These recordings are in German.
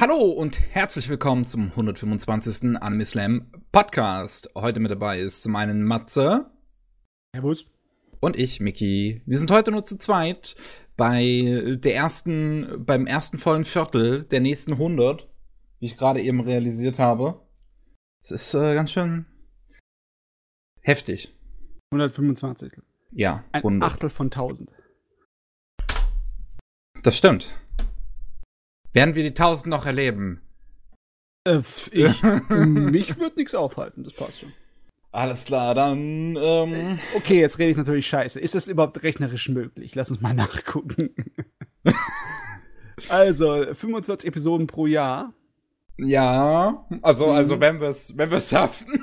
Hallo und herzlich willkommen zum 125. Anime Slam Podcast. Heute mit dabei ist zum einen Matze. Servus. Und ich, Miki. Wir sind heute nur zu zweit bei der ersten, beim ersten vollen Viertel der nächsten 100, wie ich gerade eben realisiert habe. Es ist äh, ganz schön heftig. 125. Ja, Ein 100. Achtel von 1000. Das stimmt. Werden wir die 1000 noch erleben? Äh, ich, mich wird nichts aufhalten, das passt schon. Alles klar, dann ähm, Okay, jetzt rede ich natürlich scheiße. Ist das überhaupt rechnerisch möglich? Lass uns mal nachgucken. also, 25 Episoden pro Jahr. ja, also Mhm. also wenn wir es wenn wir es schaffen.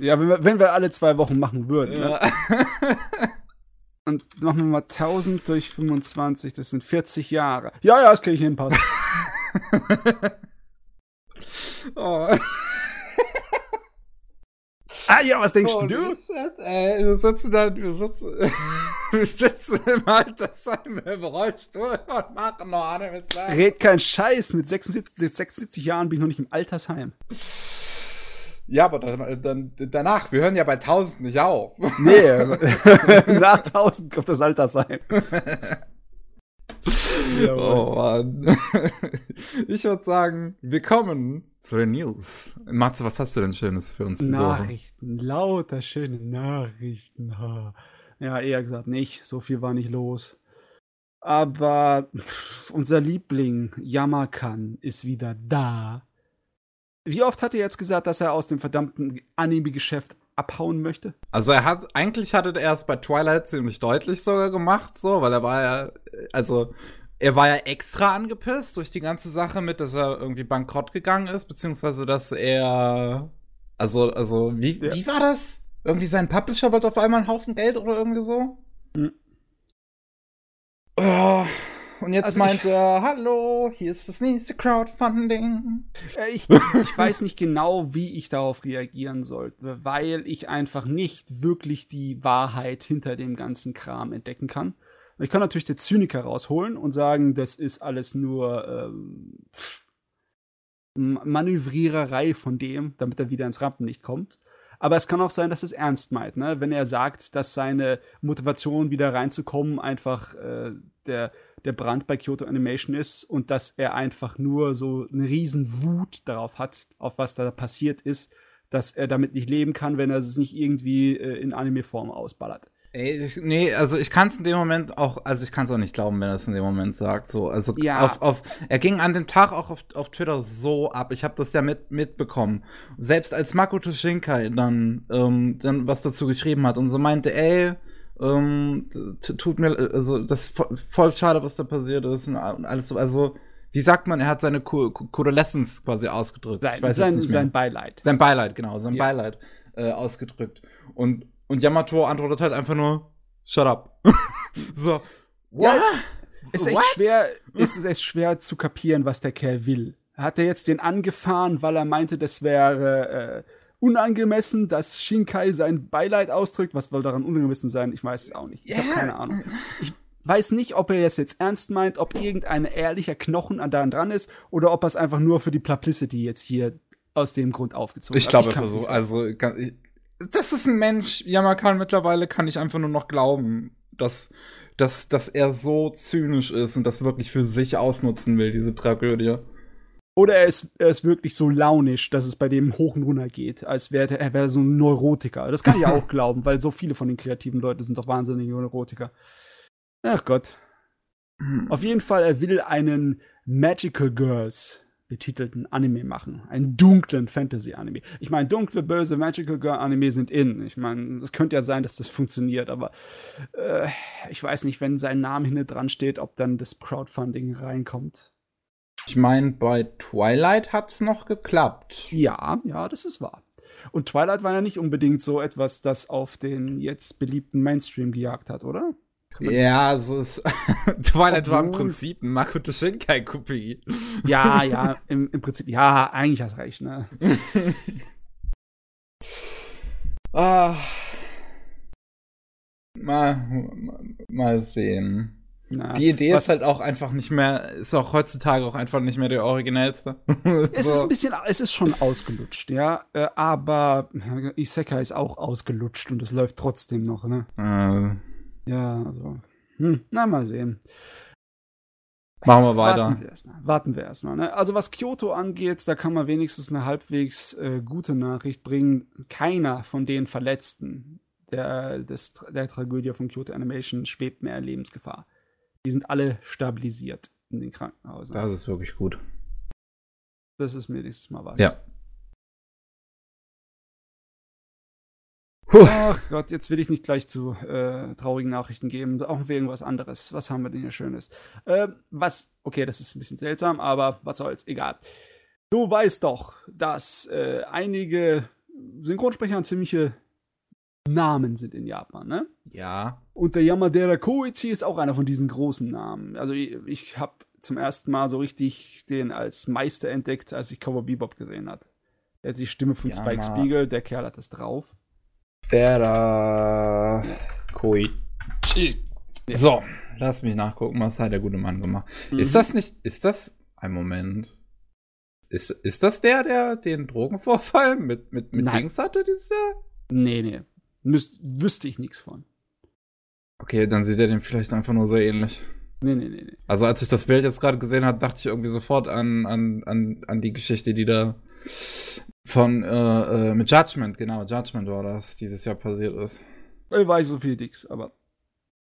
Ja, wenn wir, wenn wir alle zwei Wochen machen würden. Ne? Und machen wir mal 1000 durch 25, das sind 40 Jahre. Ja, ja, das kann ich hinpassen. oh. ah ja, was denkst Holy du? Shit, ey, wir sitzen da, wir sitzen, wir sitzen im Altersheim im Rollstuhl und machen noch Slam. Red kein Scheiß, mit 76, 76 Jahren bin ich noch nicht im Altersheim. Ja, aber dann, dann, danach, wir hören ja bei 1000 nicht auf. Nee, nach 1000 kommt das Altersheim. Oh Mann. Ich würde sagen, wir kommen zu den News. Matze, was hast du denn Schönes für uns? Nachrichten, lauter schöne Nachrichten. Ja, eher gesagt nicht, so viel war nicht los. Aber pff, unser Liebling Yamakan ist wieder da. Wie oft hat er jetzt gesagt, dass er aus dem verdammten Anime-Geschäft abhauen möchte? Also er hat, eigentlich hatte er es bei Twilight ziemlich deutlich sogar gemacht, so, weil er war ja, also er war ja extra angepisst durch die ganze Sache mit, dass er irgendwie bankrott gegangen ist, beziehungsweise dass er, also, also, wie, Ja. wie war das? Irgendwie sein Publisher wollte auf einmal einen Haufen Geld oder irgendwie so? Hm. Oh, und jetzt Also meint er, hallo, hier ist das nächste Crowdfunding. Äh, Ich, ich weiß nicht genau, wie ich darauf reagieren sollte, weil ich einfach nicht wirklich die Wahrheit hinter dem ganzen Kram entdecken kann. Ich kann natürlich den Zyniker rausholen und sagen, das ist alles nur ähm, Manövriererei von dem, damit er wieder ins Rampenlicht kommt. Aber es kann auch sein, dass es ernst meint, ne? wenn er sagt, dass seine Motivation wieder reinzukommen einfach äh, der, der Brand bei Kyoto Animation ist und dass er einfach nur so eine riesen Wut darauf hat, auf was da passiert ist, dass er damit nicht leben kann, wenn er es nicht irgendwie äh, in Anime-Form ausballert. Ey, ich, nee, also ich kann es in dem Moment auch, also ich kann es auch nicht glauben, wenn er es in dem Moment sagt. So, also Ja. auf, auf, er ging an dem Tag auch auf, auf Twitter so ab. Ich habe das ja mit mitbekommen. Selbst als Makoto Shinkai dann, ähm, dann was dazu geschrieben hat und so meinte, ey, ähm, tut mir, also das ist vo- voll schade, was da passiert ist und alles so. Also wie sagt man, er hat seine Co Co Condolences quasi ausgedrückt. Sein, sein, sein Beileid. Sein Beileid, genau, sein Ja. Beileid äh, ausgedrückt. Und, und Yamato antwortet halt einfach nur, shut up. so, what? ist echt What? schwer, ist es echt schwer zu kapieren, was der Kerl will. Hat er jetzt den angefahren, weil er meinte, das wäre äh, unangemessen, dass Shinkai sein Beileid ausdrückt? Was soll daran unangemessen sein? Ich weiß es auch nicht. Ich habe Ja. keine Ahnung. Ich weiß nicht, ob er es jetzt ernst meint, ob irgendein ehrlicher Knochen an daran dran ist oder ob er es einfach nur für die Publicity jetzt hier aus dem Grund aufgezogen Ich hat. glaube, er kann's versucht, nicht also, kann, ich, das ist ein Mensch, Yamakan mittlerweile kann ich einfach nur noch glauben, dass, dass, dass er so zynisch ist und das wirklich für sich ausnutzen will, diese Tragödie. Oder er ist, er ist wirklich so launisch, dass es bei dem hoch und runter geht, als wäre er wäre so ein Neurotiker. Das kann ich auch glauben, weil so viele von den kreativen Leuten sind doch wahnsinnige Neurotiker. Ach Gott. Hm. Auf jeden Fall, er will einen Magical Girls betitelten Anime machen. Einen dunklen Fantasy-Anime. Ich meine, dunkle, böse Magical Girl-Anime sind in. Ich meine, es könnte ja sein, dass das funktioniert, aber äh, ich weiß nicht, wenn sein Name hinten dran steht, ob dann das Crowdfunding reinkommt. Ich meine, bei Twilight hat's noch geklappt. Ja, ja, das ist wahr. Und Twilight war ja nicht unbedingt so etwas, das auf den jetzt beliebten Mainstream gejagt hat, oder? Ja, also es, Twilight war im Obwohl- Prinzip ein Makoto Shinkai-Kopie. Ja, ja, im, im Prinzip, ja, eigentlich hast recht, ne? Ah. Mal, mal, mal sehen. Na, die Idee ist halt auch einfach nicht mehr, ist auch heutzutage auch einfach nicht mehr der originellste. es so. ist ein bisschen, es ist schon ausgelutscht, ja, äh, aber Isekai ist auch ausgelutscht und es läuft trotzdem noch, ne? Äh. Ja, also, hm, na mal sehen. Machen wir weiter. Warten wir erstmal. Warten wir erstmal ne? Also was Kyoto angeht, da kann man wenigstens eine halbwegs äh, gute Nachricht bringen. Keiner von den Verletzten der, des, der Tragödie von Kyoto Animation schwebt mehr in Lebensgefahr. Die sind alle stabilisiert in den Krankenhäusern. Das ist wirklich gut. Das ist mir nächstes Mal was. Ja. Puh. Ach Gott, jetzt will ich nicht gleich zu äh, traurigen Nachrichten geben. Auch für irgendwas anderes. Was haben wir denn hier Schönes? Äh, was, okay, das ist ein bisschen seltsam, aber was soll's, egal. Du weißt doch, dass äh, einige Synchronsprecher ziemliche Namen sind in Japan, ne? Ja. Und der Yamadera Koichi ist auch einer von diesen großen Namen. Also ich, ich habe zum ersten Mal so richtig den als Meister entdeckt, als ich Cowboy Bebop gesehen habe. Er hat die Stimme von Yama. Spike Spiegel, der Kerl hat das drauf. Der Koichi. Ja. So, lass mich nachgucken, was hat der gute Mann gemacht. Mhm. Ist das nicht, ist das, ein Moment. Ist, ist das der, der den Drogenvorfall mit, mit, mit Dings hatte dieses Jahr? Nee, nee. Müsst, wüsste ich nichts von. Okay, dann sieht er den vielleicht einfach nur sehr ähnlich. Nee, nee, nee, nee. Also als ich das Bild jetzt gerade gesehen habe, dachte ich irgendwie sofort an, an, an, an die Geschichte, die da von äh, äh, mit Judgment, genau, Judgment war das, dieses Jahr passiert ist. Ich weiß so viel nix, aber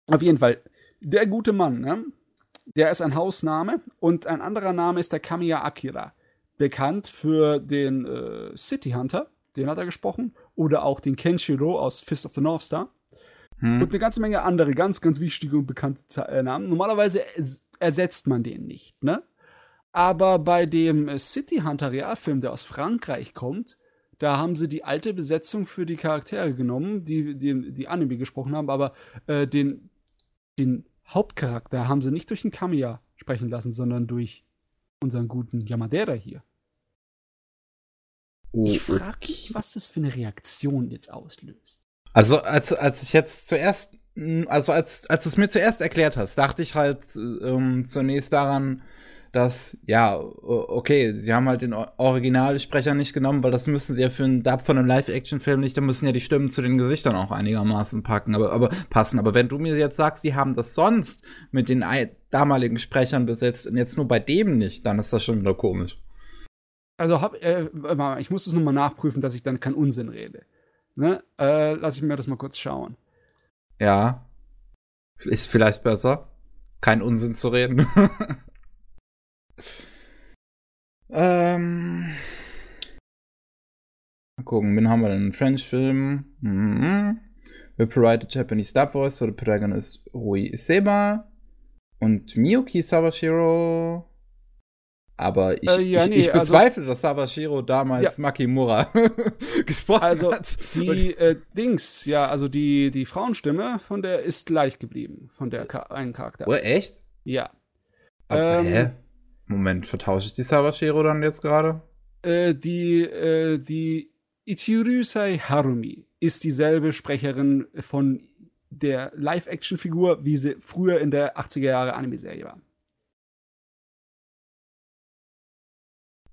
auf jeden Fall, der gute Mann, ne? Der ist ein Hausname und ein anderer Name ist der Kamiya Akira. Bekannt für den äh, City Hunter den hat er gesprochen. Oder auch den Kenshiro aus Fist of the North Star. Hm. Und eine ganze Menge andere ganz, ganz wichtige und bekannte äh, Namen. Normalerweise ersetzt man den nicht, ne? Aber bei dem City Hunter Realfilm, der aus Frankreich kommt, da haben sie die alte Besetzung für die Charaktere genommen, die die, die Anime gesprochen haben, aber äh, den, den Hauptcharakter haben sie nicht durch den Kamiya sprechen lassen, sondern durch unseren guten Yamadera hier. Oh, ich frage mich, was das für eine Reaktion jetzt auslöst. Also, als, als ich jetzt zuerst, also als, als du es mir zuerst erklärt hast, dachte ich halt ähm, zunächst daran, dass, ja, okay, sie haben halt den Originalsprecher nicht genommen, weil das müssen sie ja für einen Dub von einem Live-Action-Film nicht, da müssen ja die Stimmen zu den Gesichtern auch einigermaßen packen, aber, aber passen. Aber wenn du mir jetzt sagst, sie haben das sonst mit den damaligen Sprechern besetzt und jetzt nur bei dem nicht, dann ist das schon wieder komisch. Also hab, äh, ich muss es nochmal nachprüfen, dass ich dann keinen Unsinn rede. Ne? Äh, lass ich mir das mal kurz schauen. Ja. Ist vielleicht besser, keinen Unsinn zu reden. ähm. Mal gucken, wen haben wir denn? Einen French-Film. Mhm. We provide a Japanese dub voice for the protagonist Rui Seba und Miyuki Sawashiro aber ich, äh, ja, ich, nee, ich, also bezweifle, also, dass Sabashiro damals ja. Makimura gesprochen also hat. Die äh, Dings, ja, also die, die Frauenstimme von der ist gleich geblieben, von der Ka einen Charakter. Oh, echt? Ja. Aber, ähm, hä? Moment, vertausche ich die Sabashiro dann jetzt gerade? Äh, die, äh, die Ichirusei Harumi ist dieselbe Sprecherin von der Live-Action-Figur, wie sie früher in der 80er Jahre Anime-Serie war.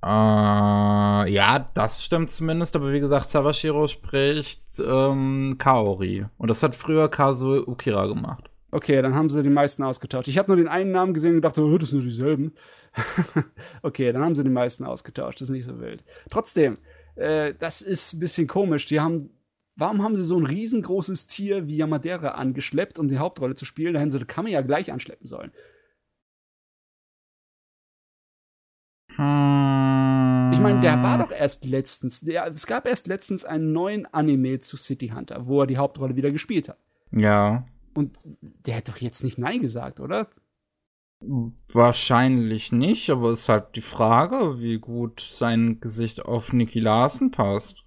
Äh, ja, das stimmt zumindest, aber wie gesagt, Sawashiro spricht ähm, Kaori. Und das hat früher Kazuo Ukira gemacht. Okay, dann haben sie die meisten ausgetauscht. Ich habe nur den einen Namen gesehen und dachte, oh, das sind nur dieselben. okay, dann haben sie die meisten ausgetauscht. Das ist nicht so wild. Trotzdem, äh, das ist ein bisschen komisch. Die haben, warum haben sie so ein riesengroßes Tier wie Yamadera angeschleppt, um die Hauptrolle zu spielen? Da hätten sie Kamiya gleich anschleppen sollen. Hm. Ich meine, der war doch erst letztens, der, es gab erst letztens einen neuen Anime zu City Hunter, wo er die Hauptrolle wieder gespielt hat. Ja. Und der hat doch jetzt nicht Nein gesagt, oder? Wahrscheinlich nicht, aber es ist halt die Frage, wie gut sein Gesicht auf Nicky Larsen passt.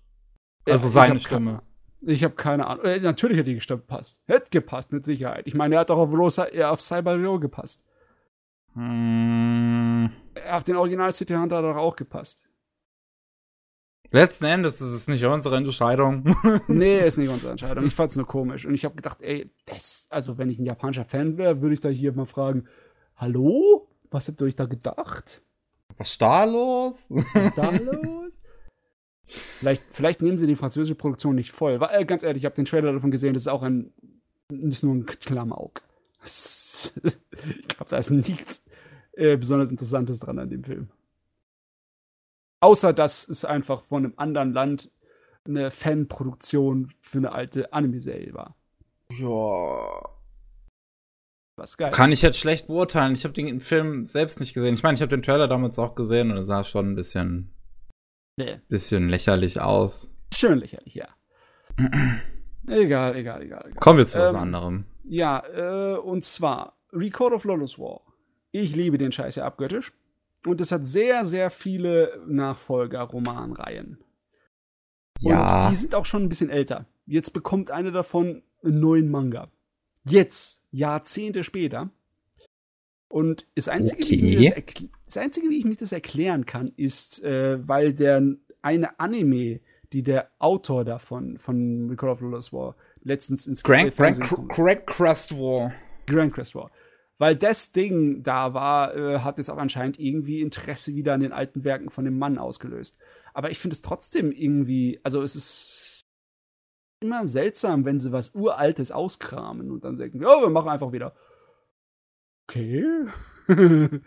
Also ja, seine Stimme. ich habe keine Ahnung. Äh, natürlich hat die Stimme gepasst. Hätte gepasst, mit Sicherheit. Ich meine, er hat auch auf, Rosa, äh, auf Cyber Rio gepasst. Hm. Auf den Original City Hunter hat er auch gepasst. Letzten Endes ist es nicht unsere Entscheidung. nee, ist nicht unsere Entscheidung. Ich fand's nur komisch. Und ich habe gedacht, ey, das, also wenn ich ein japanischer Fan wäre, würde ich da hier mal fragen, hallo? Was habt ihr euch da gedacht? Was ist da los? Was ist da los? Vielleicht, vielleicht nehmen sie die französische Produktion nicht voll. Weil, äh, ganz ehrlich, ich habe den Trailer davon gesehen, das ist auch ein, nicht nur ein Klamauk. ich glaube, da ist nichts äh, besonders Interessantes dran an dem Film. Außer, dass es einfach von einem anderen Land eine Fanproduktion für eine alte Anime-Serie war. Ja. Was geil. Kann ich jetzt schlecht beurteilen. Ich habe den Film selbst nicht gesehen. Ich meine, ich habe den Trailer damals auch gesehen und er sah schon ein bisschen, Nee. bisschen lächerlich aus. Schön lächerlich, ja. egal, egal, egal, egal. Kommen wir zu was Ähm, anderem. Ja, äh, und zwar Record of Lawless War. Ich liebe den Scheiß ja abgöttisch. Und es hat sehr, sehr viele Nachfolger-Romanreihen. Ja. Und die sind auch schon ein bisschen älter. Jetzt bekommt eine davon einen neuen Manga. Jetzt, Jahrzehnte später. Und das Einzige, wie, ich Okay. das, das Einzige wie ich mich das erklären kann, ist, äh, weil der eine Anime, die der Autor davon, von Record of Lawless War, letztens ins Grand, Grand. Grand Crust War. Grand Crest War. Weil das Ding da war, äh, hat jetzt auch anscheinend irgendwie Interesse wieder an den alten Werken von dem Mann ausgelöst. Aber ich finde es trotzdem irgendwie, also es ist immer seltsam, wenn sie was Uraltes auskramen und dann sagen, ja, wir machen einfach wieder. Okay.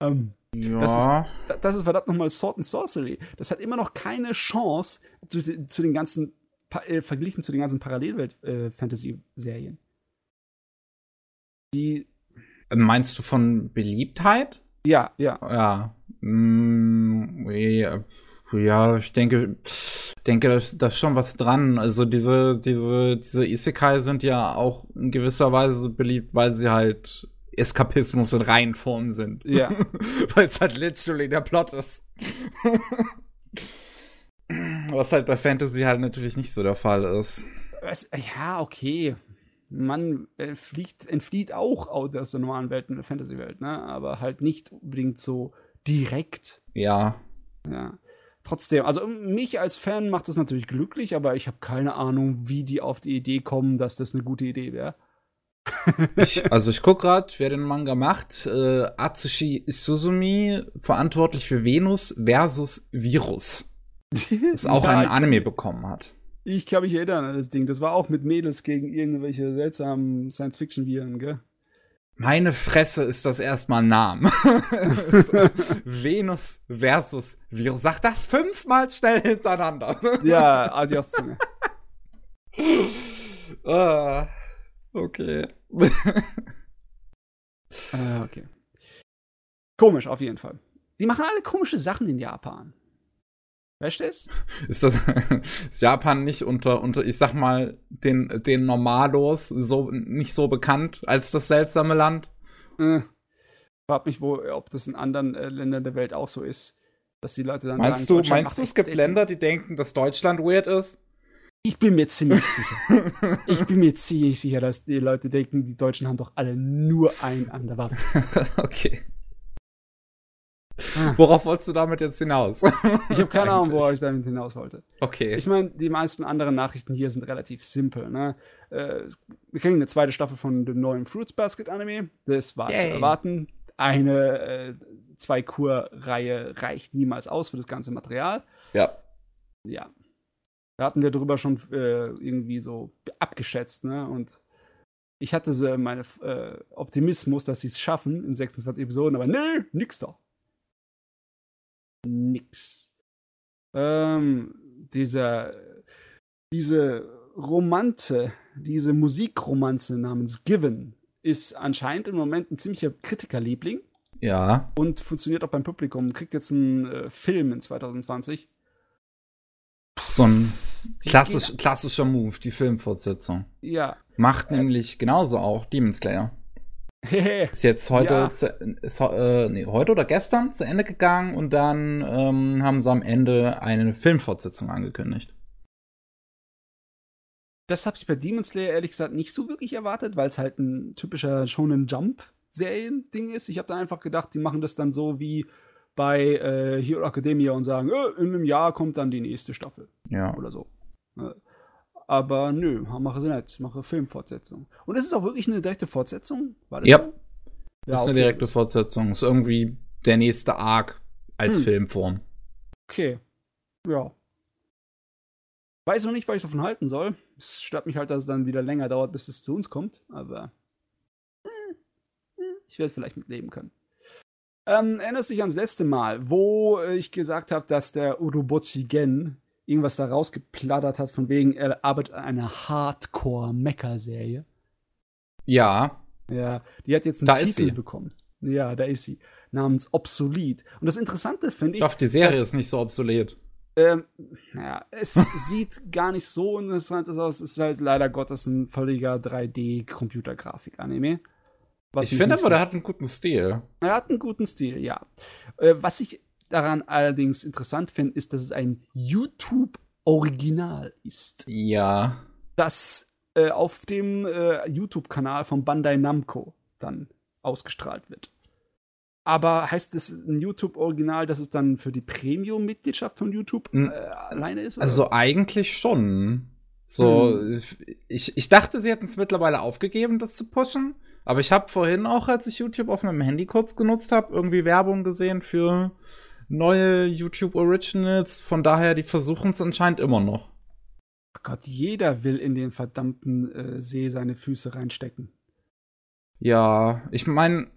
ähm, Ja. da- das ist verdammt nochmal Sword and Sorcery. Das hat immer noch keine Chance zu, zu den ganzen, äh, verglichen zu den ganzen Parallelwelt-Fantasy-Serien. Die, Meinst du von Beliebtheit? ja, ja. Ja. Mm, ja, ja, ich denke, denke, da ist schon was dran. Also diese, diese, diese Isekai sind ja auch in gewisser Weise so beliebt, weil sie halt Eskapismus in Reihenform sind. Ja. weil es halt literally der Plot ist. Was halt bei Fantasy halt natürlich nicht so der Fall ist. Es, ja, okay. Man äh, fliegt, entflieht auch aus der normalen Welt in der Fantasy-Welt, ne? Aber halt nicht unbedingt so direkt. Ja. Ja. Trotzdem, also mich als Fan macht das natürlich glücklich, aber ich habe keine Ahnung, wie die auf die Idee kommen, dass das eine gute Idee wäre. Ich, also ich guck grad, wer den Manga macht. Äh, Atsushi Suzumi, verantwortlich für Venus versus Virus. Das auch Ja, einen Anime bekommen hat. Ich kann mich erinnern an das Ding. Das war auch mit Mädels gegen irgendwelche seltsamen Science-Fiction-Viren, gell? Meine Fresse ist das erstmal ein Name. Venus versus Virus. Sag das fünfmal schnell hintereinander. Ja, adios Zunge. ah, okay. Äh, okay. Komisch, auf jeden Fall. Die machen alle komische Sachen in Japan. Weißt du das? Ist das ist Japan nicht unter, unter, ich sag mal, den, den Normalos so nicht so bekannt als das seltsame Land? Äh, frag mich, wo, ob das in anderen äh, Ländern der Welt auch so ist. Dass die Leute dann Meinst sagen, du, meinst du, es gibt. Länder, die denken, dass Deutschland weird ist? Ich bin mir ziemlich sicher. Ich bin mir ziemlich sicher, dass die Leute denken, die Deutschen haben doch alle nur ein an der Waffe. okay. Ah. Worauf wolltest du damit jetzt hinaus? Ich habe keine Ahnung, wo Eigentlich. ich damit hinaus wollte. Okay. Ich meine, die meisten anderen Nachrichten hier sind relativ simpel. Ne? Äh, wir kriegen eine zweite Staffel von dem neuen Fruits Basket Anime. Das war zu Yay. erwarten. Eine äh, zwei Kur-Reihe reicht niemals aus für das ganze Material. ja. Ja. Da hatten wir darüber schon äh, irgendwie so abgeschätzt, ne? Und ich hatte so meine äh, Optimismus, dass sie es schaffen in 26 Episoden, aber nee, nix da. Nix. Ähm, dieser, diese Romante, diese Musikromanze namens Given ist anscheinend im Moment ein ziemlicher Kritikerliebling Ja. und funktioniert auch beim Publikum. Kriegt jetzt einen äh, Film in 2020. So ein klassisch, klassischer Move, die Filmfortsetzung. Ja. Macht nämlich genauso auch Demon Slayer. Ist jetzt heute, Ja. zu, ist, äh, nee, heute oder gestern zu Ende gegangen und dann ähm, haben sie am Ende eine Filmfortsetzung angekündigt. das habe ich bei Demon Slayer ehrlich gesagt nicht so wirklich erwartet, weil es halt ein typischer Shonen Jump Serien-Ding ist. Ich habe da einfach gedacht, die machen das dann so wie bei äh, Hero Academia und sagen, äh, in einem Jahr kommt dann die nächste Staffel. Ja. Oder so. Aber nö, mache sie nicht. Mache Filmfortsetzung. Und ist es auch wirklich eine direkte Fortsetzung? War das ja. So? Das ist eine direkte Fortsetzung. Ist irgendwie der nächste Arc als hm. Filmform. Okay. Ja. Weiß noch nicht, was ich davon halten soll. Es stört mich halt, dass es dann wieder länger dauert, bis es zu uns kommt. Aber äh, ich werde vielleicht mitleben können. Ähm, erinnerst du dich ans letzte Mal, wo ich gesagt habe, dass der Urobochi Gen irgendwas da rausgeplattert hat, von wegen, er arbeitet an einer Hardcore-Mecha-Serie? Ja. Ja, die hat jetzt einen da Titel bekommen. Ja, da ist sie. Namens Obsolet. Und das Interessante finde ich. Ich hoffe, die Serie dass, ist nicht so obsolet. Ähm, naja, es sieht gar nicht so interessant aus. Es ist halt leider Gottes ein völliger 3D-Computergrafik-Anime. ich finde aber, so der hat einen guten Stil. Er hat einen guten Stil, ja. Äh, was ich daran allerdings interessant finde, ist, dass es ein YouTube-Original ist. Ja. Das äh, auf dem äh, YouTube-Kanal von Bandai Namco dann ausgestrahlt wird. Aber heißt es ein YouTube-Original, dass es dann für die Premium-Mitgliedschaft von YouTube äh, alleine ist? Oder? Also eigentlich schon. So, hm. ich, ich dachte, sie hätten es mittlerweile aufgegeben, das zu pushen. Aber ich habe vorhin auch, als ich YouTube auf meinem Handy kurz genutzt habe, irgendwie Werbung gesehen für neue YouTube Originals. Von daher, die versuchen es anscheinend immer noch. Oh Gott, jeder will in den verdammten äh, See seine Füße reinstecken. Ja, ich meine,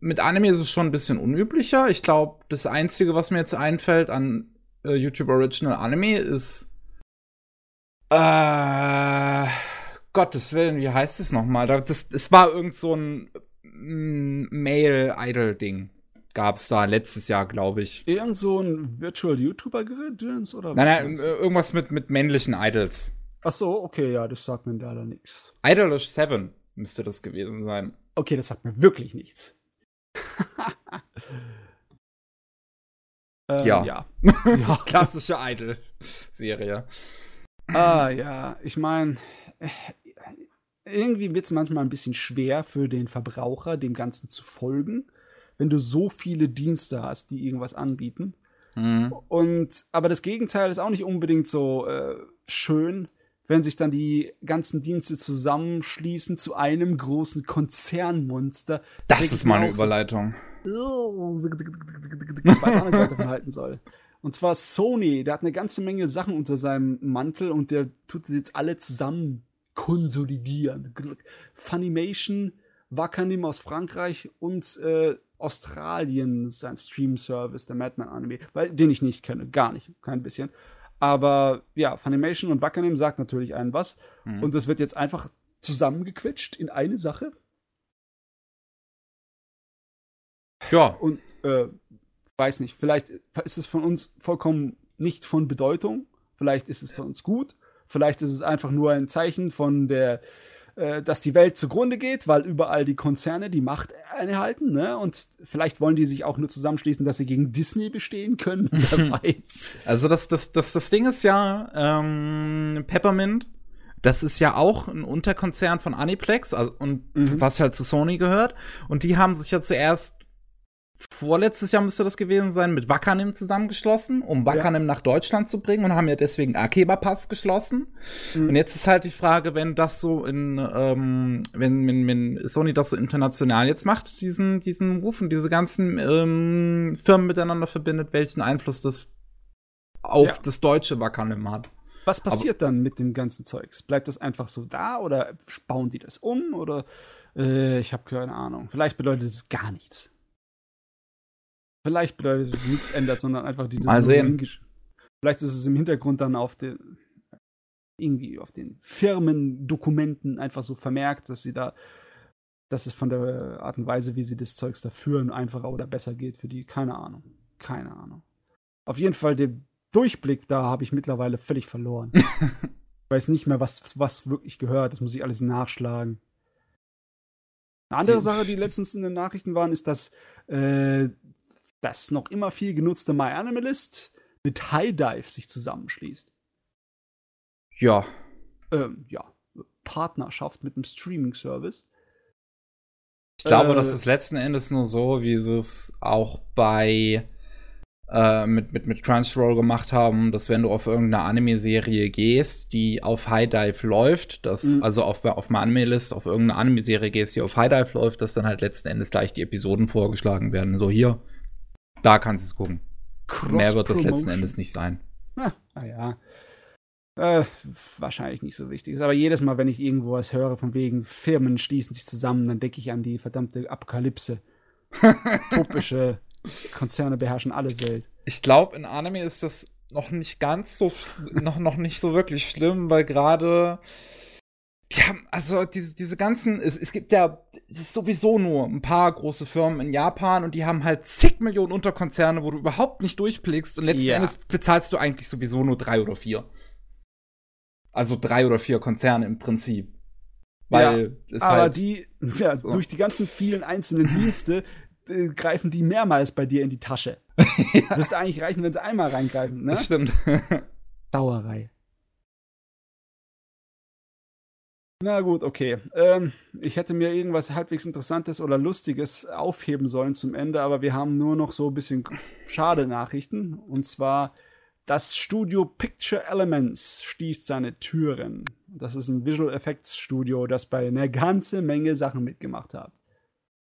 mit Anime ist es schon ein bisschen unüblicher. Ich glaube, das Einzige, was mir jetzt einfällt an äh, YouTube Original Anime ist. Äh, Gottes Willen, wie heißt es nochmal? Das, das war irgend so ein mm, Male-Idol-Ding. Gab es da letztes Jahr, glaube ich. Irgend so ein Virtual YouTuber-Gedöns oder Nein, nein, irgendwas mit, mit männlichen Idols. Ach so, okay, ja, das sagt mir leider nichts. Idolish 7 müsste das gewesen sein. Okay, das sagt mir wirklich nichts. ähm, ja. ja. ja. Klassische Idol-Serie. Ah, ja. Ich meine, irgendwie wird es manchmal ein bisschen schwer für den Verbraucher, dem Ganzen zu folgen, wenn du so viele Dienste hast, die irgendwas anbieten. Mhm. Und aber das Gegenteil ist auch nicht unbedingt so äh, schön, wenn sich dann die ganzen Dienste zusammenschließen zu einem großen Konzernmonster. Das ist mal eine Überleitung. halten soll. Und zwar Sony, der hat eine ganze Menge Sachen unter seinem Mantel und der tut jetzt alle zusammen konsolidieren. Funimation, Wakanim aus Frankreich und äh, Australien sein Stream-Service, der Madman Anime, weil, den ich nicht kenne, gar nicht, kein bisschen. Aber ja, Funimation und Wakanim sagt natürlich einen was. Mhm. Und das wird jetzt einfach zusammengequetscht in eine Sache. Ja. Und äh, weiß nicht, vielleicht ist es von uns vollkommen nicht von Bedeutung. Vielleicht ist es für uns gut. Vielleicht ist es einfach nur ein Zeichen von der, äh, dass die Welt zugrunde geht, weil überall die Konzerne die Macht einhalten. Ne? Und vielleicht wollen die sich auch nur zusammenschließen, dass sie gegen Disney bestehen können. Wer weiß. Also das, das, das, das Ding ist ja, ähm, Peppermint das ist ja auch ein Unterkonzern von Aniplex, also, und mhm. was halt zu Sony gehört. Und die haben sich ja zuerst vorletztes Jahr müsste das gewesen sein, mit Wakanim zusammengeschlossen, um Wakanim ja. nach Deutschland zu bringen und haben ja deswegen Akeba Pass geschlossen. Mhm. Und jetzt ist halt die Frage, wenn das so in, ähm, wenn, wenn, wenn Sony das so international jetzt macht, diesen, diesen Ruf und diese ganzen ähm, Firmen miteinander verbindet, welchen Einfluss das auf ja. das deutsche Wakanim hat. Was passiert Aber, dann mit dem ganzen Zeugs? Bleibt das einfach so da oder bauen die das um oder äh, ich habe keine Ahnung. Vielleicht bedeutet es gar nichts. Vielleicht bedeutet es, dass es nichts ändert, sondern einfach die Mal sehen. Vielleicht ist es im Hintergrund dann auf den irgendwie auf den Firmendokumenten einfach so vermerkt, dass sie da, dass es von der Art und Weise, wie sie das Zeugs da führen, einfacher oder besser geht für die. Keine Ahnung. Keine Ahnung. Auf jeden Fall, den Durchblick da habe ich mittlerweile völlig verloren. ich weiß nicht mehr, was, was wirklich gehört. Das muss ich alles nachschlagen. Eine andere Sache, die letztens in den Nachrichten waren, ist, dass äh, das noch immer viel genutzte MyAnimalist mit High Dive sich zusammenschließt. Ja. Ähm, ja. Partnerschaft mit einem Streaming-Service. Ich glaube, äh, das ist letzten Endes nur so, wie sie es auch bei äh, mit, mit, mit Crunchyroll gemacht haben, dass wenn du auf irgendeine Anime-Serie gehst, die auf High Dive läuft, dass, mhm. also auf, auf eine Anime-List, auf irgendeine Anime-Serie gehst, die auf High Dive läuft, dass dann halt letzten Endes gleich die Episoden vorgeschlagen werden. So hier, da kannst du es gucken. Mehr wird das letzten Endes nicht sein. Ah, ja. Äh, wahrscheinlich nicht so wichtig. Aber jedes Mal, wenn ich irgendwo was höre, von wegen Firmen schließen sich zusammen, dann denke ich an die verdammte Apokalypse. Topische Konzerne beherrschen alles Welt. Ich glaube, in Anime ist das noch nicht ganz so, noch, noch nicht so wirklich schlimm, weil gerade, ja, also diese, diese ganzen, es, es gibt ja, es ist sowieso nur ein paar große Firmen in Japan und die haben halt zig Millionen Unterkonzerne, wo du überhaupt nicht durchblickst und letzten ja. Endes bezahlst du eigentlich sowieso nur drei oder vier. Also drei oder vier Konzerne im Prinzip. Weil ja, aber halt die, ja, so. durch die ganzen vielen einzelnen Dienste äh, greifen die mehrmals bei dir in die Tasche. ja. Müsste eigentlich reichen, wenn sie einmal reingreifen, ne? Das stimmt. Sauerei. Na gut, okay. Ähm, ich hätte mir irgendwas halbwegs Interessantes oder Lustiges aufheben sollen zum Ende, aber wir haben nur noch so ein bisschen schade Nachrichten. Und zwar das Studio Picture Elements schließt seine Türen. Das ist ein Visual Effects Studio, das bei einer ganzen Menge Sachen mitgemacht hat.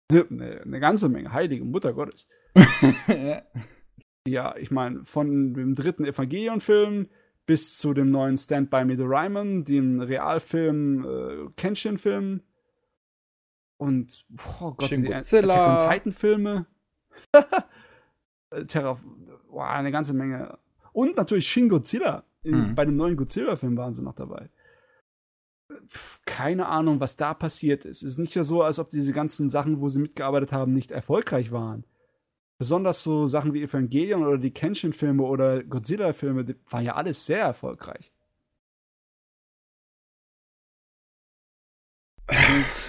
Eine, eine ganze Menge, heilige Mutter Gottes. ja, ich meine, von dem dritten Evangelion-Film bis zu dem neuen Stand By Me the Ryman, dem Realfilm äh, Kenshin-Film und oh Gott, Shin die Attack on Titan-Filme. Terra, boah, eine ganze Menge. Und natürlich Shin Godzilla. In, hm. Bei dem neuen Godzilla-Film waren sie noch dabei. Keine Ahnung, was da passiert ist. Es ist nicht so, als ob diese ganzen Sachen, wo sie mitgearbeitet haben, nicht erfolgreich waren. Besonders so Sachen wie Evangelion oder die Kenshin-Filme oder Godzilla-Filme, war ja alles sehr erfolgreich.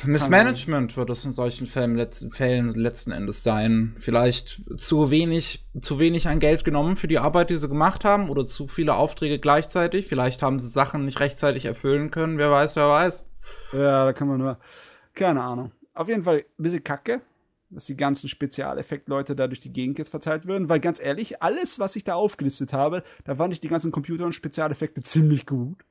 Missmanagement wird es in solchen Fällen letzten, Fällen letzten Endes sein. Vielleicht zu wenig, zu wenig an Geld genommen für die Arbeit, die sie gemacht haben, oder zu viele Aufträge gleichzeitig. Vielleicht haben sie Sachen nicht rechtzeitig erfüllen können. Wer weiß, wer weiß. Ja, da kann man nur. Keine Ahnung. Auf jeden Fall ein bisschen kacke, dass die ganzen Spezialeffektleute da durch die Gegend jetzt verteilt würden, weil ganz ehrlich, alles, was ich da aufgelistet habe, da fand ich die ganzen Computer- und Spezialeffekte ziemlich gut.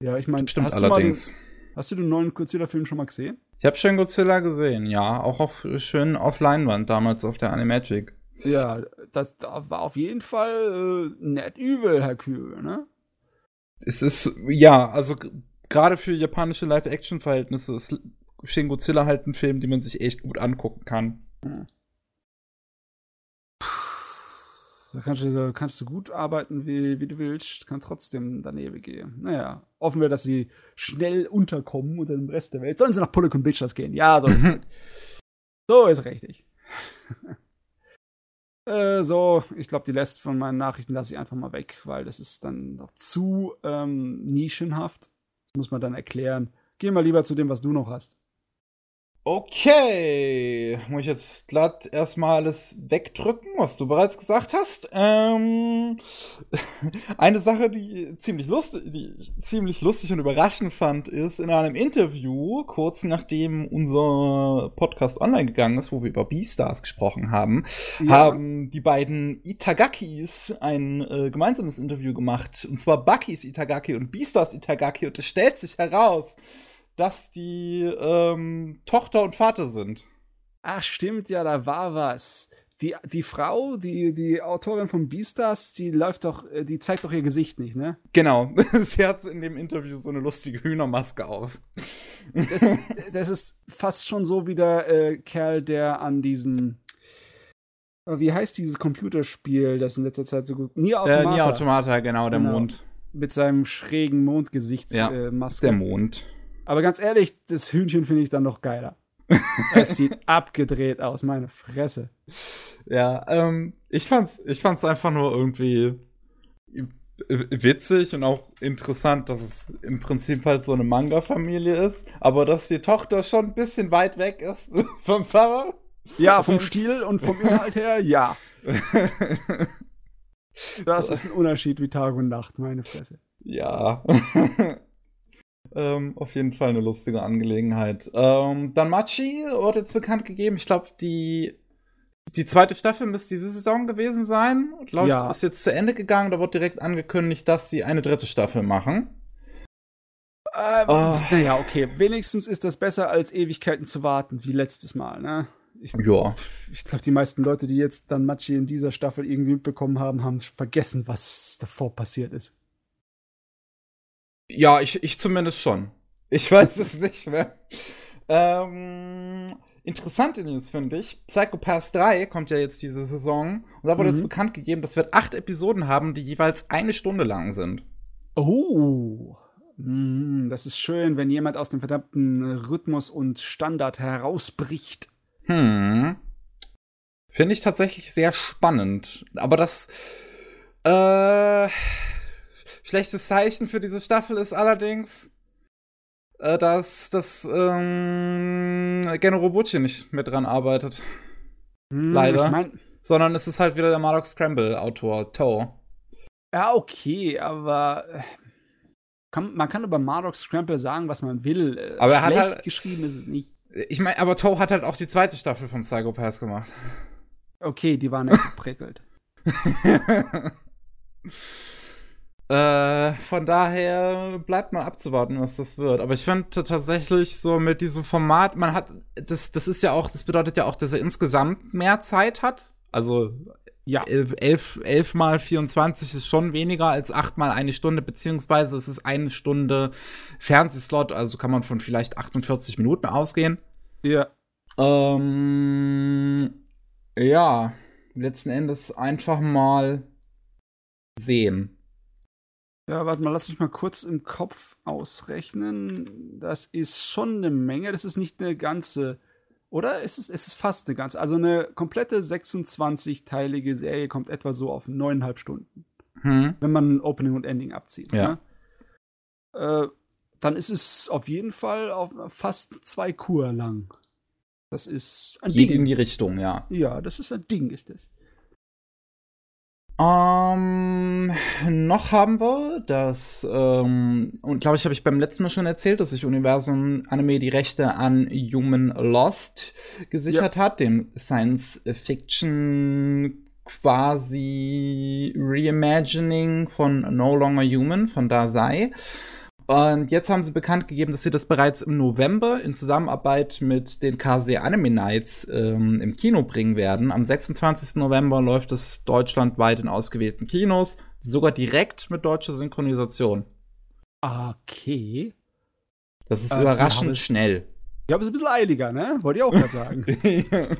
Ja, ich meine, stimmt allerdings. Den, Hast du den neuen Godzilla-Film schon mal gesehen? Ich habe schon Godzilla gesehen, ja. Auch auf, schön auf Leinwand damals auf der Animagic. Ja, das, das war auf jeden Fall äh, nett übel, Herr Kühl, ne? Es ist, ja, also gerade für japanische Live-Action-Verhältnisse ist Shin Godzilla halt ein Film, den man sich echt gut angucken kann. Da kannst du, kannst du gut arbeiten, wie, wie du willst, kann trotzdem daneben gehen. Naja, hoffen wir, dass sie schnell unterkommen unter dem Rest der Welt. Sollen sie nach Polygon Bitches gehen? Ja, so ist, so ist richtig. äh, so, ich glaube, die Rest von meinen Nachrichten lasse ich einfach mal weg, weil das ist dann noch zu ähm, nischenhaft. Das muss man dann erklären. Geh mal lieber zu dem, was du noch hast. Okay, muss ich jetzt glatt erstmal alles wegdrücken, was du bereits gesagt hast. Ähm, eine Sache, die ziemlich lustig, die ich ziemlich lustig und überraschend fand, ist in einem Interview, kurz nachdem unser Podcast online gegangen ist, wo wir über Beastars gesprochen haben, ja. haben die beiden Itagakis ein äh, gemeinsames Interview gemacht. Und zwar Buckys Itagaki und Beastars Itagaki. Und es stellt sich heraus, dass die ähm, Tochter und Vater sind. Ach, stimmt, ja, da war was. Die, die Frau, die, die Autorin von Beastars, die läuft doch, äh, die zeigt doch ihr Gesicht nicht, ne? Genau. Sie hat in dem Interview so eine lustige Hühnermaske auf. Das, das ist fast schon so wie der äh, Kerl, der an diesen. Äh, wie heißt dieses Computerspiel, das in letzter Zeit so gut. Nier Automata. Äh, Nier Automata, genau, der genau. Mond. Mit seinem schrägen Mondgesichtsmaske. Ja, äh, der Mond. Aber ganz ehrlich, das Hühnchen finde ich dann noch geiler. es sieht abgedreht aus, meine Fresse. Ja, ähm, ich fand's, ich fand's einfach nur irgendwie witzig und auch interessant, dass es im Prinzip halt so eine Manga-Familie ist, aber dass die Tochter schon ein bisschen weit weg ist vom Pfarrer. Ja, vom Stil und vom Inhalt her, ja. Das ist ein Unterschied wie Tag und Nacht, meine Fresse. Ja. Ähm, auf jeden Fall eine lustige Angelegenheit. Ähm, dann Machi wird jetzt bekannt gegeben. Ich glaube, die Die zweite Staffel müsste diese Saison gewesen sein. Glaube ich, Ja. ist jetzt zu Ende gegangen. Da wird direkt angekündigt, dass sie eine dritte Staffel machen. Ähm, Oh. Naja, okay. Wenigstens ist das besser, als Ewigkeiten zu warten, wie letztes Mal, ne? Ich, Ja. ich glaube, die meisten Leute, die jetzt dann Machi in dieser Staffel irgendwie mitbekommen haben, haben vergessen, was davor passiert ist. Ja, ich, ich zumindest schon. Ich weiß es nicht mehr. Ähm, interessante News finde ich. Psychopaths 3 kommt ja jetzt diese Saison. Und da wurde Mhm. jetzt bekannt gegeben, das wird acht Episoden haben, die jeweils eine Stunde lang sind. Oh. Mm, Das ist schön, wenn jemand aus dem verdammten Rhythmus und Standard herausbricht. Hm. Finde ich tatsächlich sehr spannend. Aber das äh, schlechtes Zeichen für diese Staffel ist allerdings, äh, dass das ähm, Geno Robucci nicht mit dran arbeitet. Hm, Leider. Ich mein, Sondern es ist halt wieder der Mardox Scramble-Autor, Toe. ja, okay, aber äh, kann, man kann über Marduk Scramble sagen, was man will. Äh, Aber er hat halt- geschrieben ist es nicht. Ich meine, aber Toe hat halt auch die zweite Staffel vom Psychopath gemacht. Okay, die waren nicht so prickelt. Äh, von daher bleibt mal abzuwarten, was das wird. Aber ich finde tatsächlich so mit diesem Format, man hat, das, das ist ja auch, das bedeutet ja auch, dass er insgesamt mehr Zeit hat. Also Ja. elf, elf, elf mal 24 ist schon weniger als acht mal eine Stunde, beziehungsweise es ist eine Stunde Fernsehslot, also kann man von vielleicht 48 Minuten ausgehen. Ja. Ähm, ja, letzten Endes einfach mal sehen. Ja, warte mal, lass mich mal kurz im Kopf ausrechnen. Das ist schon eine Menge. Das ist nicht eine ganze, oder? Es ist, es ist fast eine ganze. Also eine komplette 26-teilige Serie kommt etwa so auf neuneinhalb Stunden, Hm. wenn man Opening und Ending abzieht. Ja. Ne? Äh, dann ist es auf jeden Fall auf fast zwei Kur lang. Das ist ein Geht in Ding. die Richtung, ja. Ja, das ist ein Ding, ist das. Ähm, noch haben wir das, ähm, und glaube ich, habe ich beim letzten Mal schon erzählt, dass sich Universum Anime die Rechte an Human Lost gesichert hat, dem Science Fiction quasi Reimagining von No Longer Human von Dasei. Und jetzt haben sie bekannt gegeben, dass sie das bereits im November in Zusammenarbeit mit den KC Anime Nights ähm, im Kino bringen werden. Am 26. November läuft es deutschlandweit in ausgewählten Kinos, sogar direkt mit deutscher Synchronisation. Okay. Das ist Äh, überraschend habe ich- schnell. Ja, aber es ist ein bisschen eiliger, ne? Wollte ich auch gerade sagen.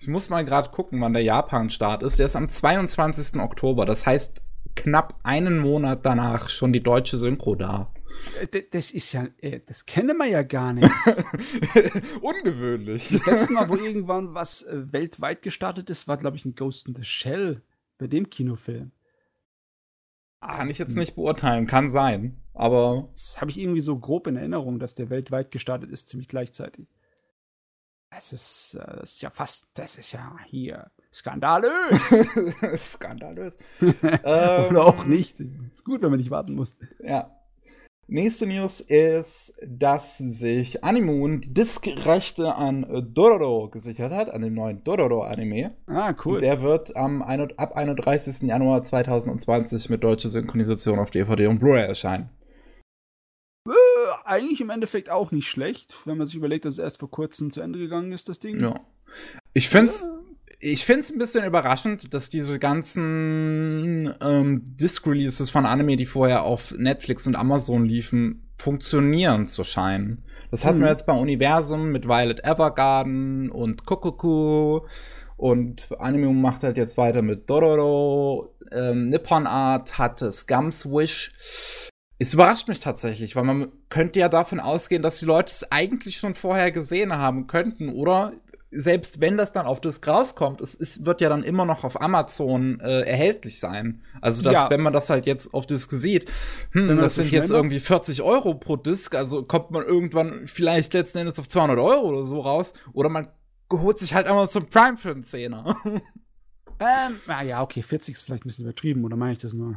ich muss mal gerade gucken, wann der Japan-Start ist. Der ist am 22. Oktober. Das heißt, knapp einen Monat danach schon die deutsche Synchro da. Äh, Das ist ja, äh, das kennen wir ja gar nicht. Ungewöhnlich. Das letzte Mal, wo irgendwann was äh, weltweit gestartet ist, war, glaube ich, ein Ghost in the Shell bei dem Kinofilm. Kann ich jetzt nicht beurteilen, kann sein. Aber Das habe ich irgendwie so grob in Erinnerung, dass der weltweit gestartet ist, ziemlich gleichzeitig. Das ist, das ist ja fast, das ist ja hier skandalös. skandalös. Oder Ähm, auch nicht. Ist gut, wenn man nicht warten muss. Ja. Nächste News ist, dass sich Animoon die Diskrechte an äh, Dororo gesichert hat, an dem neuen Dororo-Anime. Ah, cool. Der wird am ab 31. Januar 2020 mit deutscher Synchronisation auf DVD und Blu-ray erscheinen. Äh, eigentlich im Endeffekt auch nicht schlecht, wenn man sich überlegt, dass es erst vor kurzem zu Ende gegangen ist, das Ding. Ja. Ich find's, ich find's ein bisschen überraschend, dass diese ganzen ähm, Disc-Releases von Anime, die vorher auf Netflix und Amazon liefen, funktionieren zu scheinen. Das hatten Mhm. wir jetzt bei Universum mit Violet Evergarden und Kokoku und Anime macht halt jetzt weiter mit Dororo. Ähm, Nippon Art hatte Scums Wish. Es überrascht mich tatsächlich, weil man könnte ja davon ausgehen, dass die Leute es eigentlich schon vorher gesehen haben könnten, oder? Selbst wenn das dann auf Disc rauskommt, es, es wird ja dann immer noch auf Amazon äh, erhältlich sein. Also, dass, Ja. wenn man das halt jetzt auf Disc sieht, hm, das so sind jetzt irgendwie 40 Euro pro Disc, also kommt man irgendwann vielleicht letzten Endes auf 200 Euro oder so raus. Oder man holt sich halt Amazon Prime für einen Zehner. Ähm, ah ja, okay, 40 ist vielleicht ein bisschen übertrieben, oder meine ich das nur?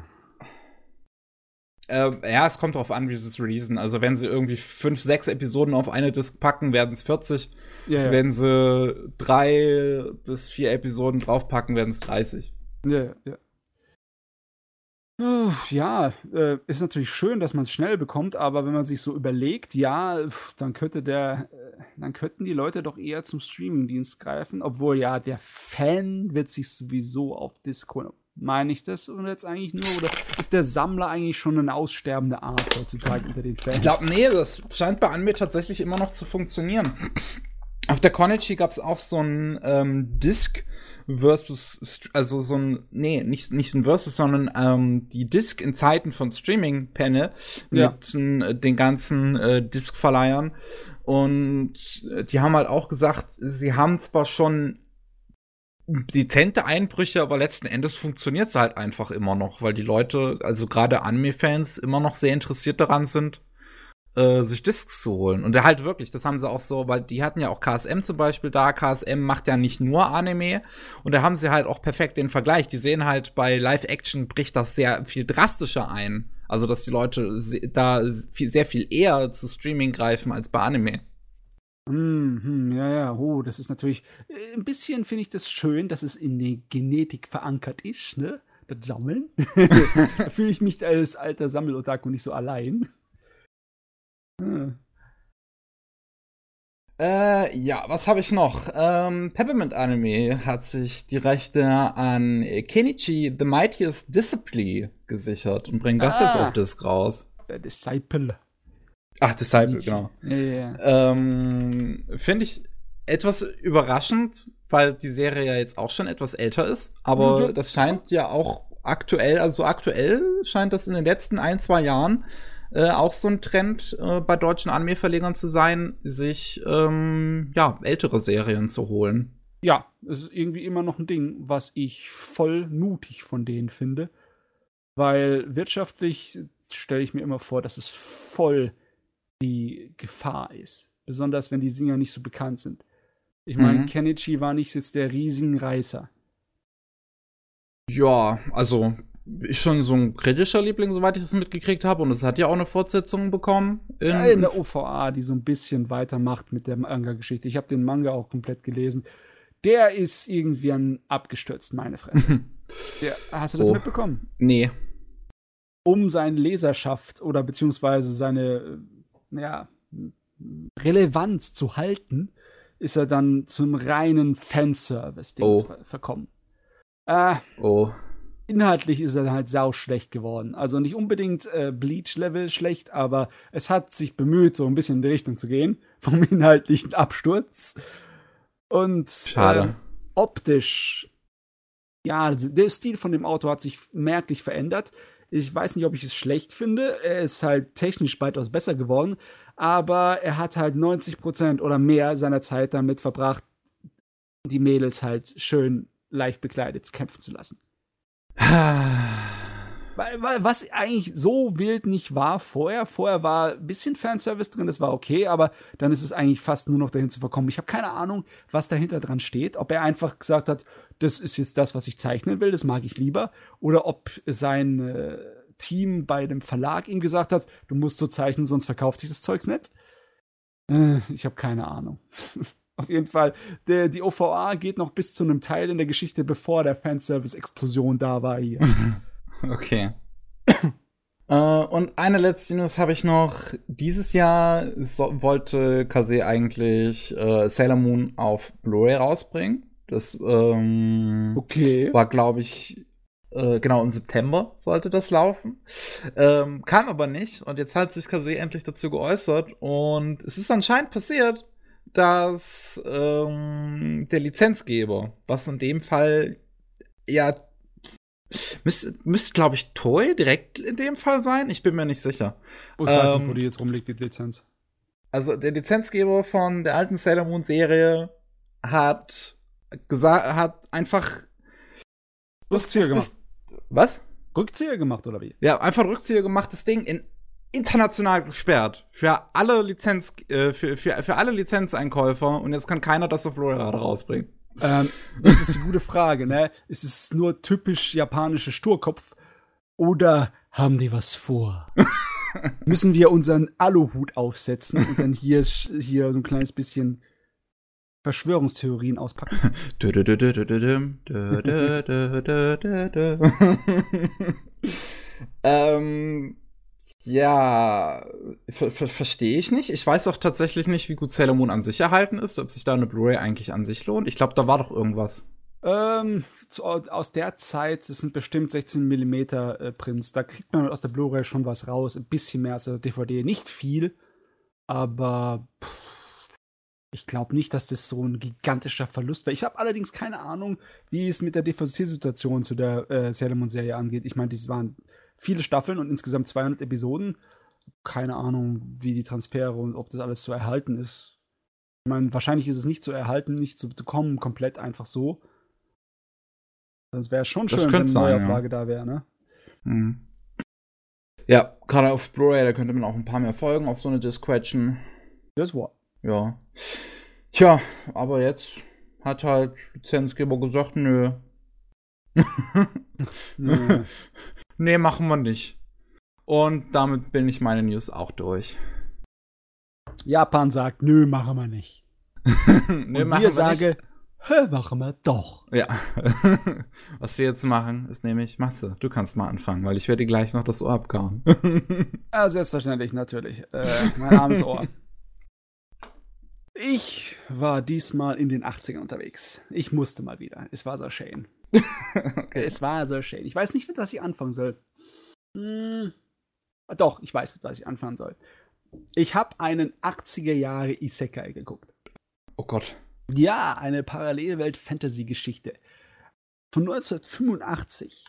Äh, ja, es kommt darauf an, wie sie es releasen. Also, wenn sie irgendwie fünf, sechs Episoden auf eine Disc packen, werden es 40. Ja, ja. Wenn sie drei bis vier Episoden draufpacken, werden es 30. Ja, ja. Ja, äh, ist natürlich schön, dass man es schnell bekommt, aber wenn man sich so überlegt, ja, dann könnte der, äh, dann könnten die Leute doch eher zum Streamingdienst greifen, obwohl ja der Fan wird sich sowieso auf Discord. Meine ich das und jetzt eigentlich nur oder ist der Sammler eigentlich schon eine aussterbende Art heutzutage unter den Fans? Ich glaube, nee, das scheint bei Anime tatsächlich immer noch zu funktionieren. Auf der Konichi gab es auch so ein ähm, Disc versus, also so ein, nee, nicht, nicht ein Versus, sondern ähm, die Disc in Zeiten von Streaming-Panel ja. mit äh, den ganzen äh, Disc-Verleihern. Und äh, die haben halt auch gesagt, sie haben zwar schon dezente Einbrüche, aber letzten Endes funktioniert es halt einfach immer noch, weil die Leute, also gerade Anime-Fans, immer noch sehr interessiert daran sind, äh, sich Discs zu holen. Und halt wirklich, das haben sie auch so, weil die hatten ja auch KSM zum Beispiel da. KSM macht ja nicht nur Anime. Und da haben sie halt auch perfekt den Vergleich. Die sehen halt bei Live-Action bricht das sehr viel drastischer ein. Also, dass die Leute da sehr viel eher zu Streaming greifen als bei Anime. Mhm, ja, ja, oh, das ist natürlich äh, ein bisschen finde ich das schön, dass es in der Genetik verankert ist, ne? Das Sammeln. da fühle ich mich als alter Sammelotaku nicht so allein. Hm. Äh, ja, was habe ich noch? Ähm, Peppermint Anime hat sich die Rechte an Kenichi The Mightiest Disciple gesichert und bringt das ah, jetzt auf Disc raus. Der Disciple. Ach, Disciple, genau. Ja, ja. Ähm, Finde ich etwas überraschend, weil die Serie ja jetzt auch schon etwas älter ist. Aber mhm. das scheint ja auch aktuell, also aktuell scheint das in den letzten ein, zwei Jahren äh, auch so ein Trend äh, bei deutschen Anime-Verlegern zu sein, sich ähm, ja, ältere Serien zu holen. Ja, es ist irgendwie immer noch ein Ding, was ich voll mutig von denen finde. Weil wirtschaftlich stelle ich mir immer vor, dass es voll die Gefahr ist. Besonders wenn die Singer nicht so bekannt sind. Ich meine, mhm. Kenichi war nicht jetzt der Riesenreißer. Ja, also ist schon so ein kritischer Liebling, soweit ich das mitgekriegt habe. Und es hat ja auch eine Fortsetzung bekommen. In, ja, in der OVA, die so ein bisschen weitermacht mit der Manga-Geschichte. Ich habe den Manga auch komplett gelesen. Der ist irgendwie an abgestürzt, meine Fresse. der, hast du das oh. mitbekommen? Nee. Um seine Leserschaft oder beziehungsweise seine ja, Relevanz zu halten, ist er dann zum reinen Fanservice oh. verkommen. Äh, oh inhaltlich ist er halt sau schlecht geworden. Also nicht unbedingt äh, Bleach-Level schlecht, aber es hat sich bemüht, so ein bisschen in die Richtung zu gehen, vom inhaltlichen Absturz. Und Schade. Äh, optisch, ja, der Stil von dem Auto hat sich merklich verändert. Ich weiß nicht, ob ich es schlecht finde. Er ist halt technisch weitaus besser geworden, aber er hat halt 90% oder mehr seiner Zeit damit verbracht, die Mädels halt schön leicht bekleidet kämpfen zu lassen. Was eigentlich so wild nicht war vorher. Vorher war ein bisschen Fanservice drin, das war okay, aber dann ist es eigentlich fast nur noch dahin zu verkommen. Ich habe keine Ahnung, was dahinter dran steht. Ob er einfach gesagt hat, das ist jetzt das, was ich zeichnen will, das mag ich lieber. Oder ob sein äh, Team bei dem Verlag ihm gesagt hat, du musst so zeichnen, sonst verkauft sich das Zeugs nicht. Äh, ich habe keine Ahnung. Auf jeden Fall, der, die OVA geht noch bis zu einem Teil in der Geschichte, bevor der Fanservice-Explosion da war hier. okay. äh, und eine letzte News habe ich noch. Dieses Jahr so, wollte Kase eigentlich äh, Sailor Moon auf Blu-ray rausbringen. Das ähm, okay. war, glaube ich, äh, genau im September sollte das laufen. Ähm, kam aber nicht. Und jetzt hat sich Kase endlich dazu geäußert. Und es ist anscheinend passiert dass ähm, der Lizenzgeber, was in dem Fall ja müsste, müsste glaube ich, Toy direkt in dem Fall sein. Ich bin mir nicht sicher. Oh, ich weiß nicht, wo ähm, die jetzt rumliegt, die Lizenz. Also der Lizenzgeber von der alten Sailor Moon Serie hat gesagt, hat einfach Rückzieher gemacht. was? Rückzieher gemacht oder wie? Ja, einfach Rückzieher gemacht, das Ding in international gesperrt für alle Lizenz äh, für, für, für alle Lizenzeinkäufer und jetzt kann keiner das auf Blu-ray rausbringen. Ähm, das ist die gute Frage, ne? Ist es nur typisch japanische Sturkopf Oder haben die was vor? Müssen wir unseren Aluhut aufsetzen und dann hier, hier so ein kleines bisschen Verschwörungstheorien auspacken? ähm, ja, ver ver verstehe ich nicht. Ich weiß auch tatsächlich nicht, wie gut Sailor Moon an sich erhalten ist, ob sich da eine Blu-ray eigentlich an sich lohnt. Ich glaube, da war doch irgendwas. Ähm, zu, aus der Zeit, das sind bestimmt 16 mm äh, Prints. Da kriegt man aus der Blu-ray schon was raus. Ein bisschen mehr als der DVD. Nicht viel, aber pff, ich glaube nicht, dass das so ein gigantischer Verlust wäre. Ich habe allerdings keine Ahnung, wie es mit der DVD-Situation zu der äh, Sailor Moon-Serie angeht. Ich meine, das waren viele Staffeln und insgesamt 200 Episoden. Keine Ahnung, wie die Transfere und ob das alles zu erhalten ist. Ich meine, wahrscheinlich ist es nicht zu erhalten, nicht zu bekommen, komplett einfach so. Das wäre schon schön, wenn eine Neuauflage ja. da wäre, ne? Mhm. Ja, gerade auf Blu-ray, da könnte man auch ein paar mehr Folgen auf so eine Disc quetschen. Das war. Ja. Tja, aber jetzt hat halt Lizenzgeber gesagt, nö. nö. nee, machen wir nicht. Und damit bin ich meine News auch durch. Japan sagt, nö, machen wir nicht. nee, Und wir sagen, hä, machen wir doch. Ja. Was wir jetzt machen, ist nämlich, Matze, du kannst mal anfangen, weil ich werde gleich noch das Ohr abkauen. ja, selbstverständlich, natürlich. Äh, mein armes Ohr. Ich war diesmal in den 80ern unterwegs. Ich musste mal wieder. Es war so schön. okay. Es war so schön. Ich weiß nicht, mit was ich anfangen soll. Hm, doch, ich weiß, mit was ich anfangen soll. Ich habe einen 80er Jahre Isekai geguckt. Oh Gott. Ja, eine Parallelwelt-Fantasy-Geschichte. Von 1985.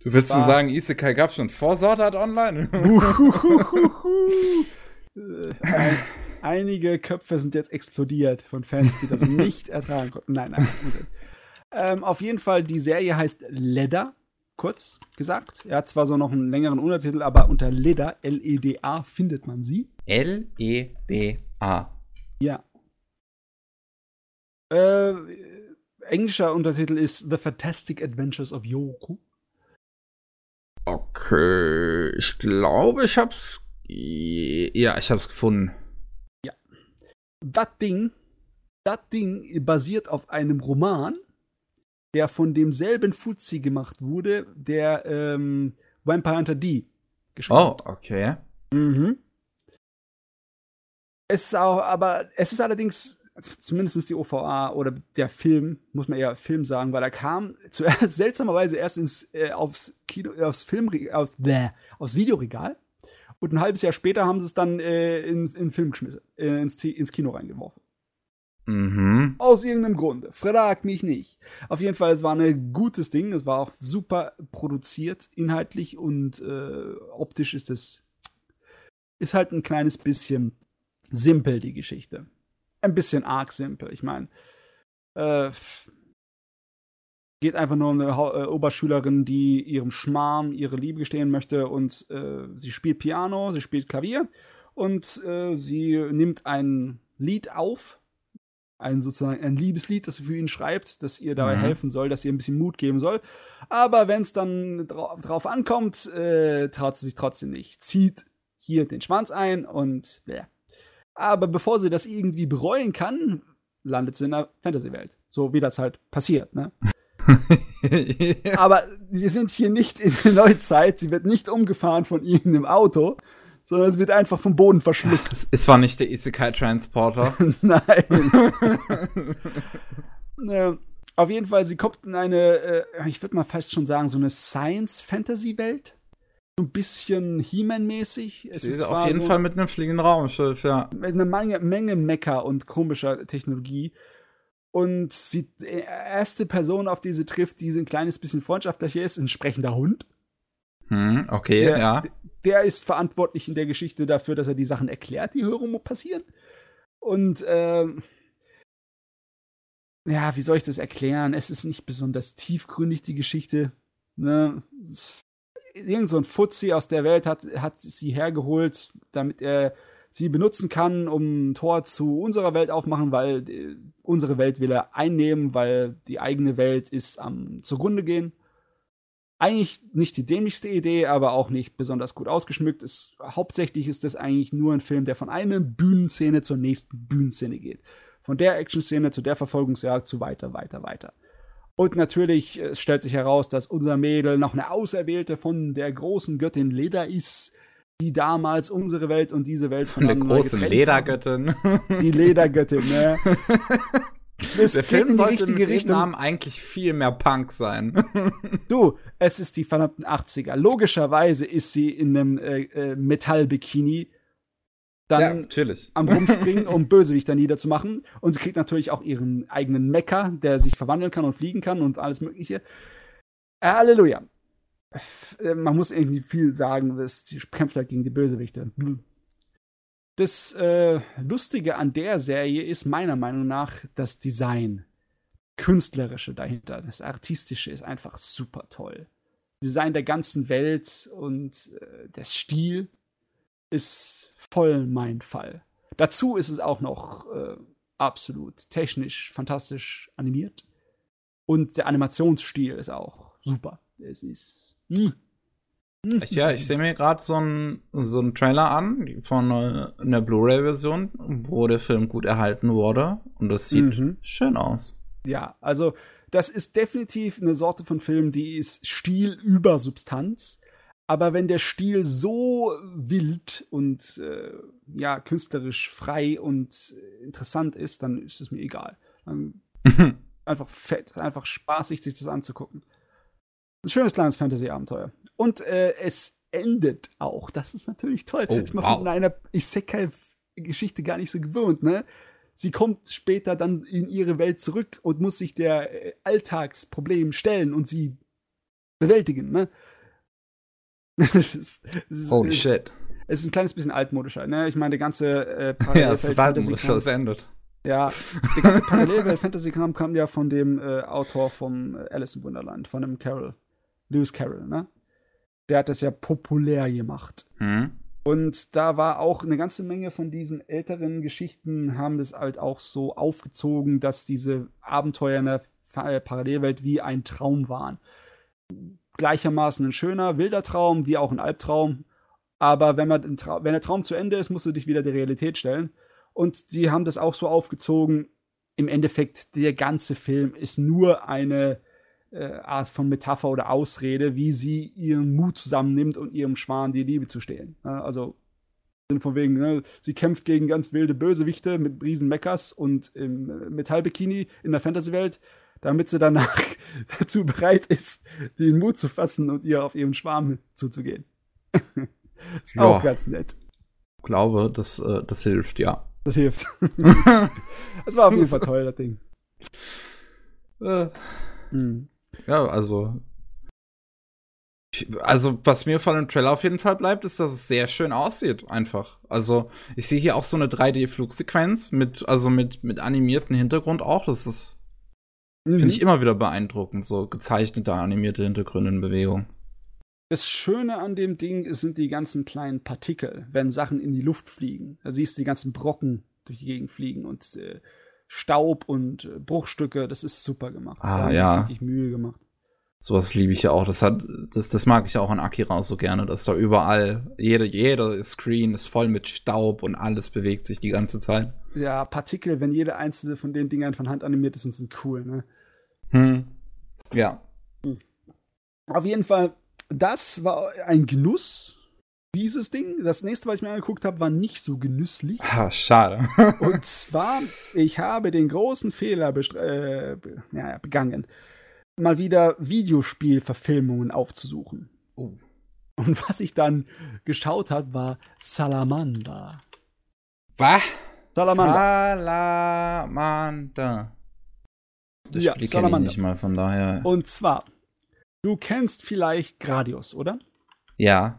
Du willst mir sagen, Isekai gab schon vor Sword Art Online? äh, einige Köpfe sind jetzt explodiert von Fans, die das nicht ertragen konnten. Nein, nein. Ähm, auf jeden Fall, die Serie heißt Ledder, kurz gesagt. Er hat zwar so noch einen längeren Untertitel, aber unter Ledder, L-E-D-A, findet man sie. L-E-D-A. Ja. Äh, englischer Untertitel ist The Fantastic Adventures of Yoko. Okay, ich glaube, ich hab's. Ja, ich hab's gefunden. Ja. Das Ding, das Ding basiert auf einem Roman, der von demselben Fuzzi gemacht wurde, der ähm, Vampire Hunter D geschrieben oh, hat. Oh, okay. Mhm. Es ist auch, aber es ist allerdings zumindest die OVA oder der Film, muss man eher Film sagen, weil er kam zuerst seltsamerweise erst ins, äh, aufs Kino, aufs Film, aufs, bläh, aufs Videoregal. Und ein halbes Jahr später haben sie es dann äh, in, in Film geschmissen, äh, ins, ins Kino reingeworfen. Mhm. Aus irgendeinem Grund. Frag mich nicht. Auf jeden Fall, es war ein gutes Ding. Es war auch super produziert, inhaltlich und äh, optisch ist es ist halt ein kleines bisschen simpel, die Geschichte ein bisschen arg simpel. Ich meine, äh, geht einfach nur um eine äh, Oberschülerin, die ihrem Schmarm ihre Liebe gestehen möchte und äh, sie spielt Piano, sie spielt Klavier und äh, sie nimmt ein Lied auf, ein sozusagen ein Liebeslied, das sie für ihn schreibt, das ihr dabei mhm. helfen soll, das ihr ein bisschen Mut geben soll. Aber wenn es dann dra drauf ankommt, äh, traut sie sich trotzdem nicht. Zieht hier den Schwanz ein und ja, aber bevor sie das irgendwie bereuen kann, landet sie in der Fantasy-Welt. So wie das halt passiert, ne? Aber wir sind hier nicht in der Neuzeit. Sie wird nicht umgefahren von irgendeinem Auto, sondern es wird einfach vom Boden verschluckt. Es, es war nicht der Isekai-Transporter. Nein. äh, auf jeden Fall, sie kommt in eine, äh, ich würde mal fast schon sagen, so eine Science-Fantasy-Welt so ein bisschen He-Man-mäßig. Es ist auf jeden so Fall mit einem fliegenden Raumschiff, ja. Mit einer Menge, Menge Mecker und komischer Technologie. Und die erste Person, auf die sie trifft, die so ein kleines bisschen freundschaftlicher ist, ein sprechender Hund. Hm, okay, der, ja. Der ist verantwortlich in der Geschichte dafür, dass er die Sachen erklärt, die Hörung passieren. Und, ähm, ja, wie soll ich das erklären? Es ist nicht besonders tiefgründig, die Geschichte. Ne? irgend so ein Fuzzi aus der Welt hat, hat sie hergeholt, damit er sie benutzen kann, um ein Tor zu unserer Welt aufmachen, weil die, unsere Welt will er einnehmen, weil die eigene Welt ist am zugrunde gehen. Eigentlich nicht die dämlichste Idee, aber auch nicht besonders gut ausgeschmückt. Es, hauptsächlich ist das eigentlich nur ein Film, der von einer Bühnenszene zur nächsten Bühnenszene geht. Von der Action-Szene zu der Verfolgungsjagd zu weiter, weiter, weiter. Und natürlich es stellt sich heraus, dass unser Mädel noch eine Auserwählte von der großen Göttin Leda ist, die damals unsere Welt und diese Welt von der großen Ledergöttin. Die Ledergöttin, ne? Das der Film sollte mit Richtung. Namen eigentlich viel mehr Punk sein. du, es ist die verdammten 80er. Logischerweise ist sie in einem äh, äh, Metallbikini dann ja, am Rumspringen, um Bösewichter niederzumachen. Und sie kriegt natürlich auch ihren eigenen Mecker, der sich verwandeln kann und fliegen kann und alles Mögliche. Halleluja. Äh, man muss irgendwie viel sagen, sie kämpft halt gegen die Bösewichte. Das äh, Lustige an der Serie ist meiner Meinung nach das Design. Künstlerische dahinter, das Artistische ist einfach super toll. Design der ganzen Welt und äh, der Stil ist voll mein Fall. Dazu ist es auch noch äh, absolut technisch fantastisch animiert. Und der Animationsstil ist auch super. Es ist. Mh. Hm. Ja, ich sehe mir gerade so einen so Trailer an von äh, einer Blu-ray-Version, wo der Film gut erhalten wurde. Und das sieht mhm. schön aus. Ja, also das ist definitiv eine Sorte von Film, die ist Stil über Substanz. Aber wenn der Stil so wild und äh, ja, künstlerisch frei und interessant ist, dann ist es mir egal. einfach fett, einfach spaßig, sich das anzugucken. Ein schönes kleines Fantasy-Abenteuer. Und äh, es endet auch. Das ist natürlich toll. Oh, ich wow. von einer Isekai-Geschichte gar nicht so gewohnt, ne? Sie kommt später dann in ihre Welt zurück und muss sich der äh, Alltagsproblem stellen und sie bewältigen, ne? es ist, es Holy ist, shit. Es ist ein kleines bisschen altmodischer, ne? Ich meine, der ganze äh, Ja, es ist altmodisch, das endet. Ja, der ganze Parallelwelt-Fantasy-Kram kam ja von dem äh, Autor vom äh, Alice im Wunderland, von dem Carol. Lewis Carroll, ne? Der hat das ja populär gemacht. Mhm. Und da war auch eine ganze Menge von diesen älteren Geschichten, haben das halt auch so aufgezogen, dass diese Abenteuer in der äh, Parallelwelt wie ein Traum waren. Gleichermaßen ein schöner, wilder Traum, wie auch ein Albtraum. Aber wenn, man wenn der Traum zu Ende ist, musst du dich wieder der Realität stellen. Und sie haben das auch so aufgezogen. Im Endeffekt, der ganze Film ist nur eine äh, Art von Metapher oder Ausrede, wie sie ihren Mut zusammennimmt und ihrem Schwan die Liebe zu stehen. Ja, also von wegen, ne, sie kämpft gegen ganz wilde Bösewichte mit riesen Meckers und im Metallbikini in der Fantasy-Welt, damit sie danach dazu bereit ist, den Mut zu fassen und ihr auf ihren Schwarm zuzugehen. ist ja, auch ganz nett. Ich glaube, das, äh, das hilft, ja. Das hilft. das war auf jeden Fall toll, das Ding. Äh. Hm. Ja, also. Also, was mir von dem Trailer auf jeden Fall bleibt, ist, dass es sehr schön aussieht, einfach. Also, ich sehe hier auch so eine 3D-Flugsequenz mit, also mit, mit animierten Hintergrund auch. Das ist, mhm. finde ich immer wieder beeindruckend, so gezeichnete, animierte Hintergründe in Bewegung. Das Schöne an dem Ding sind die ganzen kleinen Partikel, wenn Sachen in die Luft fliegen. Da siehst du die ganzen Brocken durch die Gegend fliegen und äh, Staub und äh, Bruchstücke. Das ist super gemacht. Ah, da ja. Richtig Mühe gemacht. Sowas liebe ich ja auch. Das hat, das, das mag ich auch an Akira so gerne, dass da überall, jeder, jeder Screen ist voll mit Staub und alles bewegt sich die ganze Zeit. Ja, Partikel, wenn jede einzelne von den Dingern von Hand animiert ist, sind cool, ne? Hm. Ja. Auf jeden Fall, das war ein Genuss dieses Ding. Das nächste, was ich mir angeguckt habe, war nicht so genüsslich. Ah, schade. und zwar, ich habe den großen Fehler äh, ja, begangen, mal wieder Videospielverfilmungen aufzusuchen. Oh. Und was ich dann geschaut habe, war Salamander. Was? Salamander. Salamander. Das ja, Spiel kenne ich nicht mal, von daher. Und zwar, du kennst vielleicht Gradius, oder? Ja.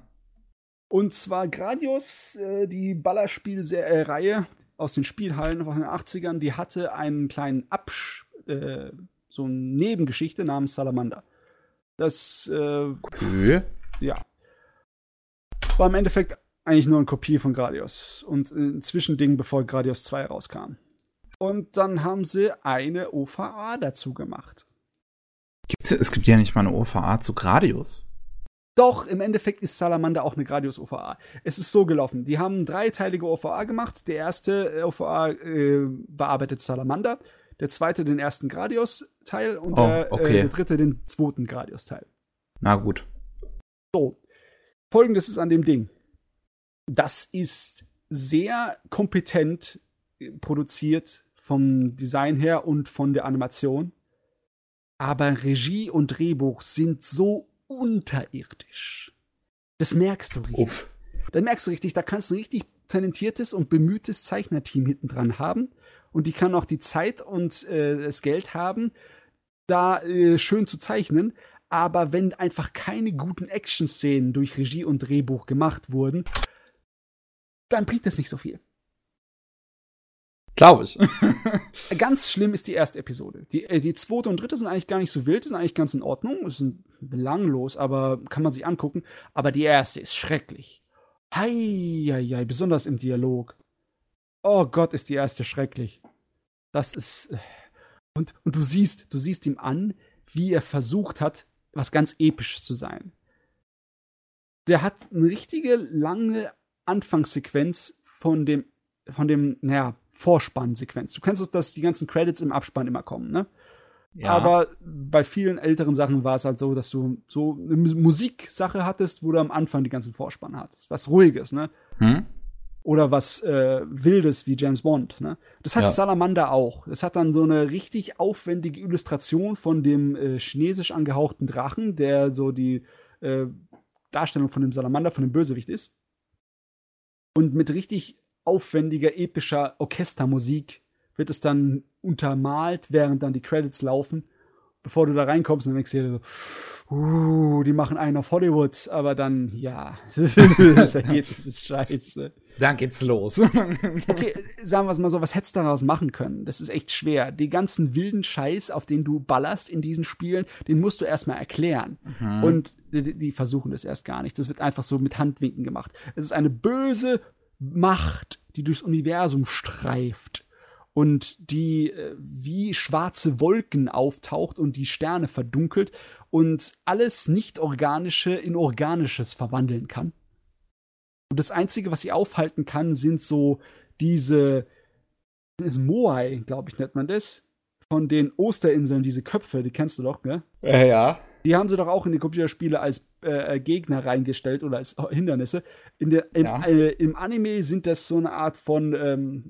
Und zwar Gradius, äh, die Ballerspielreihe aus den Spielhallen von den 80ern, die hatte einen kleinen Absch, äh, so eine Nebengeschichte namens Salamander. Das, äh, okay. ja. War im Endeffekt eigentlich nur eine Kopie von Gradius und ein Zwischending, bevor Gradius 2 rauskam. Und dann haben sie eine OVA dazu gemacht. Gibt's, es gibt ja nicht mal eine OVA zu Gradius. Doch, im Endeffekt ist Salamander auch eine Gradius OVA. Es ist so gelaufen. Die haben dreiteilige OVA gemacht. Der erste äh, OVA äh, bearbeitet Salamander, der zweite den ersten Gradius-Teil und Oh, der, okay. äh, der dritte den zweiten Gradius-Teil. Na gut. So. Folgendes ist an dem Ding. Das ist sehr kompetent äh, produziert vom Design her und von der Animation. Aber Regie und Drehbuch sind so unterirdisch. Das merkst du richtig. Uff. Dann merkst du richtig, da kannst du ein richtig talentiertes und bemühtes Zeichnerteam hinten dran haben. Und die kann auch die Zeit und äh, das Geld haben, da äh, schön zu zeichnen. Aber wenn einfach keine guten Action-Szenen durch Regie und Drehbuch gemacht wurden, dann bringt das nicht so viel. Glaube ich. Ganz schlimm ist die erste Episode. Die, äh, die zweite und dritte sind eigentlich gar nicht so wild, sind eigentlich ganz in Ordnung, sind belanglos, aber kann man sich angucken. Aber die erste ist schrecklich. Hei, besonders im Dialog. Oh Gott, ist die erste schrecklich. Das ist. äh, Und, und du siehst, du siehst ihm an, wie er versucht hat, was ganz Episches zu sein. Der hat eine richtige lange Anfangssequenz von dem, von dem, naja, Vorspannsequenz. Du kennst es, dass die ganzen Credits im Abspann immer kommen, ne? Ja. Aber bei vielen älteren Sachen war es halt so, dass du so eine Mus- Musiksache hattest, wo du am Anfang die ganzen Vorspann hattest. Was Ruhiges, ne? Hm? Oder was äh, Wildes wie James Bond, ne? Das hat Ja. Salamander auch. Es hat dann so eine richtig aufwendige Illustration von dem äh, chinesisch angehauchten Drachen, der so die äh, Darstellung von dem Salamander, von dem Bösewicht ist. Und mit richtig aufwendiger, epischer Orchestermusik wird es dann untermalt, während dann die Credits laufen. Bevor du da reinkommst, dann denkst du dir so, uh, die machen einen auf Hollywood, aber dann, ja, das Ergebnis ist scheiße. Dann geht's los. Okay, sagen wir es mal so, was hättest du daraus machen können? Das ist echt schwer. Die ganzen wilden Scheiß, auf den du ballerst in diesen Spielen, den musst du erstmal erklären. Mhm. Und die, die versuchen das erst gar nicht. Das wird einfach so mit Handwinken gemacht. Es ist eine böse Macht, die durchs Universum streift und die äh, wie schwarze Wolken auftaucht und die Sterne verdunkelt und alles Nicht-Organische in Organisches verwandeln kann. Und das Einzige, was sie aufhalten kann, sind so diese das Moai, glaube ich, nennt man das, von den Osterinseln, diese Köpfe, die kennst du doch, gell? ja, ja. Die haben sie doch auch in die Computerspiele als äh, Gegner reingestellt oder als Hindernisse. In der, im, Ja. äh, Im Anime sind das so eine Art von ähm,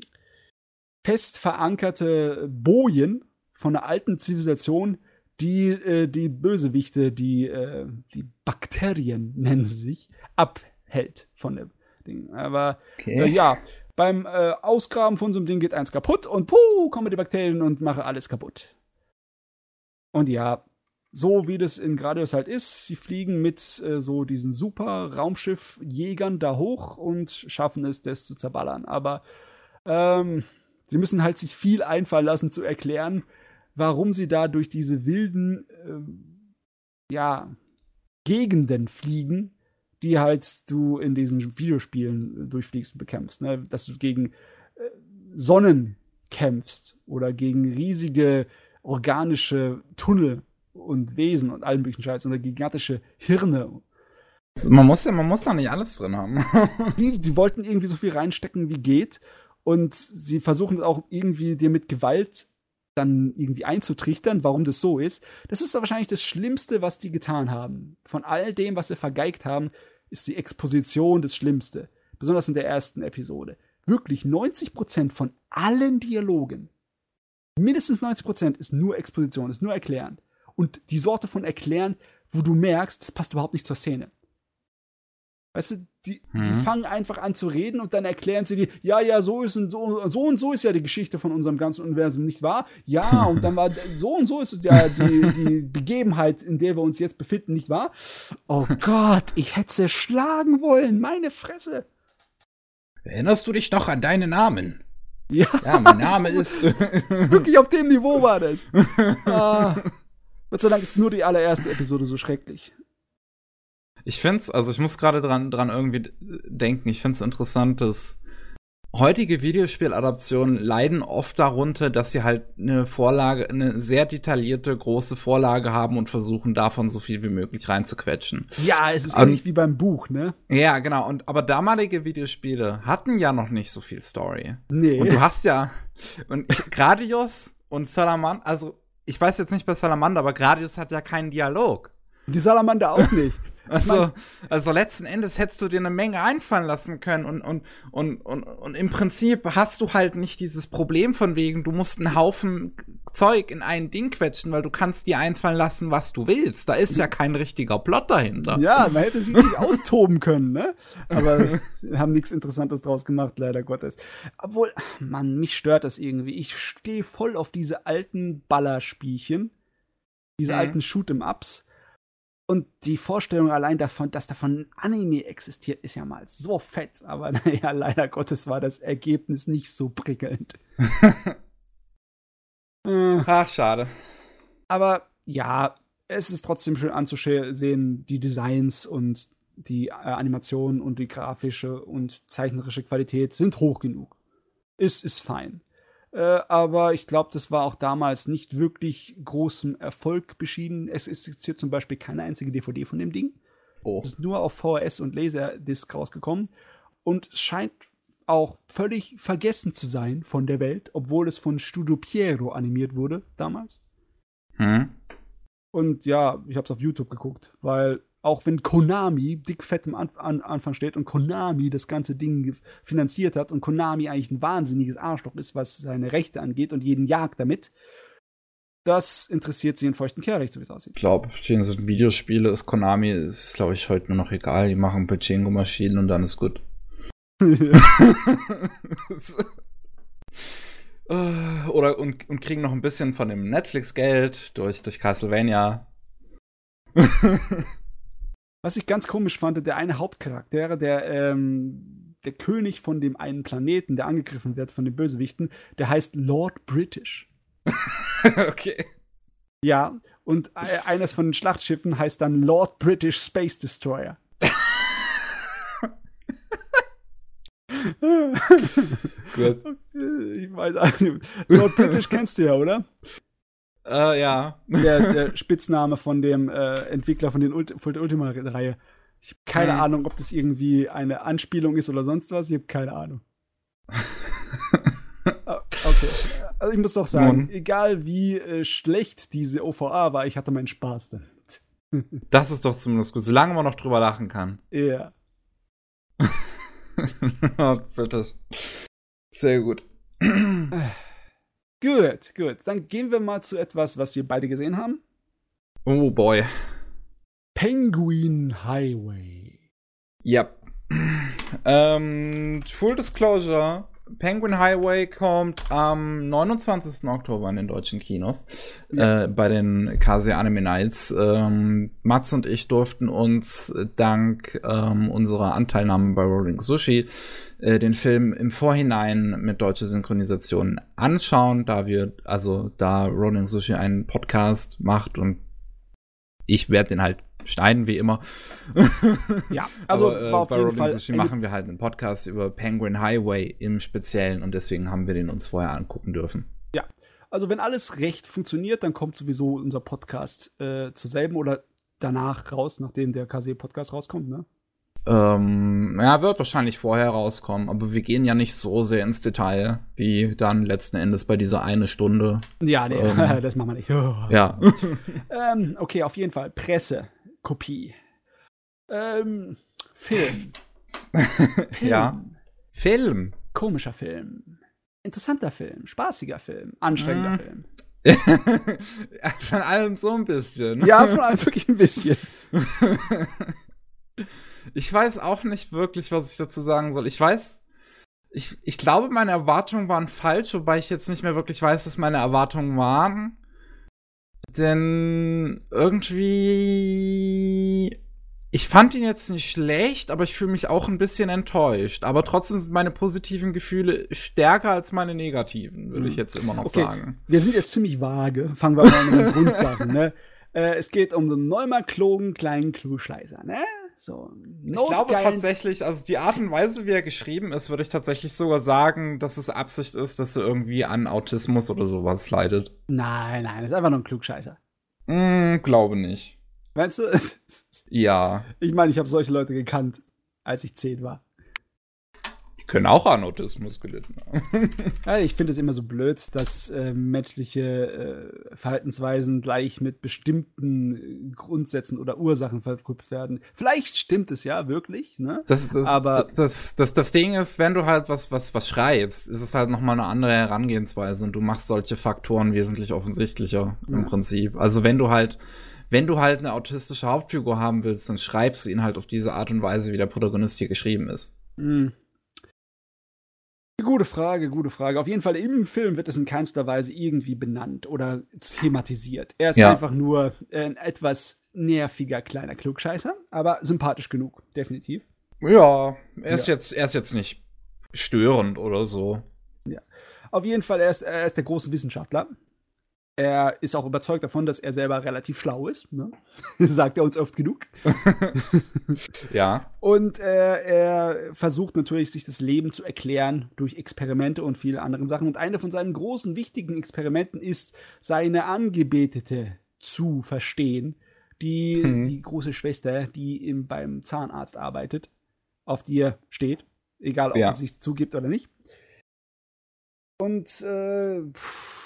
fest verankerte Bojen von einer alten Zivilisation, die äh, die Bösewichte, die, äh, die Bakterien nennen sie sich, abhält von dem Ding. Aber Okay. äh, ja, beim äh, Ausgraben von so einem Ding geht eins kaputt und puh, kommen die Bakterien und machen alles kaputt. Und ja, so wie das in Gradius halt ist, sie fliegen mit äh, so diesen super Raumschiff-Jägern da hoch und schaffen es, das zu zerballern. Aber ähm, sie müssen halt sich viel einfallen lassen zu erklären, warum sie da durch diese wilden, ähm, ja, Gegenden fliegen, die halt du in diesen Videospielen durchfliegst und bekämpfst. Ne? Dass du gegen äh, Sonnen kämpfst oder gegen riesige organische Tunnel und Wesen und allen möglichen Scheiß oder gigantische Hirne. Man muss ja, man muss da nicht alles drin haben. Die, die wollten irgendwie so viel reinstecken, wie geht. Und sie versuchen auch irgendwie dir mit Gewalt dann irgendwie einzutrichtern, warum das so ist. Das ist wahrscheinlich das Schlimmste, was die getan haben. Von all dem, was sie vergeigt haben, ist die Exposition das Schlimmste. Besonders in der ersten Episode. Wirklich 90% von allen Dialogen, mindestens 90% ist nur Exposition, ist nur Erklären. Und die Sorte von Erklären, wo du merkst, das passt überhaupt nicht zur Szene. Weißt du, die, die Mhm. fangen einfach an zu reden und dann erklären sie dir, ja, ja, so ist und so, so und so ist ja die Geschichte von unserem ganzen Universum, nicht wahr? Ja, und dann war so und so ist ja die, die Begebenheit, in der wir uns jetzt befinden, nicht wahr? Oh Gott, ich hätte sie schlagen wollen, meine Fresse. Erinnerst du dich noch an deinen Namen? Ja, Ja, mein Name ist. wirklich auf dem Niveau war das. Ah. Gott sei Dank ist nur die allererste Episode so schrecklich. Ich find's, also ich muss gerade dran, dran irgendwie denken. Ich find's interessant, dass heutige Videospieladaptionen leiden oft darunter, dass sie halt eine Vorlage, eine sehr detaillierte, große Vorlage haben und versuchen, davon so viel wie möglich reinzuquetschen. Ja, es ist um, ähnlich wie beim Buch, ne? Ja, genau. Und, aber damalige Videospiele hatten ja noch nicht so viel Story. Nee. Und du hast ja, und Gradius und Salamander, also, ich weiß jetzt nicht bei Salamander, aber Gradius hat ja keinen Dialog. Die Salamander auch nicht. Also, also letzten Endes hättest du dir eine Menge einfallen lassen können und, und, und, und, und im Prinzip hast du halt nicht dieses Problem von wegen, du musst einen Haufen Zeug in ein Ding quetschen, weil du kannst dir einfallen lassen, was du willst. Da ist ja kein richtiger Plot dahinter. Ja, man hätte sich nicht austoben können, ne? Aber sie haben nichts Interessantes draus gemacht, leider Gottes. Obwohl, Mann, mich stört das irgendwie. Ich stehe voll auf diese alten Ballerspielchen. Diese mhm. alten Shoot'em-Ups und die Vorstellung allein davon, dass davon Anime existiert, ist ja mal so fett. Aber naja, leider Gottes war das Ergebnis nicht so prickelnd. äh, Ach, schade. Aber ja, es ist trotzdem schön anzusehen, die Designs und die äh, Animation und die grafische und zeichnerische Qualität sind hoch genug. Ist, ist fein. Äh, aber ich glaube, das war auch damals nicht wirklich großem Erfolg beschieden. Es existiert zum Beispiel keine einzige DVD von dem Ding. Oh. Es ist nur auf VHS und Laserdisc rausgekommen und scheint auch völlig vergessen zu sein von der Welt, obwohl es von Studio Piero animiert wurde damals. Hm. Und ja, ich habe es auf YouTube geguckt, weil auch wenn Konami dick fett am An An Anfang steht und Konami das ganze Ding finanziert hat und Konami eigentlich ein wahnsinniges Arschloch ist, was seine Rechte angeht und jeden jagt damit, das interessiert sie in feuchten Kehricht, so wie es aussieht. Ich glaube, sind Videospiele ist Konami, ist glaube ich heute nur noch egal. Die machen Pachinko-Maschinen und dann ist gut. Oder und, und kriegen noch ein bisschen von dem Netflix-Geld durch, durch Castlevania. Was ich ganz komisch fand, der eine Hauptcharakter, der, ähm, der König von dem einen Planeten, der angegriffen wird von den Bösewichten, der heißt Lord British. okay. Ja, und äh, eines von den Schlachtschiffen heißt dann Lord British Space Destroyer. Gut. Ich weiß nicht. Lord British kennst du ja, oder? Äh, ja. Der, der, Spitzname von dem äh, Entwickler von, den Ult von der Ultima-Reihe. Ich habe keine hm. Ahnung, ob das irgendwie eine Anspielung ist oder sonst was. Ich habe keine Ahnung. Ah, okay. Also ich muss doch sagen, Nun. egal wie äh, schlecht diese OVA war, ich hatte meinen Spaß damit. das ist doch zumindest gut, solange man noch drüber lachen kann. Ja. oh, bitte. Sehr gut. Gut, gut. Dann gehen wir mal zu etwas, was wir beide gesehen haben. Oh boy. Penguin Highway. Yep. Ähm, Full Disclosure. Penguin Highway kommt am 29. Oktober in den deutschen Kinos ja. äh, bei den KC Anime Nights. Ähm, Mats und ich durften uns dank ähm, unserer Anteilnahme bei Rolling Sushi äh, den Film im Vorhinein mit deutscher Synchronisation anschauen, da wir, also da Rolling Sushi einen Podcast macht und ich werde den halt schneiden, wie immer. ja, also Aber, äh, bei Rolling Fall Sushi machen wir halt einen Podcast über Penguin Highway im Speziellen und deswegen haben wir den uns vorher angucken dürfen. Ja, also wenn alles recht funktioniert, dann kommt sowieso unser Podcast äh, zur selben oder danach raus, nachdem der KC-Podcast rauskommt, ne? Ähm, ja, wird wahrscheinlich vorher rauskommen, aber wir gehen ja nicht so sehr ins Detail, wie dann letzten Endes bei dieser eine Stunde. Ja, nee, ähm, das machen wir nicht. Ja. ähm, okay, auf jeden Fall. Presse, Kopie. Ähm, Film. Film. Ja. Film. Komischer Film. Interessanter Film. Spaßiger Film. Anstrengender mm. Film. von allem so ein bisschen. Ja, von allem wirklich ein bisschen. Ich weiß auch nicht wirklich, was ich dazu sagen soll. Ich weiß, ich, ich glaube, meine Erwartungen waren falsch, wobei ich jetzt nicht mehr wirklich weiß, was meine Erwartungen waren. Denn irgendwie. Ich fand ihn jetzt nicht schlecht, aber ich fühle mich auch ein bisschen enttäuscht. Aber trotzdem sind meine positiven Gefühle stärker als meine negativen, würde ich hm. jetzt immer noch okay. sagen. Wir sind jetzt ziemlich vage. Fangen wir mal mit den Grundsachen, ne? Äh, es geht um den neunmal klogen kleinen Klugscheißer, ne? So, ich glaube tatsächlich, also die Art und Weise, wie er geschrieben ist, würde ich tatsächlich sogar sagen, dass es Absicht ist, dass er irgendwie an Autismus oder sowas leidet. Nein, nein, ist einfach nur ein Klugscheißer. Mm, glaube nicht. Meinst du? ja. Ich meine, ich habe solche Leute gekannt, als ich zehn war können auch an Autismus gelitten haben. ja, ich finde es immer so blöd, dass äh, menschliche äh, Verhaltensweisen gleich mit bestimmten Grundsätzen oder Ursachen verknüpft werden. Vielleicht stimmt es ja wirklich, ne? Das, das, Aber das, das, das, Ding ist, wenn du halt was, was, was schreibst, ist es halt nochmal eine andere Herangehensweise und du machst solche Faktoren wesentlich offensichtlicher ja. im Prinzip. Also wenn du halt wenn du halt eine autistische Hauptfigur haben willst, dann schreibst du ihn halt auf diese Art und Weise, wie der Protagonist hier geschrieben ist. Mhm. Gute Frage, gute Frage. Auf jeden Fall im Film wird es in keinster Weise irgendwie benannt oder thematisiert. Er ist ja. einfach nur ein etwas nerviger kleiner Klugscheißer, aber sympathisch genug, definitiv. Ja, er ist ja. jetzt, er ist jetzt nicht störend oder so. Ja. Auf jeden Fall, er ist, er ist der große Wissenschaftler. Er ist auch überzeugt davon, dass er selber relativ schlau ist. Ne? sagt er uns oft genug. ja. Und äh, er versucht natürlich, sich das Leben zu erklären durch Experimente und viele andere Sachen. Und eine von seinen großen, wichtigen Experimenten ist, seine Angebetete zu verstehen. Die, hm. die große Schwester, die im, beim Zahnarzt arbeitet, auf die er steht. Egal, ob ja. er sich zugibt oder nicht. Und äh, pff,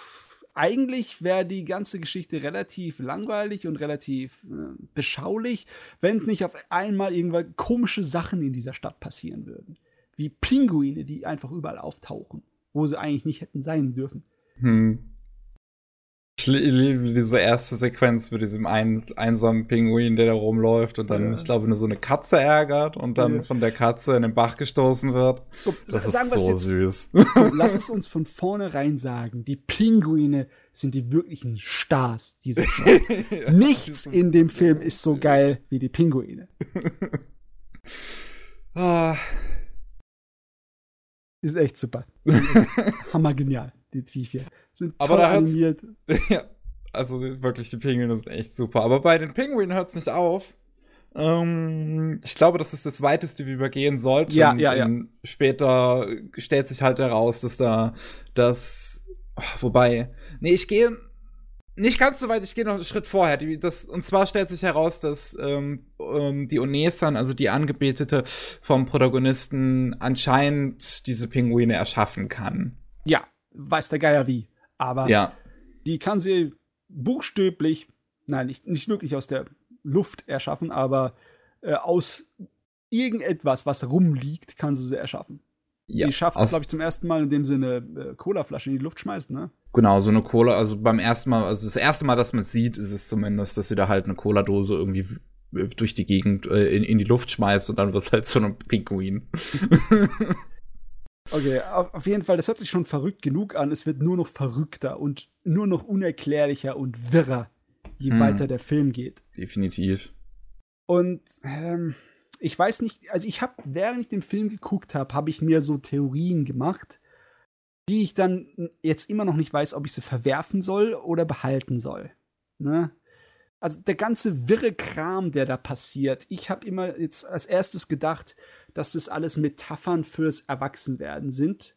eigentlich wäre die ganze Geschichte relativ langweilig und relativ äh, beschaulich, wenn es nicht auf einmal irgendwann komische Sachen in dieser Stadt passieren würden. Wie Pinguine, die einfach überall auftauchen, wo sie eigentlich nicht hätten sein dürfen. Hm. Ich liebe diese erste Sequenz mit diesem einen, einsamen Pinguin, der da rumläuft und dann, ja. ich glaube, nur so eine Katze ärgert und dann ja. von der Katze in den Bach gestoßen wird. Guck, das ist so jetzt, süß. Lass es uns von vornherein sagen. Die Pinguine sind die wirklichen Stars dieser Show. ja, Nichts in dem Film ist so geil wie die Pinguine. ah. Ist echt super. Hammergenial, die Twiefia sind aber animiert. ja, also wirklich, die Pinguine sind echt super. Aber bei den Pinguinen hört es nicht auf. Ähm, ich glaube, das ist das weiteste, wie wir gehen sollten. Ja, ja, ja. Später stellt sich halt heraus, dass da das. Oh, wobei. Nee, ich gehe nicht ganz so weit, ich gehe noch einen Schritt vorher. Die, das, und zwar stellt sich heraus, dass ähm, ähm, die Onesan, also die Angebetete vom Protagonisten, anscheinend diese Pinguine erschaffen kann. Ja, weiß der Geier wie. Aber ja. die kann sie buchstäblich, nein, nicht, nicht wirklich aus der Luft erschaffen, aber äh, aus irgendetwas, was rumliegt, kann sie sie erschaffen. Ja, die schafft es, glaube ich, zum ersten Mal, indem sie eine äh, Colaflasche in die Luft schmeißt, ne? Genau, so eine Cola, also beim ersten Mal, also das erste Mal, dass man sieht, ist es zumindest, dass sie da halt eine Cola-Dose irgendwie durch die Gegend äh, in, in die Luft schmeißt und dann wird es halt so ein Pinguin. Okay, auf, jeden Fall, das hört sich schon verrückt genug an. Es wird nur noch verrückter und nur noch unerklärlicher und wirrer, je hm. weiter der Film geht. Definitiv. Und ähm, ich weiß nicht, also ich habe, während ich den Film geguckt habe, habe ich mir so Theorien gemacht, die ich dann jetzt immer noch nicht weiß, ob ich sie verwerfen soll oder behalten soll. Ne? Also der ganze wirre Kram, der da passiert. Ich habe immer jetzt als erstes gedacht, dass das alles Metaphern fürs Erwachsenwerden sind.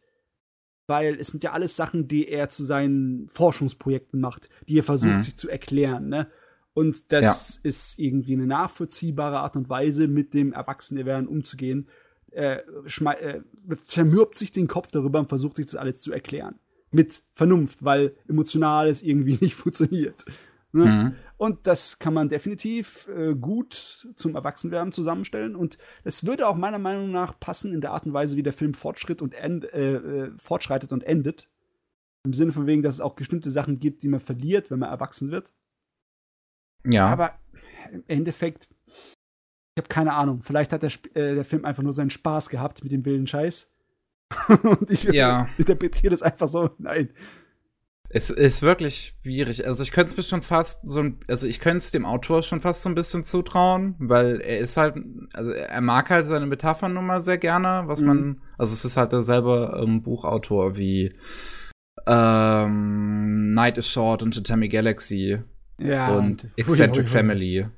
Weil es sind ja alles Sachen, die er zu seinen Forschungsprojekten macht, die er versucht, mhm. sich zu erklären. Ne? Und das ja. ist irgendwie eine nachvollziehbare Art und Weise, mit dem Erwachsenwerden umzugehen. Er äh, zermürbt sich den Kopf darüber und versucht sich das alles zu erklären. Mit Vernunft, weil emotional es irgendwie nicht funktioniert. Ne? Mhm. Und das kann man definitiv äh, gut zum Erwachsenwerden zusammenstellen. Und es würde auch meiner Meinung nach passen in der Art und Weise, wie der Film fortschritt und end, äh, äh, fortschreitet und endet. Im Sinne von wegen, dass es auch bestimmte Sachen gibt, die man verliert, wenn man erwachsen wird. Ja. Aber im Endeffekt, ich habe keine Ahnung. Vielleicht hat der, äh, der Film einfach nur seinen Spaß gehabt mit dem wilden Scheiß. und ich ja. interpretiere das einfach so. Nein. Es ist wirklich schwierig. Also ich könnte es mir schon fast so ein, also ich könnte es dem Autor schon fast so ein bisschen zutrauen, weil er ist halt, also er mag halt seine Metaphern nun mal sehr gerne, was mhm. man, also es ist halt derselbe ähm, Buchautor wie ähm, Night is Short und The Tammy Galaxy. Ja. und Eccentric hui, hui. Family.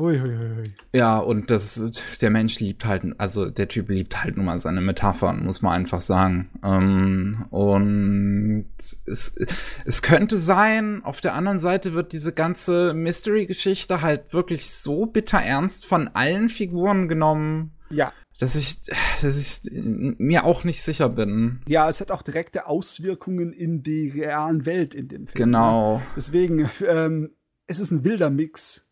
Ui, ui, ui. Ja, und das, der Mensch liebt halt, also der Typ liebt halt nun mal seine Metaphern, muss man einfach sagen. Ähm, und es, es könnte sein, auf der anderen Seite wird diese ganze Mystery-Geschichte halt wirklich so bitter ernst von allen Figuren genommen, Ja. dass ich, dass ich mir auch nicht sicher bin. Ja, es hat auch direkte Auswirkungen in die realen Welt in dem Film. Ne? Genau. Deswegen, ähm, es ist ein wilder Mix.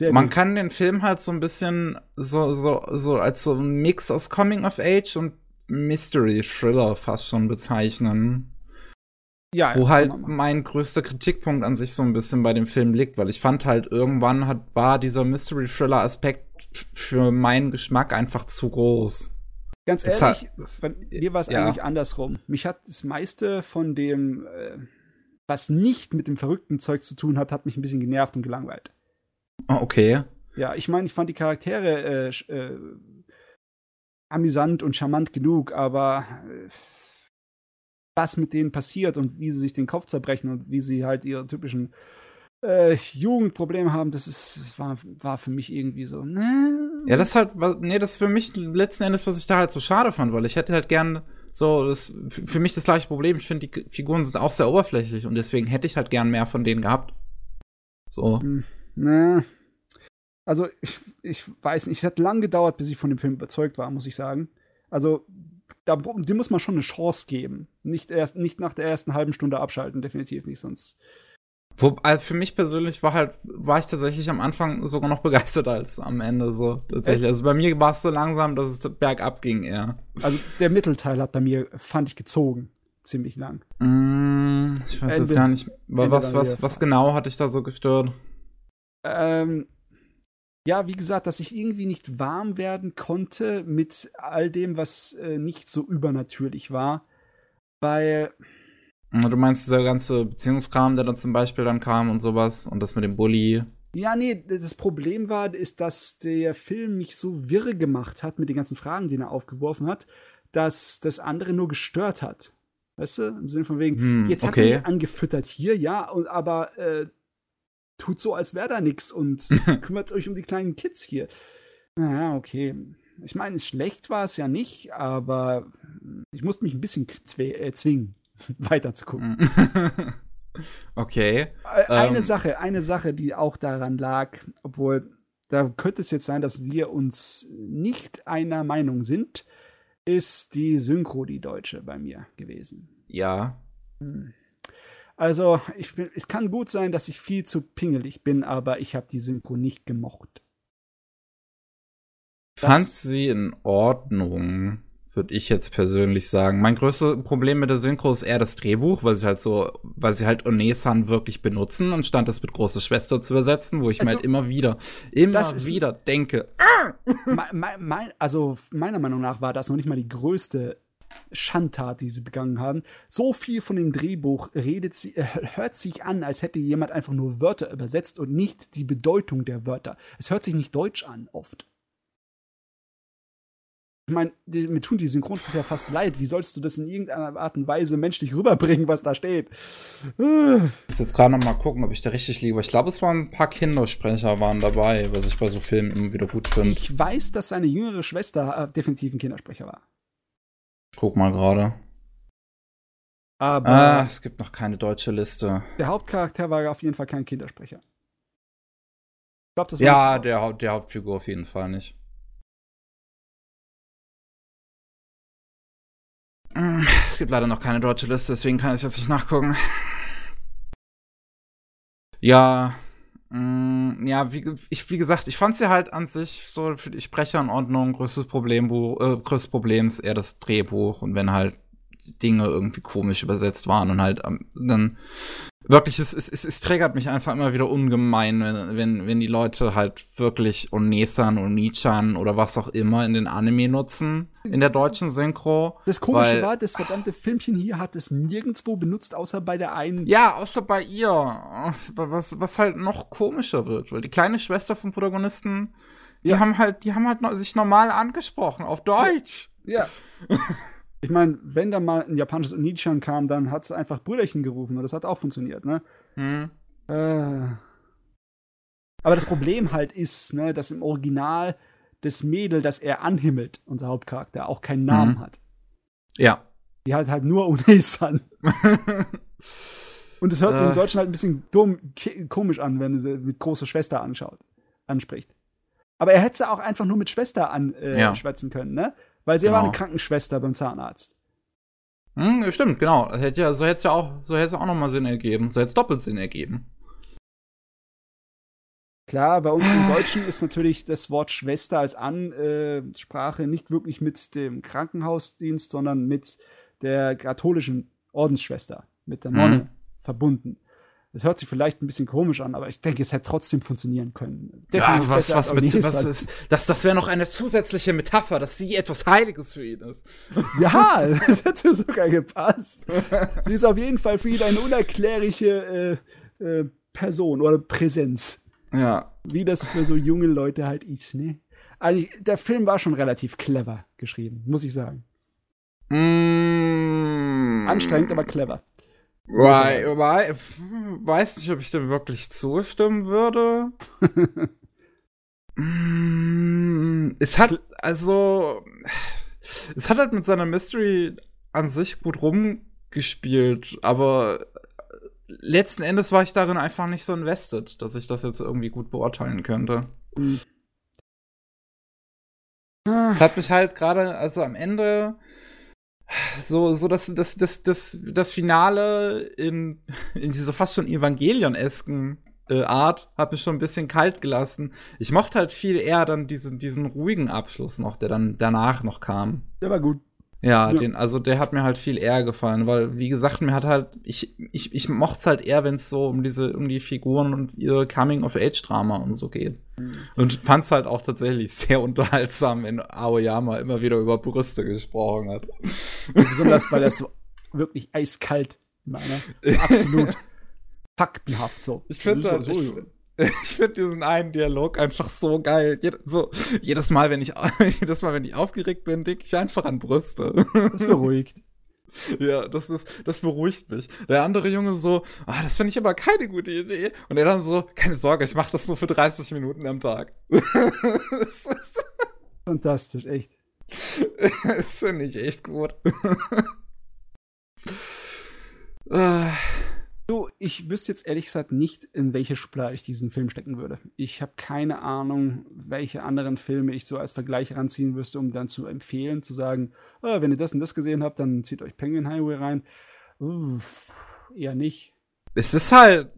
Der Man gut- kann den Film halt so ein bisschen so, so, so als so ein Mix aus Coming of Age und Mystery Thriller fast schon bezeichnen. ja, Wo halt mein größter Kritikpunkt an sich so ein bisschen bei dem Film liegt, weil ich fand halt irgendwann hat, war dieser Mystery Thriller Aspekt für meinen Geschmack einfach zu groß. Ganz ehrlich, hat- bei mir war es ja. eigentlich andersrum. Mich hat das meiste von dem, äh, was nicht mit dem verrückten Zeug zu tun hat, hat mich ein bisschen genervt und gelangweilt. Oh, okay. Ja, ich meine, ich fand die Charaktere äh, äh, amüsant und charmant genug, aber äh, was mit denen passiert und wie sie sich den Kopf zerbrechen und wie sie halt ihre typischen äh, Jugendprobleme haben, das ist, das war, war für mich irgendwie so. Ne? Ja, das ist halt, nee, das ist für mich letzten Endes, was ich da halt so schade fand, weil ich hätte halt gern so, das, für mich das gleiche Problem. Ich finde, die Figuren sind auch sehr oberflächlich und deswegen hätte ich halt gern mehr von denen gehabt. So. Hm, Ne. Also, ich, ich weiß nicht, es hat lang gedauert, bis ich von dem Film überzeugt war, muss ich sagen. Also, da, dem muss man schon eine Chance geben. Nicht, erst, nicht nach der ersten halben Stunde abschalten, definitiv nicht, sonst. Wo, also für mich persönlich war halt, war ich tatsächlich am Anfang sogar noch begeisterter als am Ende so. Tatsächlich. Also bei mir war es so langsam, dass es bergab ging eher. Also, der Mittelteil hat bei mir, fand ich, gezogen. Ziemlich lang. Mm, ich weiß jetzt Ende- gar nicht. Ende Was, was, was genau hat dich da so gestört? Ähm, ja, wie gesagt, dass ich irgendwie nicht warm werden konnte mit all dem, was äh, nicht so übernatürlich war. Weil, Du meinst dieser ganze Beziehungskram, der dann zum Beispiel dann kam und sowas und das mit dem Bully. ja, nee, das Problem war, ist, dass der Film mich so wirre gemacht hat mit den ganzen Fragen, die er aufgeworfen hat, dass das andere nur gestört hat. Weißt du? Im Sinne von wegen, Hm, jetzt hat okay. er mich angefüttert hier, ja, und, aber äh, tut so, als wäre da nichts und kümmert euch um die kleinen Kids hier. Naja, okay. Ich meine, schlecht war es ja nicht, aber ich musste mich ein bisschen äh, zwingen, weiter zu gucken. okay. Äh, Eine Ähm. Sache, eine Sache, die auch daran lag, obwohl da könnte es jetzt sein, dass wir uns nicht einer Meinung sind, ist die Synchro, die deutsche bei mir gewesen. Ja. Also, ich bin, es kann gut sein, dass ich viel zu pingelig bin, aber ich habe die Synchro nicht gemocht. Das- Fand sie in Ordnung, würde ich jetzt persönlich sagen. Mein größtes Problem mit der Synchro ist eher das Drehbuch, weil sie halt so, weil sie halt Onesan wirklich benutzen, anstatt das mit große Schwester zu übersetzen, wo ich mir Also, halt immer wieder, immer wieder denke. Me- me- mein, also, meiner Meinung nach war das noch nicht mal die größte Schandtat, die sie begangen haben. So viel von dem Drehbuch redet sie, äh, hört sich an, als hätte jemand einfach nur Wörter übersetzt und nicht die Bedeutung der Wörter. Es hört sich nicht deutsch an, oft. Ich meine, mir tun die Synchronsprecher fast leid. Wie sollst du das in irgendeiner Art und Weise menschlich rüberbringen, was da steht? Ich muss jetzt gerade noch mal gucken, ob ich da richtig liege. Ich glaube, es waren ein paar Kindersprecher waren dabei, was ich bei so Filmen immer wieder gut finde. Ich Ich weiß, dass seine jüngere Schwester äh, definitiv ein Kindersprecher war. Guck mal gerade. Aber Ah, es gibt noch keine deutsche Liste. der Hauptcharakter war auf jeden Fall kein Kindersprecher. Ich glaube, das war Ja, der, Haupt- der Hauptfigur auf jeden Fall nicht. Mm, Es gibt leider noch keine deutsche Liste, deswegen kann ich jetzt nicht nachgucken. Ja, mm, ja, wie, ich, wie gesagt, ich fand sie halt an sich so für die Sprecher in Ordnung. Größtes Problem, äh, größtes Problem ist eher das Drehbuch und wenn halt Dinge irgendwie komisch übersetzt waren und halt dann wirklich, es, es, es, es triggert mich einfach immer wieder ungemein, wenn, wenn, wenn die Leute halt wirklich Onesan und Nichan oder was auch immer in den Anime nutzen, in der deutschen Synchro. Das Komische Weil- war, das verdammte Filmchen hier hat es nirgendwo benutzt, außer bei der einen. Ja, außer bei ihr. Was, was halt noch komischer wird, weil die kleine Schwester vom Protagonisten, die Ja. haben halt, die haben halt sich normal angesprochen, auf Deutsch. Ja. ich meine, wenn da mal ein japanisches Onichan kam, dann hat es einfach Brüderchen gerufen und das hat auch funktioniert, ne? Hm. Äh. Aber das Problem halt ist, ne, dass im Original das Mädel, das er anhimmelt, unser Hauptcharakter, auch keinen Namen Mhm. hat. Ja. Die hat halt nur Unei-san. Und es hört sich Äh. im Deutschen halt ein bisschen dumm, komisch an, wenn sie mit großer Schwester anschaut, anspricht. Aber er hätte sie auch einfach nur mit Schwester anschwätzen äh, Ja. können, ne? Weil sie war Genau. eine Krankenschwester beim Zahnarzt. Hm, stimmt, genau. Hätte ja, so hätte es ja auch, so hätte es auch nochmal Sinn ergeben. So hätte es doppelt Sinn ergeben. Klar, bei uns im Deutschen ist natürlich das Wort Schwester als Ansprache nicht wirklich mit dem Krankenhausdienst, sondern mit der katholischen Ordensschwester, mit der Mhm. Nonne verbunden. Das hört sich vielleicht ein bisschen komisch an, aber ich denke, es hätte trotzdem funktionieren können. Ja, was, was mit, was ist, das, das wäre noch eine zusätzliche Metapher, dass sie etwas Heiliges für ihn ist. Ja, das hätte sogar gepasst. Sie ist auf jeden Fall für ihn eine unerklärliche äh, äh, Person oder Präsenz. Ja. Wie das für so junge Leute halt ist, ne? Also, der Film war schon relativ clever geschrieben, muss ich sagen. Mm, Anstrengend, aber clever. Wei, wei, weiß nicht, ob ich dem wirklich zustimmen würde. Mm, es hat, also, es hat halt mit seiner Mystery an sich gut rumgespielt, aber letzten Endes war ich darin einfach nicht so invested, dass ich das jetzt irgendwie gut beurteilen könnte. Hm. Ah, Es hat mich halt gerade, also am Ende, so, so das, das, das, das, das Finale in, in dieser fast schon Evangelion-esken äh, Art hat mich schon ein bisschen kalt gelassen. Ich mochte halt viel eher dann diesen, diesen ruhigen Abschluss noch, der dann danach noch kam. der war gut. Ja, Ja. Den, also der hat mir halt viel eher gefallen, weil, wie gesagt, mir hat halt, ich, ich, ich mochte es halt eher, wenn es so um diese, um die Figuren und ihr Coming-of-Age-Drama und so geht. Und fand's halt auch tatsächlich sehr unterhaltsam, wenn Aoyama immer wieder über Brüste gesprochen hat. Besonders, weil er so wirklich eiskalt war, ne? So absolut faktenhaft so. Ich finde So, halt, so, ich, so. ich find diesen einen Dialog einfach so geil. Jed so, jedes Mal, wenn ich, jedes Mal, wenn ich aufgeregt bin, denke ich einfach an Brüste. Das beruhigt. Ja, das ist, das beruhigt mich. Der andere Junge so, ah, das finde ich aber keine gute Idee. Und er dann so, keine Sorge, ich mache das nur für 30 Minuten am Tag. Fantastisch, echt. das finde ich echt gut. Du, ich wüsste jetzt ehrlich gesagt nicht, in welche Schublade ich diesen Film stecken würde. Ich habe keine Ahnung, welche anderen Filme ich so als Vergleich ranziehen müsste, um dann zu empfehlen, zu sagen, ah, wenn ihr das und das gesehen habt, dann zieht euch Penguin Highway rein. Uff, eher nicht. es ist halt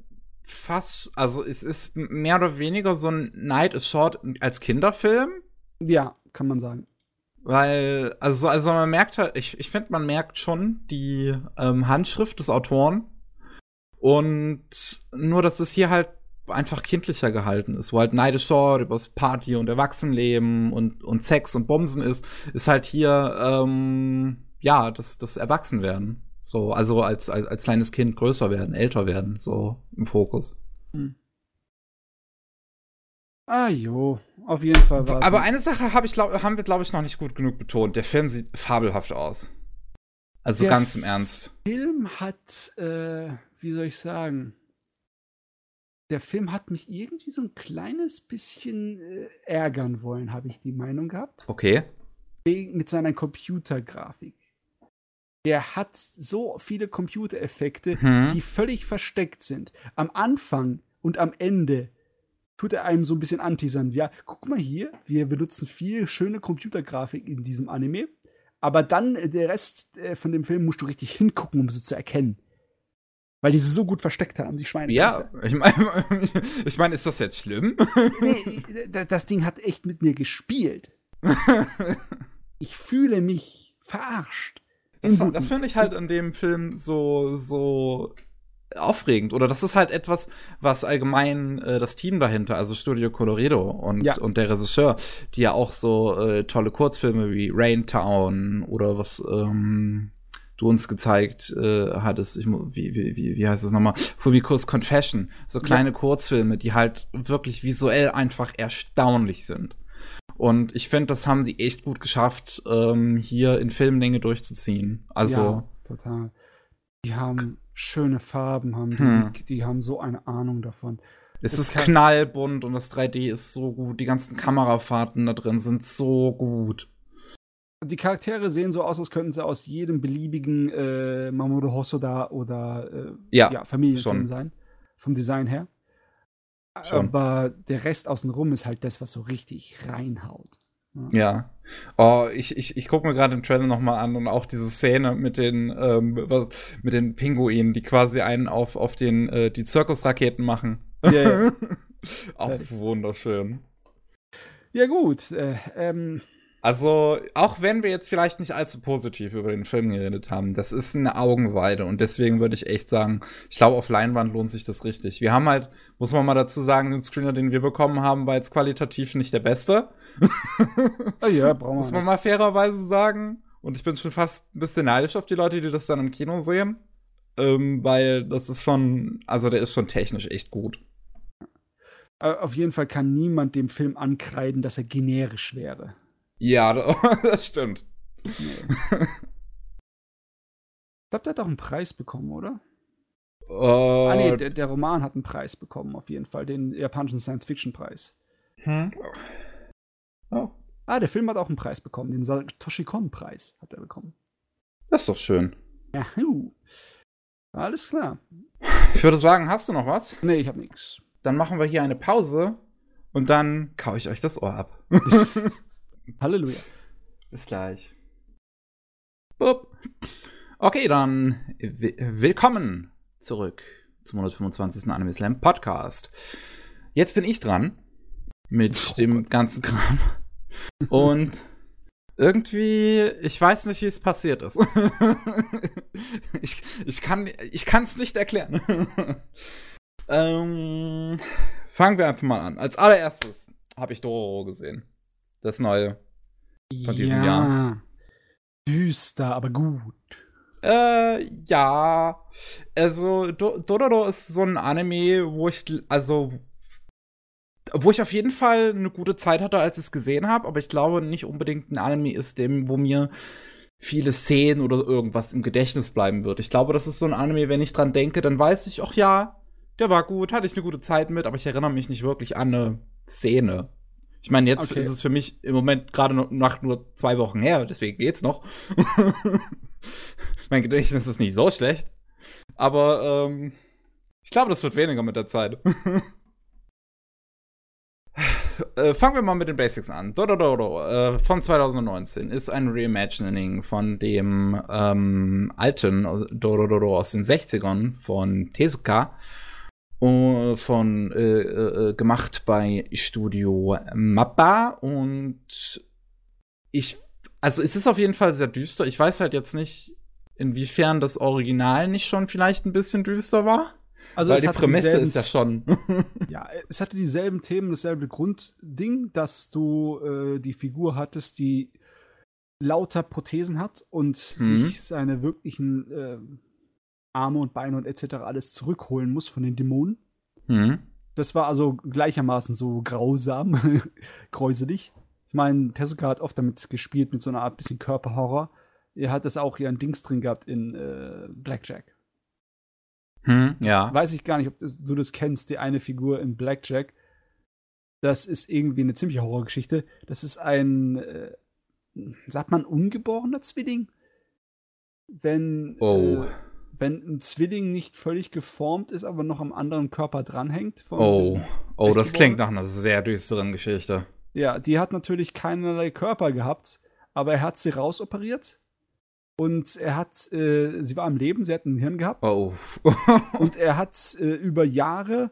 fast, also es ist mehr oder weniger so ein Night is Short als Kinderfilm. Ja, kann man sagen. Weil, also, also man merkt halt, ich, ich finde, man merkt schon die ähm, Handschrift des Autoren. Und nur, dass es hier halt einfach kindlicher gehalten ist, wo halt is Short übers Party und Erwachsenenleben und, und Sex und Bomsen ist, ist halt hier, ähm, ja, das, das Erwachsenwerden. So, also als, als, als kleines Kind größer werden, älter werden, so im Fokus. Ah jo, auf jeden Fall war Aber eine Sache hab ich, glaub, haben wir, glaube ich, noch nicht gut genug betont. Der Film sieht fabelhaft aus. Also Der ganz im Ernst. Film hat, äh, wie soll ich sagen, der Film hat mich irgendwie so ein kleines bisschen äh, ärgern wollen, habe ich die Meinung gehabt. Okay. Mit seiner Computergrafik. Der hat so viele Computereffekte, Mhm. die völlig versteckt sind. Am Anfang und am Ende tut er einem so ein bisschen anteasern. Ja, guck mal hier, wir benutzen viel schöne Computergrafik in diesem Anime. Aber dann äh, der Rest äh, von dem Film musst du richtig hingucken, um sie zu erkennen. Weil die sie so gut versteckt haben, die Schweine. Ja, ich meine, ich mein, ist das jetzt schlimm? Nee, das Ding hat echt mit mir gespielt. Ich fühle mich verarscht. Das, das finde ich halt an dem Film so, so aufregend. Oder das ist halt etwas, was allgemein äh, das Team dahinter, also Studio Colorido und, Ja. und der Regisseur, die ja auch so äh, tolle Kurzfilme wie Rain Town oder was ähm, du uns gezeigt äh, hattest, ich, wie, wie, wie, heißt es nochmal? Fumiko's Confession. So kleine Kurzfilme, die halt wirklich visuell einfach erstaunlich sind. Und ich finde, das haben sie echt gut geschafft, ähm, hier in Filmlänge durchzuziehen. Also, ja, total. Die haben schöne Farben, haben die, hm. die, die, haben so eine Ahnung davon. Es, es ist knallbunt und das 3D ist so gut. Die ganzen Kamerafahrten da drin sind so gut. Die Charaktere sehen so aus, als könnten sie aus jedem beliebigen äh, Mamoru Hosoda oder äh, ja, ja, Familienfilm schon. sein. Vom Design her. Schon. Aber der Rest außenrum ist halt das, was so richtig reinhaut. Ja. Oh, ich, ich, ich gucke mir gerade den Trailer nochmal an und auch diese Szene mit den, ähm, was, mit den Pinguinen, die quasi einen auf, auf den, äh, die Zirkusraketen machen. Ja, ja. auch wunderschön. Ja, gut. Äh, ähm, also, auch wenn wir jetzt vielleicht nicht allzu positiv über den Film geredet haben, das ist eine Augenweide und deswegen würde ich echt sagen, ich glaube, auf Leinwand lohnt sich das richtig. Wir haben halt, muss man mal dazu sagen, den Screener, den wir bekommen haben, war jetzt qualitativ nicht der beste. Oh ja, brauchen wir. Muss man mal fairerweise sagen. Und ich bin schon fast ein bisschen neidisch auf die Leute, die das dann im Kino sehen. Ähm, weil das ist schon, also der ist schon technisch echt gut. Auf jeden Fall kann niemand dem Film ankreiden, dass er generisch wäre. Ja, das stimmt. Nee. ich glaube, der hat auch einen Preis bekommen, oder? Uh, ah, nee, der, der, Roman hat einen Preis bekommen, auf jeden Fall, den japanischen Science-Fiction-Preis. Hm? Oh. Ah, der Film hat auch einen Preis bekommen, den Satoshi Kon-Preis hat er bekommen. Das ist doch schön. Ja, hu. Alles klar. Ich würde sagen, hast du noch was? Nee, ich hab nichts. Dann machen wir hier eine Pause und dann kaue ich euch das Ohr ab. Halleluja. Bis gleich. Bup. Okay, dann willkommen zurück zum 125. Anime Slam Podcast. Jetzt bin ich dran mit oh dem Gott. ganzen Kram. Und irgendwie, ich weiß nicht, wie es passiert ist. ich, ich kann ich es nicht erklären. ähm, fangen wir einfach mal an. Als allererstes habe ich Dororo gesehen. Das neue. Von ja, diesem Jahr. Düster, aber gut. Äh, ja. Also, Do Dororo ist so ein Anime, wo ich, also, wo ich auf jeden Fall eine gute Zeit hatte, als ich es gesehen habe, aber ich glaube nicht unbedingt ein Anime ist, dem, wo mir viele Szenen oder irgendwas im Gedächtnis bleiben wird. Ich glaube, das ist so ein Anime, wenn ich dran denke, dann weiß ich, ach ja, der war gut, hatte ich eine gute Zeit mit, aber ich erinnere mich nicht wirklich an eine Szene. Ich meine, jetzt okay. ist es für mich im Moment gerade nach nur zwei Wochen her, deswegen geht's noch. mein Gedächtnis ist nicht so schlecht. Aber ähm, ich glaube, das wird weniger mit der Zeit. äh, fangen wir mal mit den Basics an. Dododoro äh, von 2019 ist ein Reimagining von dem ähm, alten Dododoro aus den 60ern von Tezuka von äh, äh, gemacht bei Studio Mappa und ich also es ist auf jeden Fall sehr düster. Ich weiß halt jetzt nicht, inwiefern das Original nicht schon vielleicht ein bisschen düster war. Also Weil die Prämisse ist ja schon. ja, es hatte dieselben Themen, dasselbe Grundding, dass du äh, die Figur hattest, die lauter Prothesen hat und mhm. sich seine wirklichen äh, Arme und Beine und etc. alles zurückholen muss von den Dämonen. Mhm. Das war also gleichermaßen so grausam, gräuselig. Ich meine, Tezuka hat oft damit gespielt, mit so einer Art bisschen Körperhorror. Er hat das auch hier ein Dings drin gehabt in äh, Blackjack. Hm, ja. Weiß ich gar nicht, ob das, du das kennst, die eine Figur in Blackjack. Das ist irgendwie eine ziemliche Horrorgeschichte. Das ist ein, äh, sagt man, ungeborener Zwilling? Wenn. Oh. Äh, wenn ein Zwilling nicht völlig geformt ist, aber noch am anderen Körper dranhängt. oh, oh, das klingt nach einer sehr düsteren Geschichte. Ja, die hat natürlich keinerlei Körper gehabt, aber er hat sie rausoperiert und er hat, äh, sie war am Leben, sie hat ein Hirn gehabt. Oh. und er hat äh, über Jahre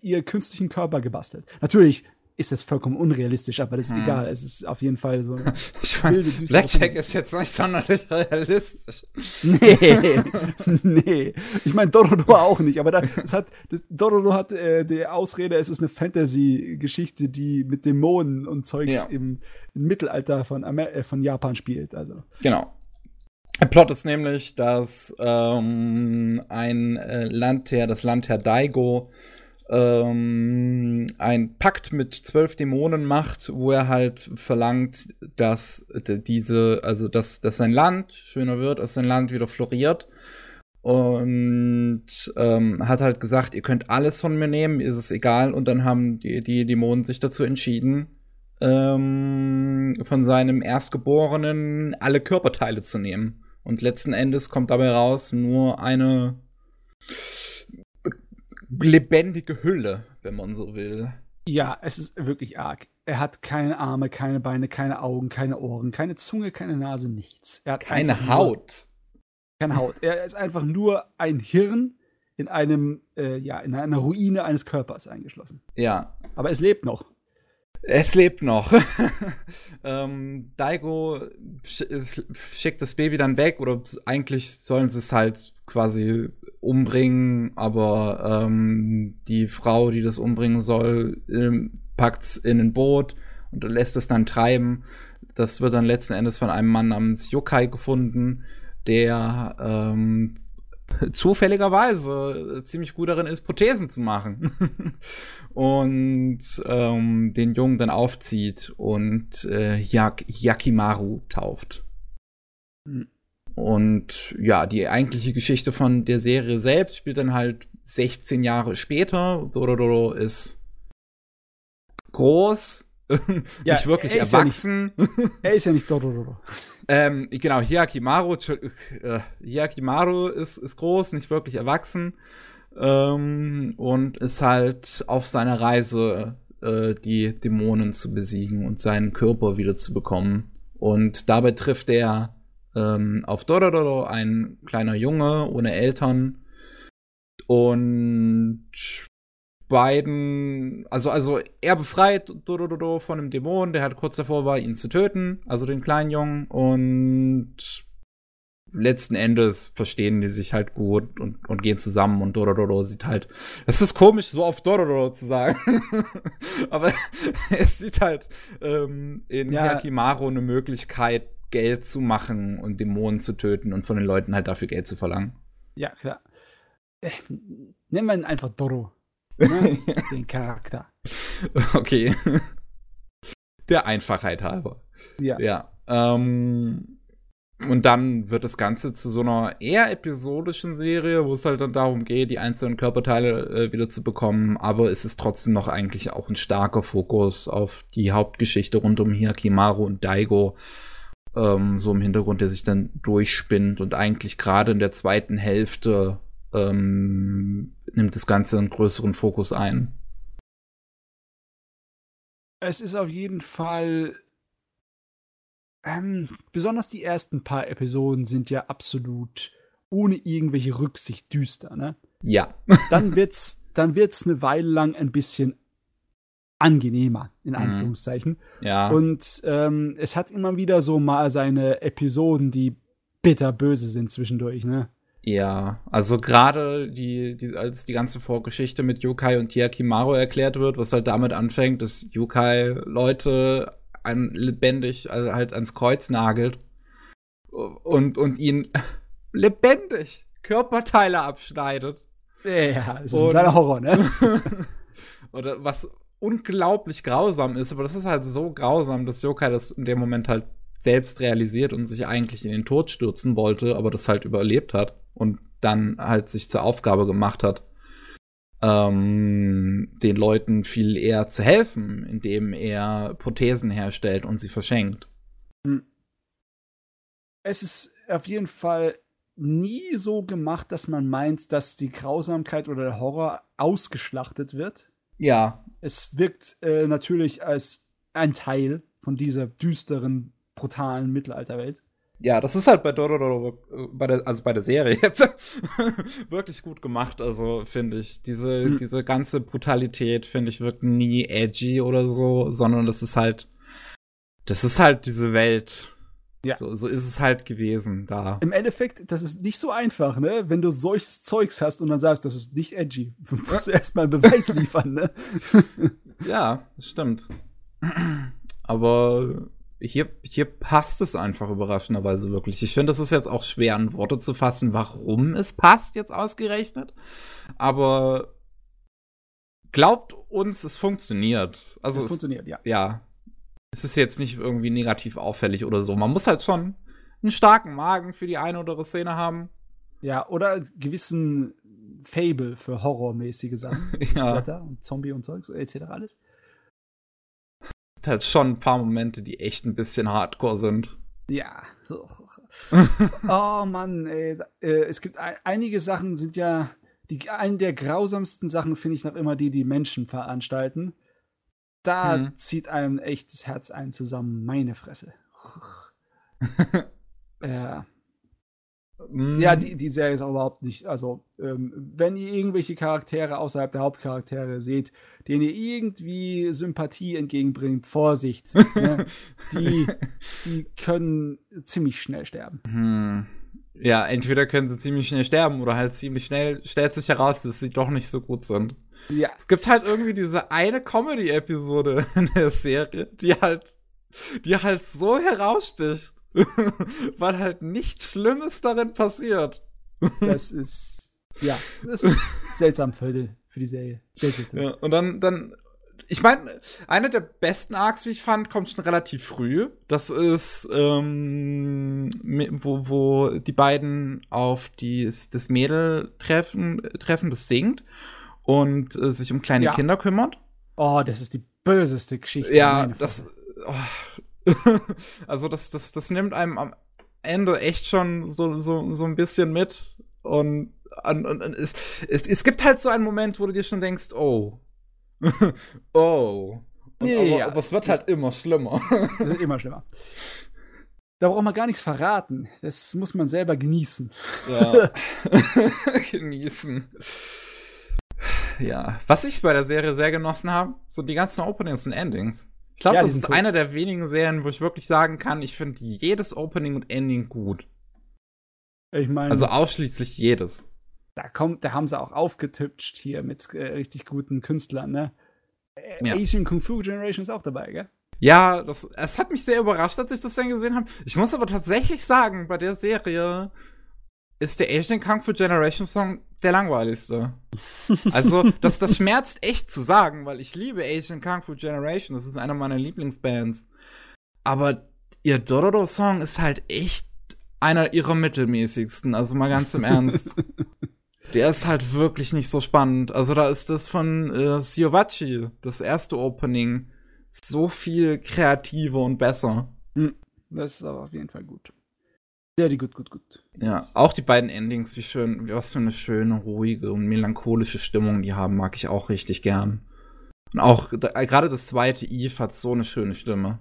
ihr künstlichen Körper gebastelt. Natürlich ist es vollkommen unrealistisch, aber das ist hm. egal. Es ist auf jeden Fall so. ich mein, Blackjack ist jetzt nicht sonderlich realistisch. Nee, nee. Ich meine, Dororo auch nicht, aber da, das hat, das, Dororo hat äh, die Ausrede, es ist eine Fantasy-Geschichte, die mit Dämonen und Zeugs ja. im, im, Mittelalter von, Amer äh, von Japan spielt. Also. Genau. Der Plot ist nämlich, dass ähm, ein äh, Landherr, das Landherr Daigo, ähm, ein Pakt mit zwölf Dämonen macht, wo er halt verlangt, dass diese, also dass, dass sein Land schöner wird, dass sein Land wieder floriert. und ähm, hat halt gesagt, ihr könnt alles von mir nehmen, ist es egal. Und dann haben die, die Dämonen sich dazu entschieden, ähm, von seinem Erstgeborenen alle Körperteile zu nehmen. Und letzten Endes kommt dabei raus nur eine lebendige Hülle, wenn man so will. Ja, es ist wirklich arg. Er hat keine Arme, keine Beine, keine Augen, keine Ohren, keine Zunge, keine Nase, nichts. Er hat keine Haut. Keine Haut. Er ist einfach nur ein Hirn in einem, äh, ja, in einer Ruine eines Körpers eingeschlossen. Ja. Aber es lebt noch. Es lebt noch. ähm, Daigo schickt das Baby dann weg oder eigentlich sollen sie es halt quasi umbringen, aber ähm, die Frau, die das umbringen soll, ähm, packt's in ein Boot und lässt es dann treiben. Das wird dann letzten Endes von einem Mann namens Yokai gefunden, der ähm, zufälligerweise ziemlich gut darin ist, Prothesen zu machen. und ähm, den Jungen dann aufzieht und äh, Yak Yakimaru tauft. Mhm. Und ja, die eigentliche Geschichte von der Serie selbst spielt dann halt 16 Jahre später. Dororo ist groß, ja, nicht wirklich erwachsen. Ja nicht, er ist ja nicht Dororo. ähm, genau, Hyakimaru, äh, Hyakimaru ist, ist groß, nicht wirklich erwachsen. Ähm, und ist halt auf seiner Reise, äh, die Dämonen zu besiegen und seinen Körper wieder zu bekommen. Und dabei trifft er ähm, auf Dororo, ein kleiner Junge ohne Eltern. Und beiden, also, also er befreit Dororo von einem Dämon, der halt kurz davor war, ihn zu töten, also den kleinen Jungen. Und letzten Endes verstehen die sich halt gut und, und gehen zusammen und Dororo sieht halt, es ist komisch, so auf Dororo zu sagen, aber es sieht halt ähm, in ja. Yakimaru eine Möglichkeit, Geld zu machen und Dämonen zu töten und von den Leuten halt dafür Geld zu verlangen. Ja, klar. Äh, nennen wir ihn einfach Doro. Ne? Den Charakter. Okay. Der Einfachheit halber. Ja. Ja. Ähm, und dann wird das Ganze zu so einer eher episodischen Serie, wo es halt dann darum geht, die einzelnen Körperteile äh, wieder zu bekommen. Aber es ist trotzdem noch eigentlich auch ein starker Fokus auf die Hauptgeschichte rund um Hiyakimaru und Daigo ähm, so im Hintergrund, der sich dann durchspinnt und eigentlich gerade in der zweiten Hälfte ähm, nimmt das Ganze einen größeren Fokus ein. Es ist auf jeden Fall ähm, besonders die ersten paar Episoden sind ja absolut ohne irgendwelche Rücksicht düster, ne? Ja. dann wird's, dann wird's eine Weile lang ein bisschen angenehmer, in mhm. Anführungszeichen. Ja. Und ähm, es hat immer wieder so mal seine Episoden, die bitterböse sind zwischendurch, ne? Ja, also gerade die, die, als die ganze Vorgeschichte mit Yokai und Tiakimaru erklärt wird, was halt damit anfängt, dass Yokai Leute an, lebendig also halt ans Kreuz nagelt und, und ihn lebendig Körperteile abschneidet. Ja, das ist und, ein kleiner Horror, ne? oder was unglaublich grausam ist, aber das ist halt so grausam, dass Yokai das in dem Moment halt selbst realisiert und sich eigentlich in den Tod stürzen wollte, aber das halt überlebt hat und dann halt sich zur Aufgabe gemacht hat, ähm, den Leuten viel eher zu helfen, indem er Prothesen herstellt und sie verschenkt. Hm. Es ist auf jeden Fall nie so gemacht, dass man meint, dass die Grausamkeit oder der Horror ausgeschlachtet wird. Ja. Es wirkt äh, natürlich als ein Teil von dieser düsteren, brutalen Mittelalterwelt. Ja, das ist halt bei Dororo, bei der, also bei der Serie jetzt wirklich gut gemacht, also finde ich. Diese, hm. diese ganze Brutalität, finde ich, wirkt nie edgy oder so, sondern das ist halt, das ist halt diese Welt. Ja. So, so ist es halt gewesen da. Im Endeffekt, das ist nicht so einfach, ne? Wenn du solches Zeugs hast und dann sagst, das ist nicht edgy. Du musst erstmal einen Beweis liefern, ne? ja, das stimmt. Aber hier, hier passt es einfach überraschenderweise wirklich. Ich finde, es ist jetzt auch schwer in Worte zu fassen, warum es passt jetzt ausgerechnet. Aber glaubt uns, es funktioniert. Also es funktioniert, ja. Ja. Es ist jetzt nicht irgendwie negativ auffällig oder so. Man muss halt schon einen starken Magen für die eine oder andere Szene haben. Ja, oder gewissen Fable für horrormäßige Sachen. Ja. Splatter und Zombie und Zeugs, etc. alles. Hat halt schon ein paar Momente, die echt ein bisschen hardcore sind. Ja. oh Mann, ey. Äh, Es gibt ein, einige Sachen sind ja. Die, eine der grausamsten Sachen finde ich noch immer die, die Menschen veranstalten. Da Hm. zieht einem echt das Herz ein zusammen. Meine Fresse. ja. Mm, Ja, die, die Serie ist auch überhaupt nicht. Also, ähm, wenn ihr irgendwelche Charaktere außerhalb der Hauptcharaktere seht, denen ihr irgendwie Sympathie entgegenbringt, Vorsicht. ne? die, die können ziemlich schnell sterben. Hm. Ja, entweder können sie ziemlich schnell sterben oder halt ziemlich schnell stellt sich heraus, dass sie doch nicht so gut sind. Ja, Es gibt halt irgendwie diese eine Comedy-Episode in der Serie, die halt, die halt so heraussticht, weil halt nichts Schlimmes darin passiert. das ist. Ja, das ist seltsam für die, für die Serie. Sehr seltsam. Ja, und dann, dann, ich meine, einer der besten Arcs, wie ich fand, kommt schon relativ früh. Das ist, ähm, wo, wo die beiden auf die, das Mädel treffen, treffen, das singt und äh, sich um kleine Ja. Kinder kümmert. Oh, das ist die böseste Geschichte. Ja, das, oh. also das, das, das nimmt einem am Ende echt schon so, so, so ein bisschen mit und, und, und, es, es, es gibt halt so einen Moment, wo du dir schon denkst, oh, oh. Und Ja, aber, ja. aber es wird halt immer schlimmer. Das wird immer schlimmer. Da braucht man gar nichts verraten. Das muss man selber genießen. Ja. Genießen. Ja. Was ich bei der Serie sehr genossen habe, sind die ganzen Openings und Endings. Ich glaube, Ja, das ist cool. eine der wenigen Serien, wo ich wirklich sagen kann, ich finde jedes Opening und Ending gut. Ich meine, Also ausschließlich jedes. da kommt, da haben sie auch aufgetippt hier mit äh, richtig guten Künstlern, ne? Äh, Ja. Asian Kung Fu Generation ist auch dabei, gell? Ja, das, es hat mich sehr überrascht, als ich das dann gesehen habe. Ich muss aber tatsächlich sagen, bei der Serie ist der Asian Kung Fu Generation Song der langweiligste. Also, das, das schmerzt echt zu sagen, weil ich liebe Asian Kung Fu Generation. Das ist einer meiner Lieblingsbands. Aber ihr Dororo-Song ist halt echt einer ihrer mittelmäßigsten. Also mal ganz im Ernst. Der ist halt wirklich nicht so spannend. Also da ist das von äh, Siovachi, das erste Opening, so viel kreativer und besser. Das ist aber auf jeden Fall gut. Ja, die gut, gut, gut. Ja, auch die beiden Endings, wie schön, was für eine schöne, ruhige und melancholische Stimmung die haben, mag ich auch richtig gern. Und auch gerade das zweite Eve hat so eine schöne Stimme.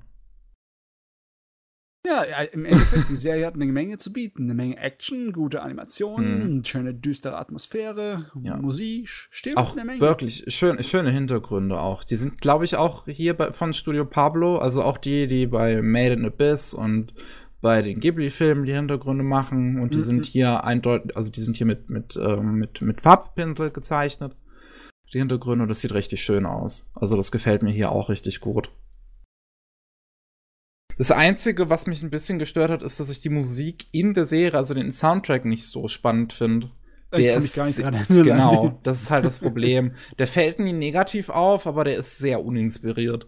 Ja, ja, im Endeffekt, die Serie hat eine Menge zu bieten. Eine Menge Action, gute Animationen, eine schöne düstere Atmosphäre, Ja. Musik, stimmt Auch eine Menge. wirklich schön, schöne Hintergründe auch. Die sind, glaube ich, auch hier bei, von Studio Pablo, also auch die, die bei Made in Abyss und bei den Ghibli-Filmen die Hintergründe machen. Und die Mhm. sind hier eindeutig, also die sind hier mit, mit, ähm, mit, mit Farbpinsel gezeichnet. Die Hintergründe, und das sieht richtig schön aus. Also das gefällt mir hier auch richtig gut. Das Einzige, was mich ein bisschen gestört hat, ist, dass ich die Musik in der Serie, also den Soundtrack, nicht so spannend finde. ich der mich ist gar nicht dran. Genau, das ist halt das Problem. Der fällt nie negativ auf, aber der ist sehr uninspiriert.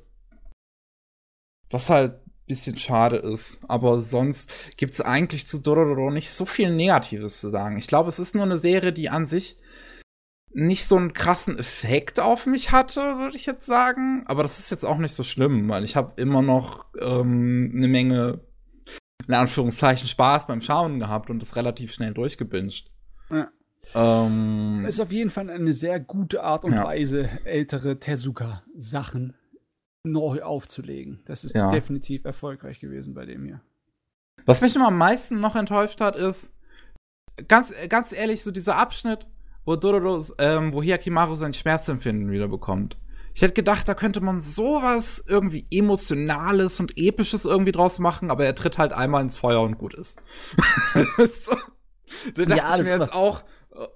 Was halt bisschen schade ist. Aber sonst gibt es eigentlich zu Dororo nicht so viel Negatives zu sagen. Ich glaube, es ist nur eine Serie, die an sich nicht so einen krassen Effekt auf mich hatte, würde ich jetzt sagen. Aber das ist jetzt auch nicht so schlimm, weil ich habe immer noch ähm, eine Menge, in Anführungszeichen, Spaß beim Schauen gehabt und das relativ schnell durchgebinged. Ja. Ähm, Ist auf jeden Fall eine sehr gute Art und Ja. Weise, ältere Tezuka-Sachen neu aufzulegen. Das ist Ja. definitiv erfolgreich gewesen bei dem hier. Was mich immer am meisten noch enttäuscht hat, ist, ganz, ganz ehrlich, so dieser Abschnitt, wo Dororo, ähm, wo Hyakimaru sein Schmerzempfinden wieder bekommt. Ich hätte gedacht, da könnte man sowas irgendwie Emotionales und Episches irgendwie draus machen, aber er tritt halt einmal ins Feuer und gut ist. so. Da dachte Ja, ich das mir jetzt auch,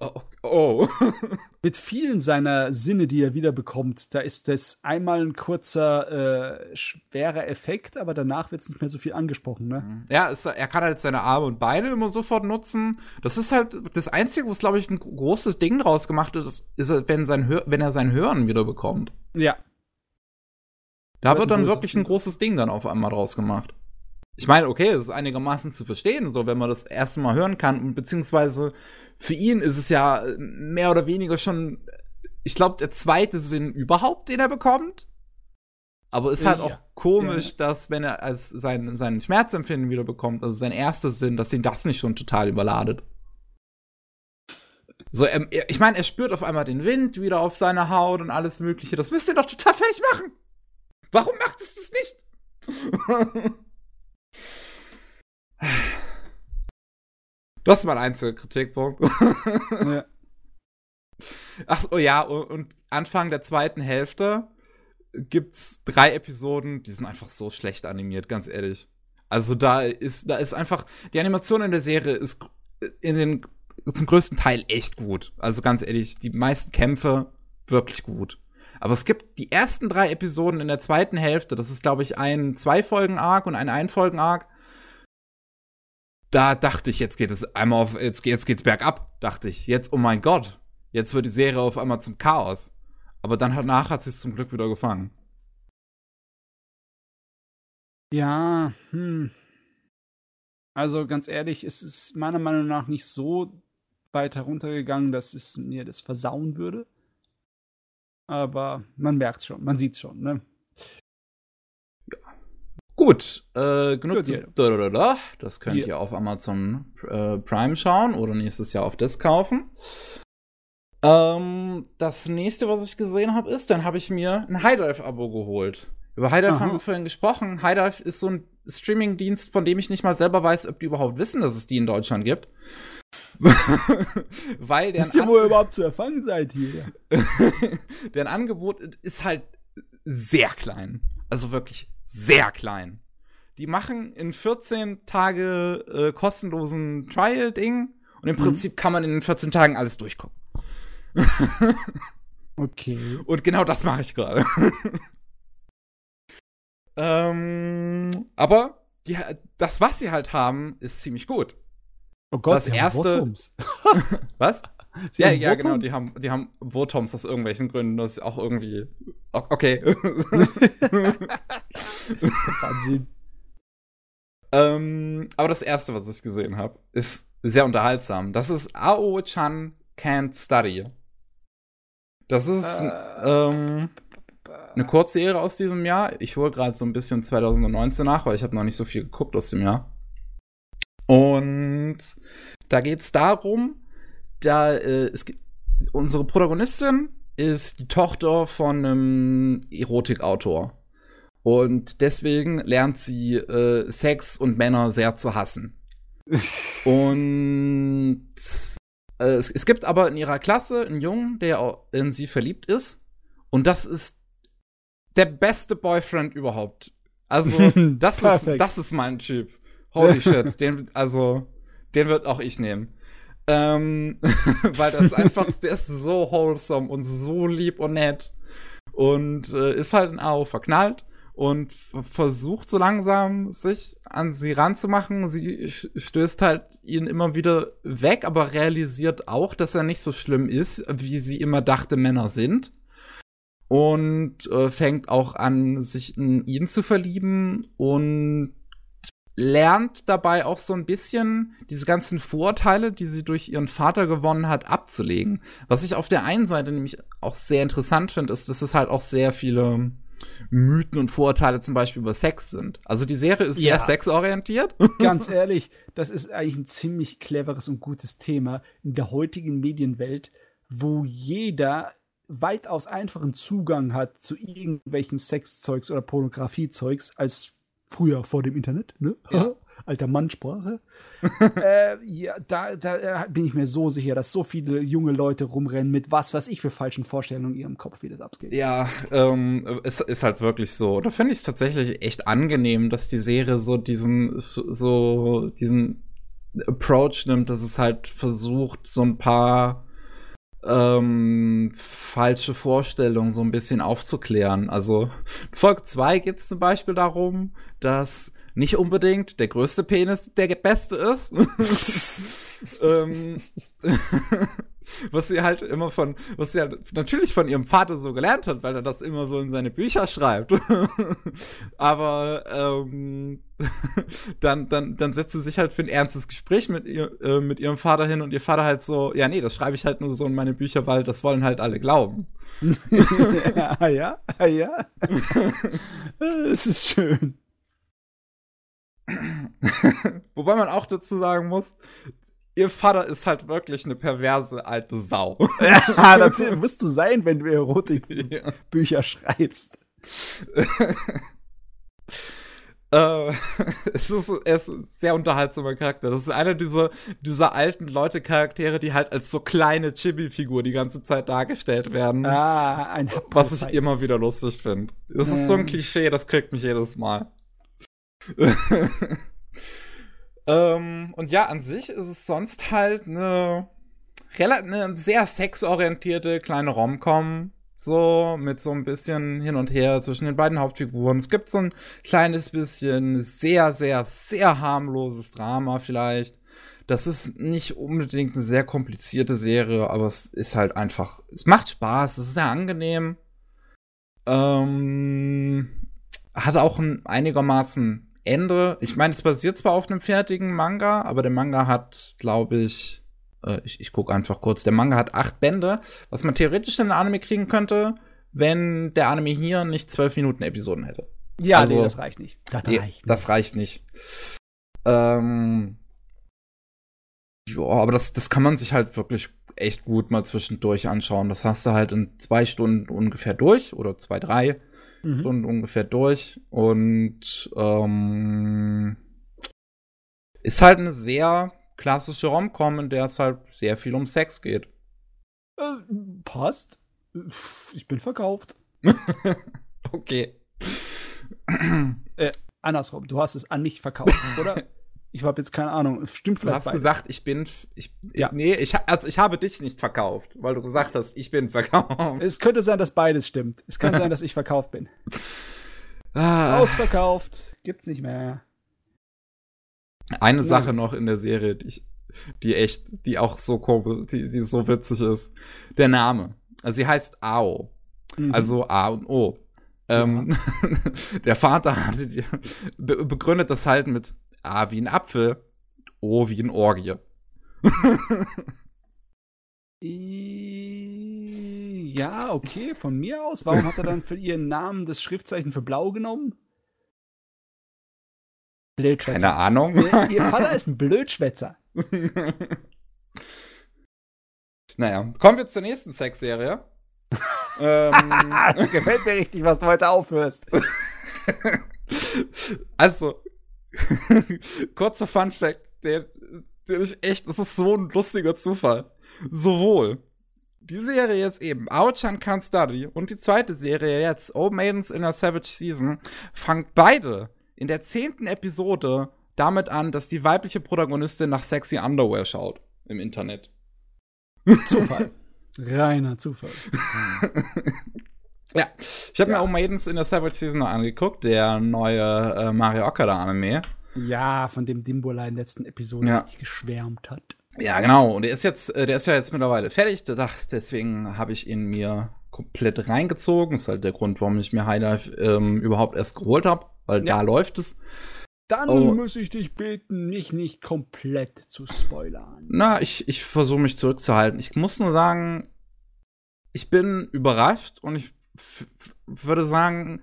oh, oh. Mit vielen seiner Sinne, die er wieder bekommt, da ist das einmal ein kurzer, äh, schwerer Effekt, aber danach wird es nicht mehr so viel angesprochen, ne? Ja, es, er kann halt seine Arme und Beine immer sofort nutzen. Das ist halt das Einzige, was, glaube ich, ein großes Ding draus gemacht hat, ist, ist wenn, sein Hör wenn er sein Hören wieder bekommt. Ja. Da wird dann wirklich ein großes Ding dann auf einmal draus gemacht. Ich meine, okay, es ist einigermaßen zu verstehen, so wenn man das erste Mal hören kann. Und beziehungsweise für ihn ist es ja mehr oder weniger schon, ich glaube, der zweite Sinn überhaupt, den er bekommt. Aber es ist halt Ja. auch komisch, dass wenn er als sein, sein Schmerzempfinden wieder bekommt, also sein erster Sinn, dass ihn das nicht schon total überladet. So, er, er- ich meine, er spürt auf einmal den Wind wieder auf seiner Haut und alles Mögliche. Das müsst ihr doch total fertig machen. Warum macht es das nicht? Das ist mein einziger Kritikpunkt. Ja. Ach so, ja, und, Anfang der zweiten Hälfte gibt's drei Episoden, die sind einfach so schlecht animiert, ganz ehrlich. Also da ist, da ist einfach, die Animation in der Serie ist in den, zum größten Teil echt gut. Also ganz ehrlich, die meisten Kämpfe wirklich gut. Aber es gibt die ersten drei Episoden in der zweiten Hälfte, das ist, glaube ich, ein Zwei-Folgen-Arc und ein Ein-Folgen-Arc. Da dachte ich, jetzt geht es einmal auf, jetzt, jetzt geht's bergab, dachte ich. Jetzt, oh mein Gott, jetzt wird die Serie auf einmal zum Chaos. Aber dann danach hat sie es zum Glück wieder gefangen. Ja, hm. Also ganz ehrlich, es ist meiner Meinung nach nicht so weit heruntergegangen, dass es mir das versauen würde. Aber man merkt schon, man sieht schon, ne? Gut, äh, genug zu. Das könnt ihr auf Amazon äh, Prime schauen oder nächstes Jahr auf Disc kaufen. Ähm, das nächste, was ich gesehen habe, ist, dann habe ich mir ein High Dive Abo geholt. Über High Dive Aha. haben wir vorhin gesprochen. High Dive ist so ein Streaming-Dienst, von dem ich nicht mal selber weiß, ob die überhaupt wissen, dass es die in Deutschland gibt. Weil der Wisst ihr, wo ihr überhaupt zu erfangen seid hier? deren Angebot ist halt sehr klein. Also wirklich sehr klein. Die machen in 14 Tage äh, kostenlosen Trial-Ding und im Mhm. Prinzip kann man in den 14 Tagen alles durchgucken. Okay. Und genau das mache ich gerade. ähm, aber die, das, was sie halt haben, ist ziemlich gut. Oh Gott, Das erste-. Was? Sie ja, ja, genau, die haben, die haben Votums aus irgendwelchen Gründen, das ist auch irgendwie. Okay. Wahnsinn. ähm, aber das erste, was ich gesehen habe, ist sehr unterhaltsam. Das ist Ao-chan Can't Study. Das ist Äh. ähm, eine Kurzserie aus diesem Jahr. Ich hole gerade so ein bisschen 2019 nach, weil ich habe noch nicht so viel geguckt aus dem Jahr. Und da geht es darum, da äh, es gibt, unsere Protagonistin ist die Tochter von einem Erotikautor. Und deswegen lernt sie äh, Sex und Männer sehr zu hassen. und äh, es, es gibt aber in ihrer Klasse einen Jungen, der in sie verliebt ist. Und das ist der beste Boyfriend überhaupt. Also, das ist, das ist mein Typ. Holy shit. Den, also, den wird auch ich nehmen. Ähm, weil das einfach, der ist so wholesome und so lieb und nett. Und äh, ist halt in AO verknallt und versucht so langsam sich an sie ranzumachen. Sie stößt halt ihn immer wieder weg, aber realisiert auch, dass er nicht so schlimm ist, wie sie immer dachte, Männer sind. Und äh, fängt auch an, sich in ihn zu verlieben und lernt dabei auch so ein bisschen diese ganzen Vorteile, die sie durch ihren Vater gewonnen hat, abzulegen. Was ich auf der einen Seite nämlich auch sehr interessant finde, ist, dass es halt auch sehr viele Mythen und Vorurteile zum Beispiel über Sex sind. Also die Serie ist Ja. sehr sexorientiert. Ganz ehrlich, das ist eigentlich ein ziemlich cleveres und gutes Thema in der heutigen Medienwelt, wo jeder weitaus einfachen Zugang hat zu irgendwelchem Sexzeugs oder Pornografiezeugs als früher vor dem Internet, ne? Ja. Alter Mannsprache. äh, ja, da, da äh, bin ich mir so sicher, dass so viele junge Leute rumrennen mit was weiß ich für falschen Vorstellungen in ihrem Kopf, wie das abgeht. Ja, ähm, es ist halt wirklich so. Da finde ich es tatsächlich echt angenehm, dass die Serie so diesen, so diesen Approach nimmt, dass es halt versucht, so ein paar ähm, falsche Vorstellungen so ein bisschen aufzuklären. Also Folge 2 geht es zum Beispiel darum, dass nicht unbedingt der größte Penis der beste ist. ähm, was sie halt immer von, was sie halt natürlich von ihrem Vater so gelernt hat, weil er das immer so in seine Bücher schreibt. Aber ähm, dann, dann, dann setzt sie sich halt für ein ernstes Gespräch mit, ihr, äh, mit ihrem Vater hin und ihr Vater halt so, ja, nee, das schreibe ich halt nur so in meine Bücher, weil das wollen halt alle glauben. ah ja, ah ja. das ist schön. Wobei man auch dazu sagen muss, ihr Vater ist halt wirklich eine perverse alte Sau. ja, natürlich musst du sein, wenn du Erotikbücher ja. schreibst. äh, es, ist, er ist ein sehr unterhaltsamer Charakter. Das ist einer dieser, dieser alten Leute-Charaktere, die halt als so kleine Chibi-Figur die ganze Zeit dargestellt werden. Ah, ein Was ich immer wieder lustig finde. Das ist so ein Klischee, das kriegt mich jedes Mal. Ähm, und ja, an sich ist es sonst halt eine, eine sehr sexorientierte kleine Romcom. So, mit so ein bisschen hin und her zwischen den beiden Hauptfiguren. Es gibt so ein kleines bisschen sehr, sehr, sehr harmloses Drama vielleicht. Das ist nicht unbedingt eine sehr komplizierte Serie, aber es ist halt einfach, es macht Spaß, es ist sehr angenehm. Ähm, hat auch ein einigermaßen Ende. Ich meine, es basiert zwar auf einem fertigen Manga, aber der Manga hat, glaube ich, äh, ich, ich gucke einfach kurz, der Manga hat acht Bände, was man theoretisch in den Anime kriegen könnte, wenn der Anime hier nicht zwölf Minuten Episoden hätte. Ja, also, nee, das reicht nicht. Das nee, reicht nicht. Das reicht nicht. Ähm, ja, aber das, das kann man sich halt wirklich echt gut mal zwischendurch anschauen. Das hast du halt in zwei Stunden ungefähr durch oder zwei, drei mhm. Stunden ungefähr durch. Und ähm, ist halt eine sehr klassische Romcom, in der es halt sehr viel um Sex geht. Äh, passt. Ich bin verkauft. okay. äh, andersrum, du hast es an mich verkauft, oder? Ich habe jetzt keine Ahnung. Stimmt vielleicht. Du hast beide. gesagt, ich bin. Ich, ja. Nee, ich, also ich habe dich nicht verkauft, weil du gesagt hast, ich bin verkauft. Es könnte sein, dass beides stimmt. Es kann sein, dass ich verkauft bin. Ah. Ausverkauft. Gibt's nicht mehr. Eine Nein. Sache noch in der Serie, die, ich, die echt, die auch so komisch, die, die so witzig ist. Der Name. Also sie heißt Ao. Mhm. Also A und O. Ähm, ja. der Vater hatte die, begründet das halt mit A wie ein Apfel, O wie ein Orgie. ja, okay, von mir aus. Warum hat er dann für ihren Namen das Schriftzeichen für blau genommen? Blödschwätzer. Keine Ahnung. Ihr Vater ist ein Blödschwätzer. naja, kommen wir zur nächsten Sexserie. ähm, Gefällt mir richtig, was du heute aufhörst. also, Kurzer Fun Fact, der, der ist echt, das ist so ein lustiger Zufall. Sowohl die Serie jetzt eben, Ao-chan Can't Study und die zweite Serie jetzt, Old Maidens in a Savage Season, fangen beide in der zehnten Episode damit an, dass die weibliche Protagonistin nach sexy Underwear schaut im Internet. Zufall. Reiner Zufall. Ja, ich habe ja. mir auch Maidens in der Savage Season noch angeguckt, der neue äh, Mario Okada Anime. Ja, von dem Dimbola in der letzten Episode ja. richtig geschwärmt hat. Ja, genau. Und der ist jetzt, äh, der ist ja jetzt mittlerweile fertig. Deswegen habe ich ihn mir komplett reingezogen. Das ist halt der Grund, warum ich mir High Dive ähm, überhaupt erst geholt habe, weil ja. da läuft es. Dann oh. muss ich dich bitten, mich nicht komplett zu spoilern. Na, ich, ich versuche mich zurückzuhalten. Ich muss nur sagen, ich bin überrascht und ich würde sagen,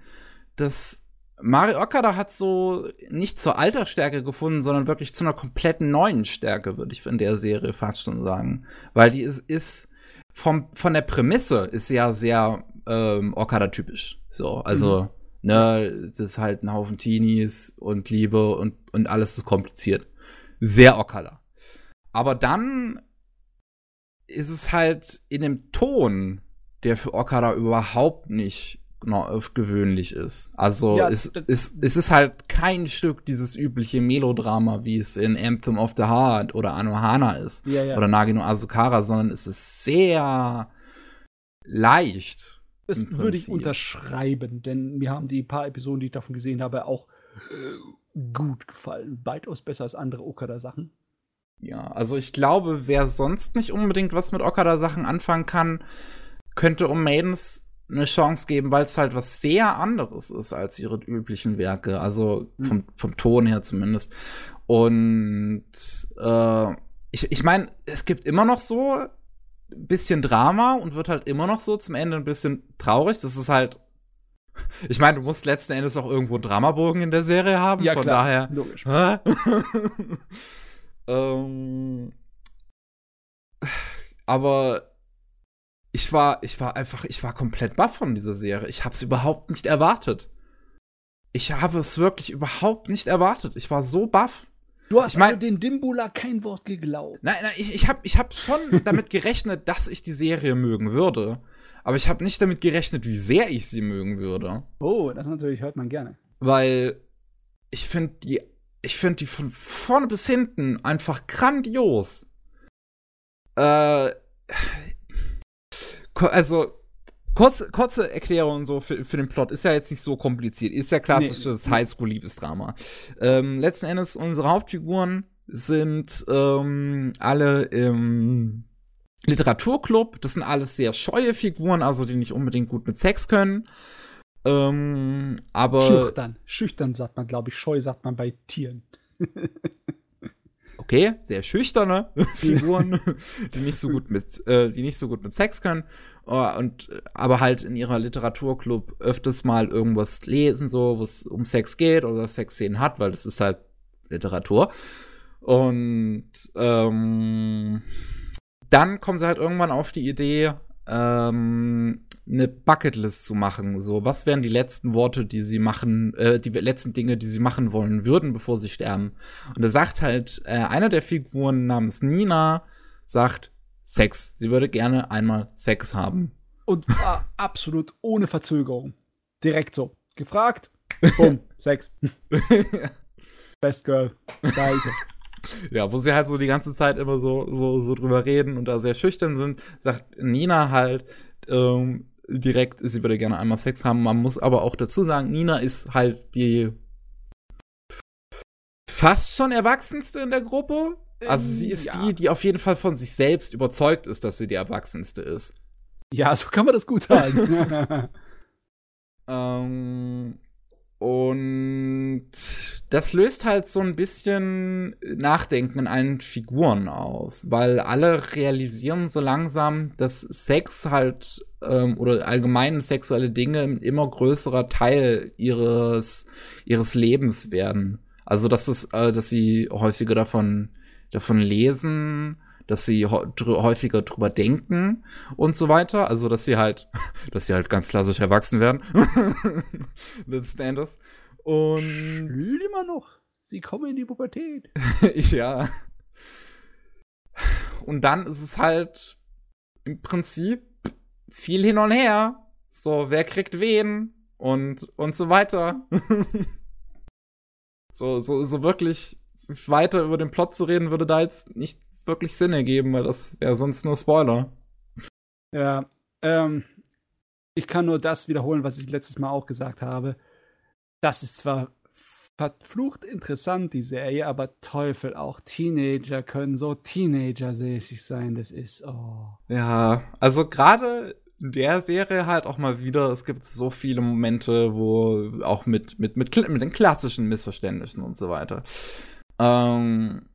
dass Mario Okada hat so nicht zur Altersstärke gefunden, sondern wirklich zu einer kompletten neuen Stärke, würde ich in der Serie fast schon sagen. Weil die ist, ist vom, von der Prämisse ist ja sehr ähm, Okada-typisch. So, also, mhm. ne, es ist halt ein Haufen Teenies und Liebe und, und alles ist kompliziert. Sehr Okada. Aber dann ist es halt in dem Ton der für Okada überhaupt nicht gewöhnlich ist. Also ja, es, es, es ist halt kein Stück dieses übliche Melodrama, wie es in Anthem of the Heart oder Anohana ist. Ja, ja. Oder Nagino Asukara, sondern es ist sehr leicht. Das würde ich unterschreiben, denn mir haben die paar Episoden, die ich davon gesehen habe, auch gut gefallen. Weitaus besser als andere Okada-Sachen. Ja, also ich glaube, wer sonst nicht unbedingt was mit Okada-Sachen anfangen kann, könnte um Maidens eine Chance geben, weil es halt was sehr anderes ist als ihre üblichen Werke. Also hm. vom, vom Ton her zumindest. Und äh, ich, ich meine, es gibt immer noch so ein bisschen Drama und wird halt immer noch so zum Ende ein bisschen traurig. Das ist halt. Ich meine, du musst letzten Endes auch irgendwo einen Dramabogen in der Serie haben. Ja, von klar. daher. Logisch. ähm, aber ich war, ich war einfach, ich war komplett baff von dieser Serie. Ich habe es überhaupt nicht erwartet. Ich habe es wirklich überhaupt nicht erwartet. Ich war so baff. Du hast ich mein, also den Dimbula kein Wort geglaubt. Nein, nein, ich, ich habe ich hab schon damit gerechnet, dass ich die Serie mögen würde. Aber ich habe nicht damit gerechnet, wie sehr ich sie mögen würde. Oh, das natürlich hört man gerne. Weil ich finde die, ich finde die von vorne bis hinten einfach grandios. Äh, also kurze, kurze Erklärung so für, für den Plot. Ist ja jetzt nicht so kompliziert. Ist ja klassisches nee. Highschool-Liebesdrama. Ähm, letzten Endes, unsere Hauptfiguren sind ähm, alle im Literaturclub. Das sind alles sehr scheue Figuren, also die nicht unbedingt gut mit Sex können. Ähm, aber. Schüchtern. Schüchtern sagt man, glaube ich. Scheu sagt man bei Tieren. okay, sehr schüchterne Figuren, die nicht so gut mit, äh, die nicht so gut mit Sex können, uh, und aber halt in ihrer Literaturclub öfters mal irgendwas lesen, so, wo es um Sex geht oder Sexszenen hat, weil das ist halt Literatur. Und ähm, dann kommen sie halt irgendwann auf die Idee, ähm, eine Bucketlist zu machen. So, was wären die letzten Worte, die sie machen, äh, die letzten Dinge, die sie machen wollen würden, bevor sie sterben? Und er sagt halt, äh, einer der Figuren namens Nina sagt Sex. Sie würde gerne einmal Sex haben. Und war absolut ohne Verzögerung. Direkt so. Gefragt, bumm, Sex. Best Girl. Da ist er. Ja, wo sie halt so die ganze Zeit immer so, so, so drüber reden und da sehr schüchtern sind, sagt Nina halt, ähm, direkt, sie würde gerne einmal Sex haben. Man muss aber auch dazu sagen, Nina ist halt die fast schon erwachsenste in der Gruppe. Also sie ist ja. die, die auf jeden Fall von sich selbst überzeugt ist, dass sie die erwachsenste ist. Ja, so kann man das gut halten. ähm, und das löst halt so ein bisschen Nachdenken in allen Figuren aus, weil alle realisieren so langsam, dass Sex halt ähm, oder allgemein sexuelle Dinge ein immer größerer Teil ihres ihres Lebens werden. Also dass es, äh, dass sie häufiger davon davon lesen, dass sie häufiger drüber denken und so weiter. Also, dass sie halt, dass sie halt ganz klassisch erwachsen werden. Letzten Endes. Und. Schwül immer noch. Sie kommen in die Pubertät. ja. Und dann ist es halt im Prinzip viel hin und her. So, wer kriegt wen und, und so weiter. so, so, so wirklich weiter über den Plot zu reden, würde da jetzt nicht wirklich Sinn ergeben, weil das wäre sonst nur Spoiler. Ja, ähm, ich kann nur das wiederholen, was ich letztes Mal auch gesagt habe. Das ist zwar verflucht interessant, die Serie, aber Teufel, auch Teenager können so Teenager-säßig sein, das ist, oh. Ja, also gerade in der Serie halt auch mal wieder, es gibt so viele Momente, wo auch mit, mit, mit, mit den klassischen Missverständnissen und so weiter. Ähm,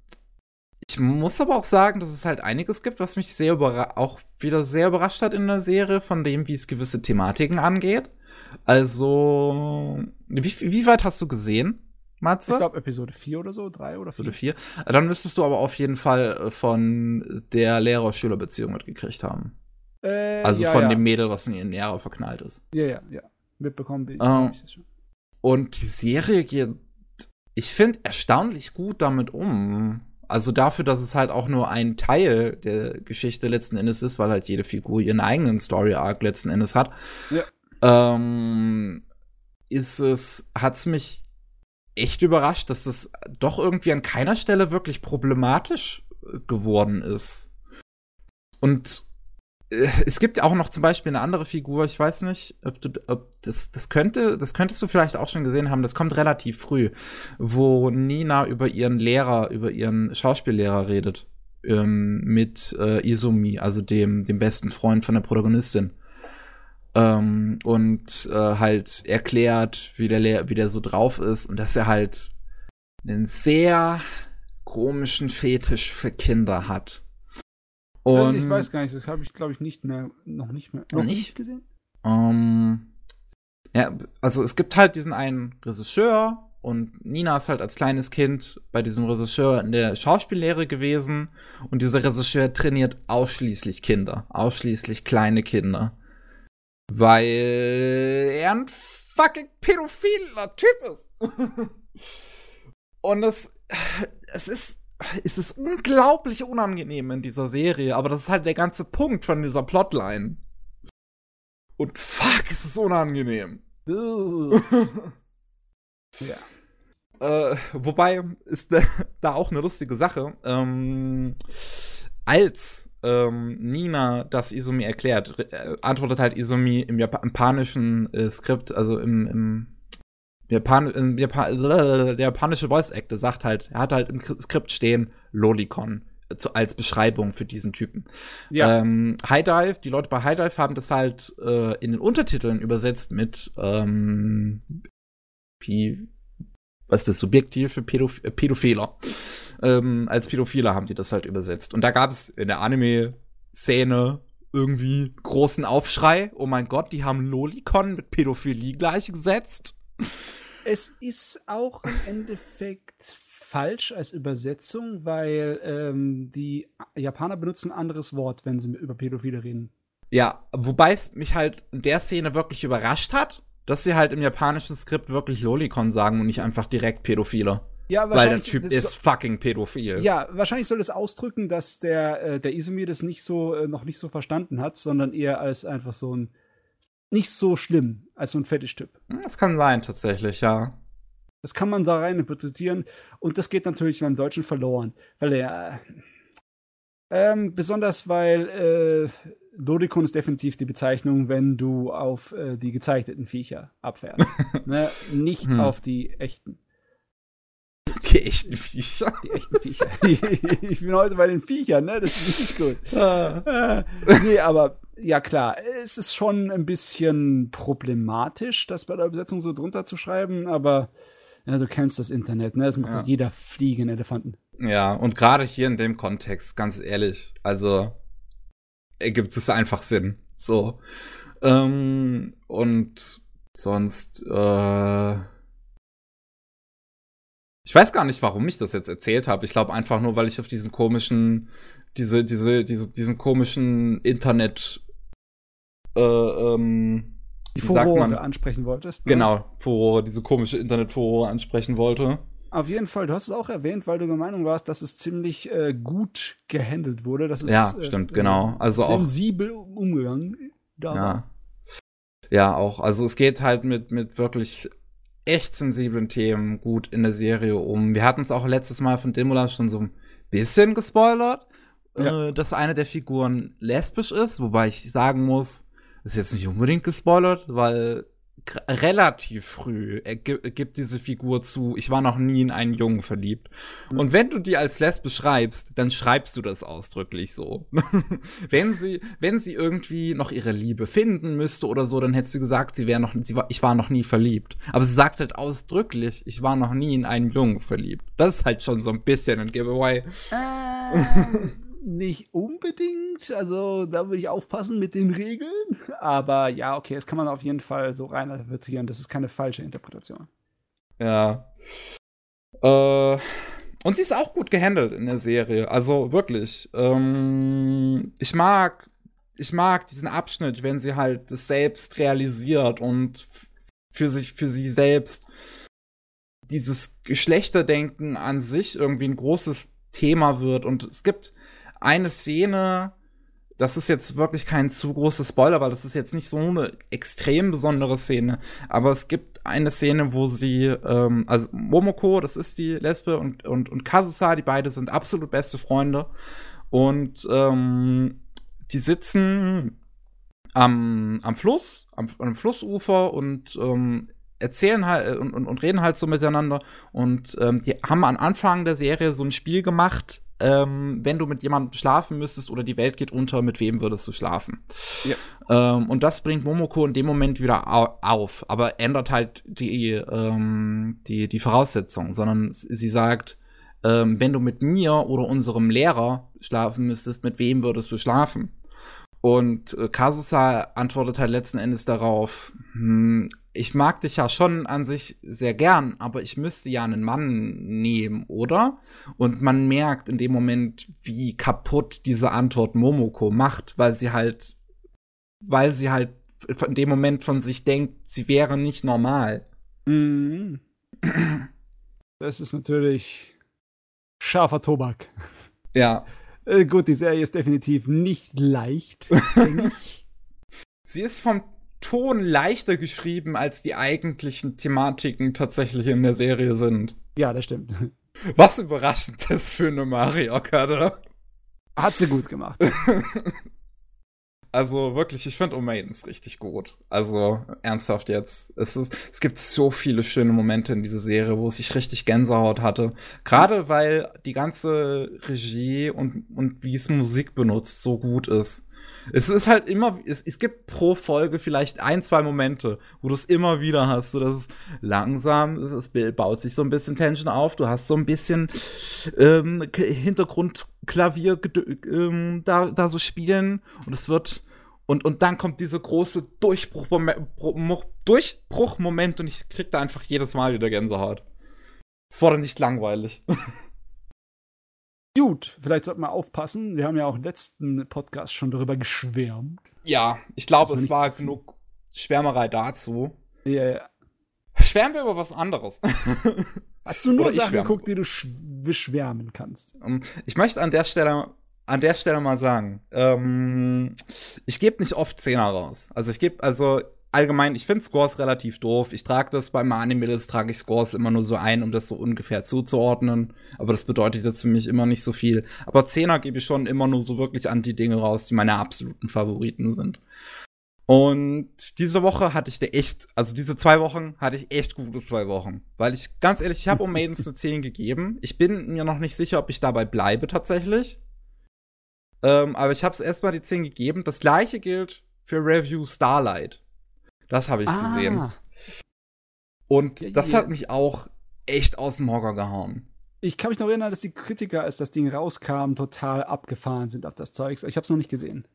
ich muss aber auch sagen, dass es halt einiges gibt, was mich sehr auch wieder sehr überrascht hat in der Serie, von dem, wie es gewisse Thematiken angeht. Also, wie, wie weit hast du gesehen, Matze? Ich glaube, Episode 4 oder so, 3 oder 4. Episode 4. Dann müsstest du aber auf jeden Fall äh, von der Lehrer-Schüler-Beziehung mitgekriegt haben. Äh, also ja, von ja. dem Mädel, was in ihren Lehrer verknallt ist. Ja, ja, ja. Mitbekommen bin uh, ich das schon. Und die Serie geht ich finde, erstaunlich gut damit um. Also dafür, dass es halt auch nur ein Teil der Geschichte letzten Endes ist, weil halt jede Figur ihren eigenen Story-Arc letzten Endes hat. Ja. Ähm, ist es, hat's mich echt überrascht, dass es doch irgendwie an keiner Stelle wirklich problematisch geworden ist. Und es gibt auch noch zum Beispiel eine andere Figur, ich weiß nicht, ob du, ob das, das könnte, das könntest du vielleicht auch schon gesehen haben, das kommt relativ früh, wo Nina über ihren Lehrer, über ihren Schauspiellehrer redet, ähm, mit äh, Izumi, also dem, dem besten Freund von der Protagonistin. Ähm, und äh, halt erklärt, wie der, Lehr wie der so drauf ist und dass er halt einen sehr komischen Fetisch für Kinder hat. Und ich weiß gar nicht, das habe ich, glaube ich, nicht mehr, noch nicht mehr, noch nicht, nicht gesehen. Um, ja, also es gibt halt diesen einen Regisseur und Nina ist halt als kleines Kind bei diesem Regisseur in der Schauspiellehre gewesen und dieser Regisseur trainiert ausschließlich Kinder, ausschließlich kleine Kinder. Weil er ein fucking pädophiler Typ ist. und es, es ist ist es unglaublich unangenehm in dieser Serie, aber das ist halt der ganze Punkt von dieser Plotline. Und fuck, ist es unangenehm. ja. Äh, wobei ist da, da, auch eine lustige Sache. Ähm, als ähm, Nina das Izumi erklärt, äh, antwortet halt Izumi im japanischen äh, Skript, also im, im Japan, Japan, der japanische Voice Actor sagt halt, er hat halt im Skript stehen Lolicon zu, als Beschreibung für diesen Typen. Ja. Ähm, High Dive, die Leute bei High Dive haben das halt äh, in den Untertiteln übersetzt mit ähm, wie, was ist das, subjektiv für Pädoph äh, Pädophiler. Ähm, als Pädophiler haben die das halt übersetzt. Und da gab es in der Anime-Szene irgendwie großen Aufschrei. Oh mein Gott, die haben Lolicon mit Pädophilie gleichgesetzt. Es ist auch im Endeffekt falsch als Übersetzung, weil ähm, die Japaner benutzen ein anderes Wort, wenn sie über Pädophile reden. Ja, wobei es mich halt in der Szene wirklich überrascht hat, dass sie halt im japanischen Skript wirklich Lolicon sagen und nicht einfach direkt Pädophile. Ja, weil der Typ ist fucking pädophil. Ja, wahrscheinlich soll es ausdrücken, dass der, äh, der Izumi das nicht so, äh, noch nicht so verstanden hat, sondern eher als einfach so ein nicht so schlimm als so ein Fetischtyp. Hm, das kann sein, tatsächlich, ja. Das kann man da rein interpretieren und das geht natürlich beim Deutschen verloren, weil er ähm, besonders weil äh, Lodikon ist definitiv die Bezeichnung, wenn du auf äh, die gezeichneten Viecher abfährst. ne? Nicht hm. auf die echten. Die echten Viecher. Die echten Viecher. ich bin heute bei den Viechern, ne? Das ist nicht gut. Ah. nee, aber ja klar, es ist schon ein bisschen problematisch, das bei der Übersetzung so drunter zu schreiben, aber ja, du kennst das Internet, ne? Das macht ja. jeder fliegende Elefanten. Ja, und gerade hier in dem Kontext, ganz ehrlich, also ergibt es einfach Sinn. So. Ähm, und sonst, äh, ich weiß gar nicht, warum ich das jetzt erzählt habe. Ich glaube einfach nur, weil ich auf diesen komischen, diese, diese, diese, diesen komischen Internet äh, ähm, die Furore ansprechen wolltest. Ne? Genau, Furore, diese komische Internet-Furore ansprechen wollte. Auf jeden Fall, du hast es auch erwähnt, weil du der Meinung warst, dass es ziemlich äh, gut gehandelt wurde. Das ist, ja, stimmt, äh, genau. Also sensibel auch, umgegangen. Da ja. ja, auch. Also es geht halt mit, mit wirklich echt sensiblen Themen gut in der Serie um. Wir hatten es auch letztes Mal von Demula schon so ein bisschen gespoilert, ja. äh, dass eine der Figuren lesbisch ist, wobei ich sagen muss, ist jetzt nicht unbedingt gespoilert, weil relativ früh gibt diese Figur zu, ich war noch nie in einen Jungen verliebt. Mhm. Und wenn du die als lesbisch schreibst, dann schreibst du das ausdrücklich so. wenn sie, wenn sie irgendwie noch ihre Liebe finden müsste oder so, dann hättest du gesagt, sie wäre noch, sie war, ich war noch nie verliebt. Aber sie sagt halt ausdrücklich, ich war noch nie in einen Jungen verliebt. Das ist halt schon so ein bisschen ein Giveaway. Ähm nicht unbedingt. Also da würde ich aufpassen mit den Regeln. Aber ja, okay, das kann man auf jeden Fall so rein interpretieren. Das ist keine falsche Interpretation. Ja. Äh, und sie ist auch gut gehandelt in der Serie. Also wirklich. Ähm, ich mag, ich mag diesen Abschnitt, wenn sie halt das selbst realisiert und für sich, für sie selbst dieses Geschlechterdenken an sich irgendwie ein großes Thema wird. Und es gibt eine Szene, das ist jetzt wirklich kein zu großer Spoiler, weil das ist jetzt nicht so eine extrem besondere Szene, aber es gibt eine Szene, wo sie, ähm, also Momoko, das ist die Lesbe, und, und, und Kazusa, die beide sind absolut beste Freunde. Und ähm, die sitzen am, am Fluss, am, am Flussufer und ähm, erzählen halt und, und, und, reden halt so miteinander. Und ähm, die haben am Anfang der Serie so ein Spiel gemacht, ähm, wenn du mit jemandem schlafen müsstest oder die Welt geht unter, mit wem würdest du schlafen? Ja. Ähm, und das bringt Momoko in dem Moment wieder au auf, aber ändert halt die, ähm, die, die Voraussetzungen, sondern sie sagt, ähm, wenn du mit mir oder unserem Lehrer schlafen müsstest, mit wem würdest du schlafen? Und äh, Kasusa antwortet halt letzten Endes darauf, hm, ich mag dich ja schon an sich sehr gern, aber ich müsste ja einen Mann nehmen, oder? Und man merkt in dem Moment, wie kaputt diese Antwort Momoko macht, weil sie halt, weil sie halt in dem Moment von sich denkt, sie wäre nicht normal. Mhm. Das ist natürlich scharfer Tobak. Ja. Äh, gut, die Serie ist definitiv nicht leicht. Sie ist vom Ton leichter geschrieben, als die eigentlichen Thematiken tatsächlich in der Serie sind. Ja, das stimmt. Was überraschend ist für eine Mario Kart, Hat sie gut gemacht. Also wirklich, ich finde Omaidens richtig gut. Also ernsthaft jetzt. Es, ist, es gibt so viele schöne Momente in dieser Serie, wo ich richtig Gänsehaut hatte. Gerade weil die ganze Regie und, und wie es Musik benutzt so gut ist. Es ist halt immer, es, es gibt pro Folge vielleicht ein, zwei Momente, wo du es immer wieder hast. So, dass es langsam, das Bild baut sich so ein bisschen Tension auf. Du hast so ein bisschen ähm, Hintergrundklavier ähm, da, da so spielen und es wird und, und dann kommt diese große Durchbruchmoment Durchbruch und ich krieg da einfach jedes Mal wieder Gänsehaut. Es wurde nicht langweilig. Gut, vielleicht sollten wir aufpassen. Wir haben ja auch im letzten Podcast schon darüber geschwärmt. Ja, ich glaube, es war genug Schwärmerei dazu. Ja, ja. Schwärmen wir über was anderes. Hast du nur Sachen geguckt, die du beschwärmen kannst? Ähm, ich möchte an der Stelle an der Stelle mal sagen, ähm, ich gebe nicht oft Zehner raus. Also ich gebe, also allgemein, ich finde Scores relativ doof. Ich trage das bei Anime-List, trage ich Scores immer nur so ein, um das so ungefähr zuzuordnen. Aber das bedeutet jetzt für mich immer nicht so viel. Aber Zehner gebe ich schon immer nur so wirklich an die Dinge raus, die meine absoluten Favoriten sind. Und diese Woche hatte ich echt, also diese zwei Wochen hatte ich echt gute zwei Wochen. Weil ich, ganz ehrlich, ich habe um Maidens eine 10 gegeben. Ich bin mir noch nicht sicher, ob ich dabei bleibe tatsächlich. Ähm, aber ich habe es erstmal die 10 gegeben. Das gleiche gilt für Review Starlight. Das habe ich ah. gesehen. Und ja, das hat mich auch echt aus dem Hocker gehauen. Ich kann mich noch erinnern, dass die Kritiker, als das Ding rauskam, total abgefahren sind auf das Zeug. Ich habe es noch nicht gesehen.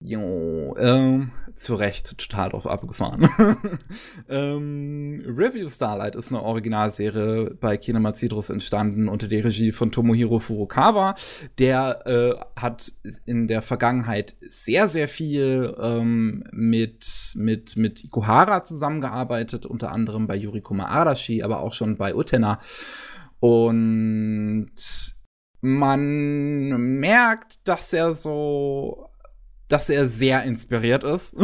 Jo, ähm, zu Recht total drauf abgefahren. ähm, Review Starlight ist eine Originalserie bei Kinema Citrus entstanden unter der Regie von Tomohiro Furukawa. Der äh, hat in der Vergangenheit sehr, sehr viel ähm, mit, mit, mit Ikuhara zusammengearbeitet, unter anderem bei Yurikuma Arashi, aber auch schon bei Utena. Und man merkt, dass er so dass er sehr inspiriert ist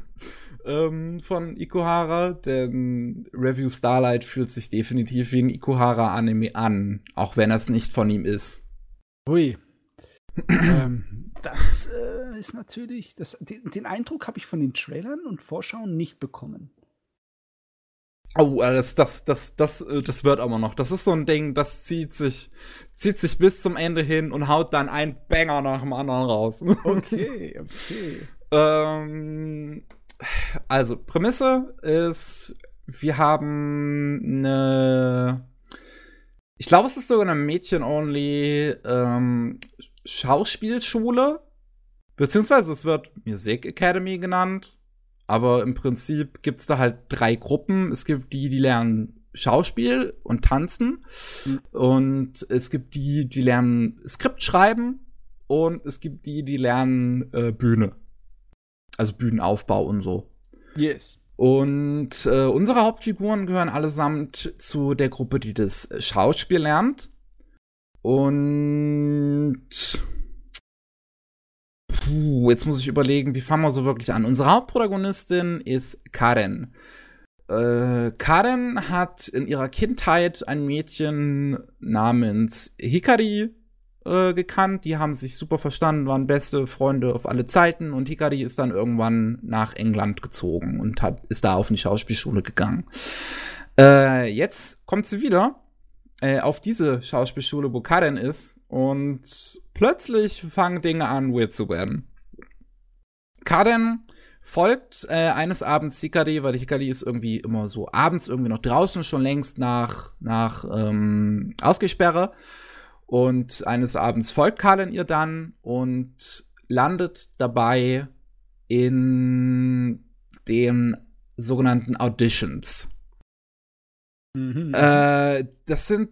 ähm, von Ikuhara, denn Review Starlight fühlt sich definitiv wie ein Ikuhara-Anime an, auch wenn es nicht von ihm ist. Ui. ähm, das äh, ist natürlich, das, den, den Eindruck habe ich von den Trailern und Vorschauen nicht bekommen. Oh, äh, das, das, das, das, äh, das wird aber noch. Das ist so ein Ding, das zieht sich, zieht sich bis zum Ende hin und haut dann ein Banger nach dem anderen raus. Okay, okay. ähm, also, Prämisse ist, wir haben eine, ich glaube, es ist sogar eine Mädchen-only ähm, Schauspielschule, beziehungsweise es wird Music Academy genannt. Aber im Prinzip gibt es da halt drei Gruppen. Es gibt die, die lernen Schauspiel und Tanzen. Mhm. Und es gibt die, die lernen Skript schreiben. Und es gibt die, die lernen äh, Bühne. Also Bühnenaufbau und so. Yes. Und äh, unsere Hauptfiguren gehören allesamt zu der Gruppe, die das Schauspiel lernt. Und Puh, jetzt muss ich überlegen, wie fangen wir so wirklich an? Unsere Hauptprotagonistin ist Karen. Äh, Karen hat in ihrer Kindheit ein Mädchen namens Hikari äh, gekannt, die haben sich super verstanden, waren beste Freunde auf alle Zeiten und Hikari ist dann irgendwann nach England gezogen und hat, ist da auf eine Schauspielschule gegangen. Äh, jetzt kommt sie wieder äh, auf diese Schauspielschule, wo Karen ist und plötzlich fangen Dinge an, weird zu werden. Karen folgt äh, eines Abends Hikari, weil Hikari ist irgendwie immer so abends irgendwie noch draußen, schon längst nach, nach ähm, Ausgesperre. Und eines Abends folgt Karen ihr dann und landet dabei in den sogenannten Auditions. Mhm. Äh, das sind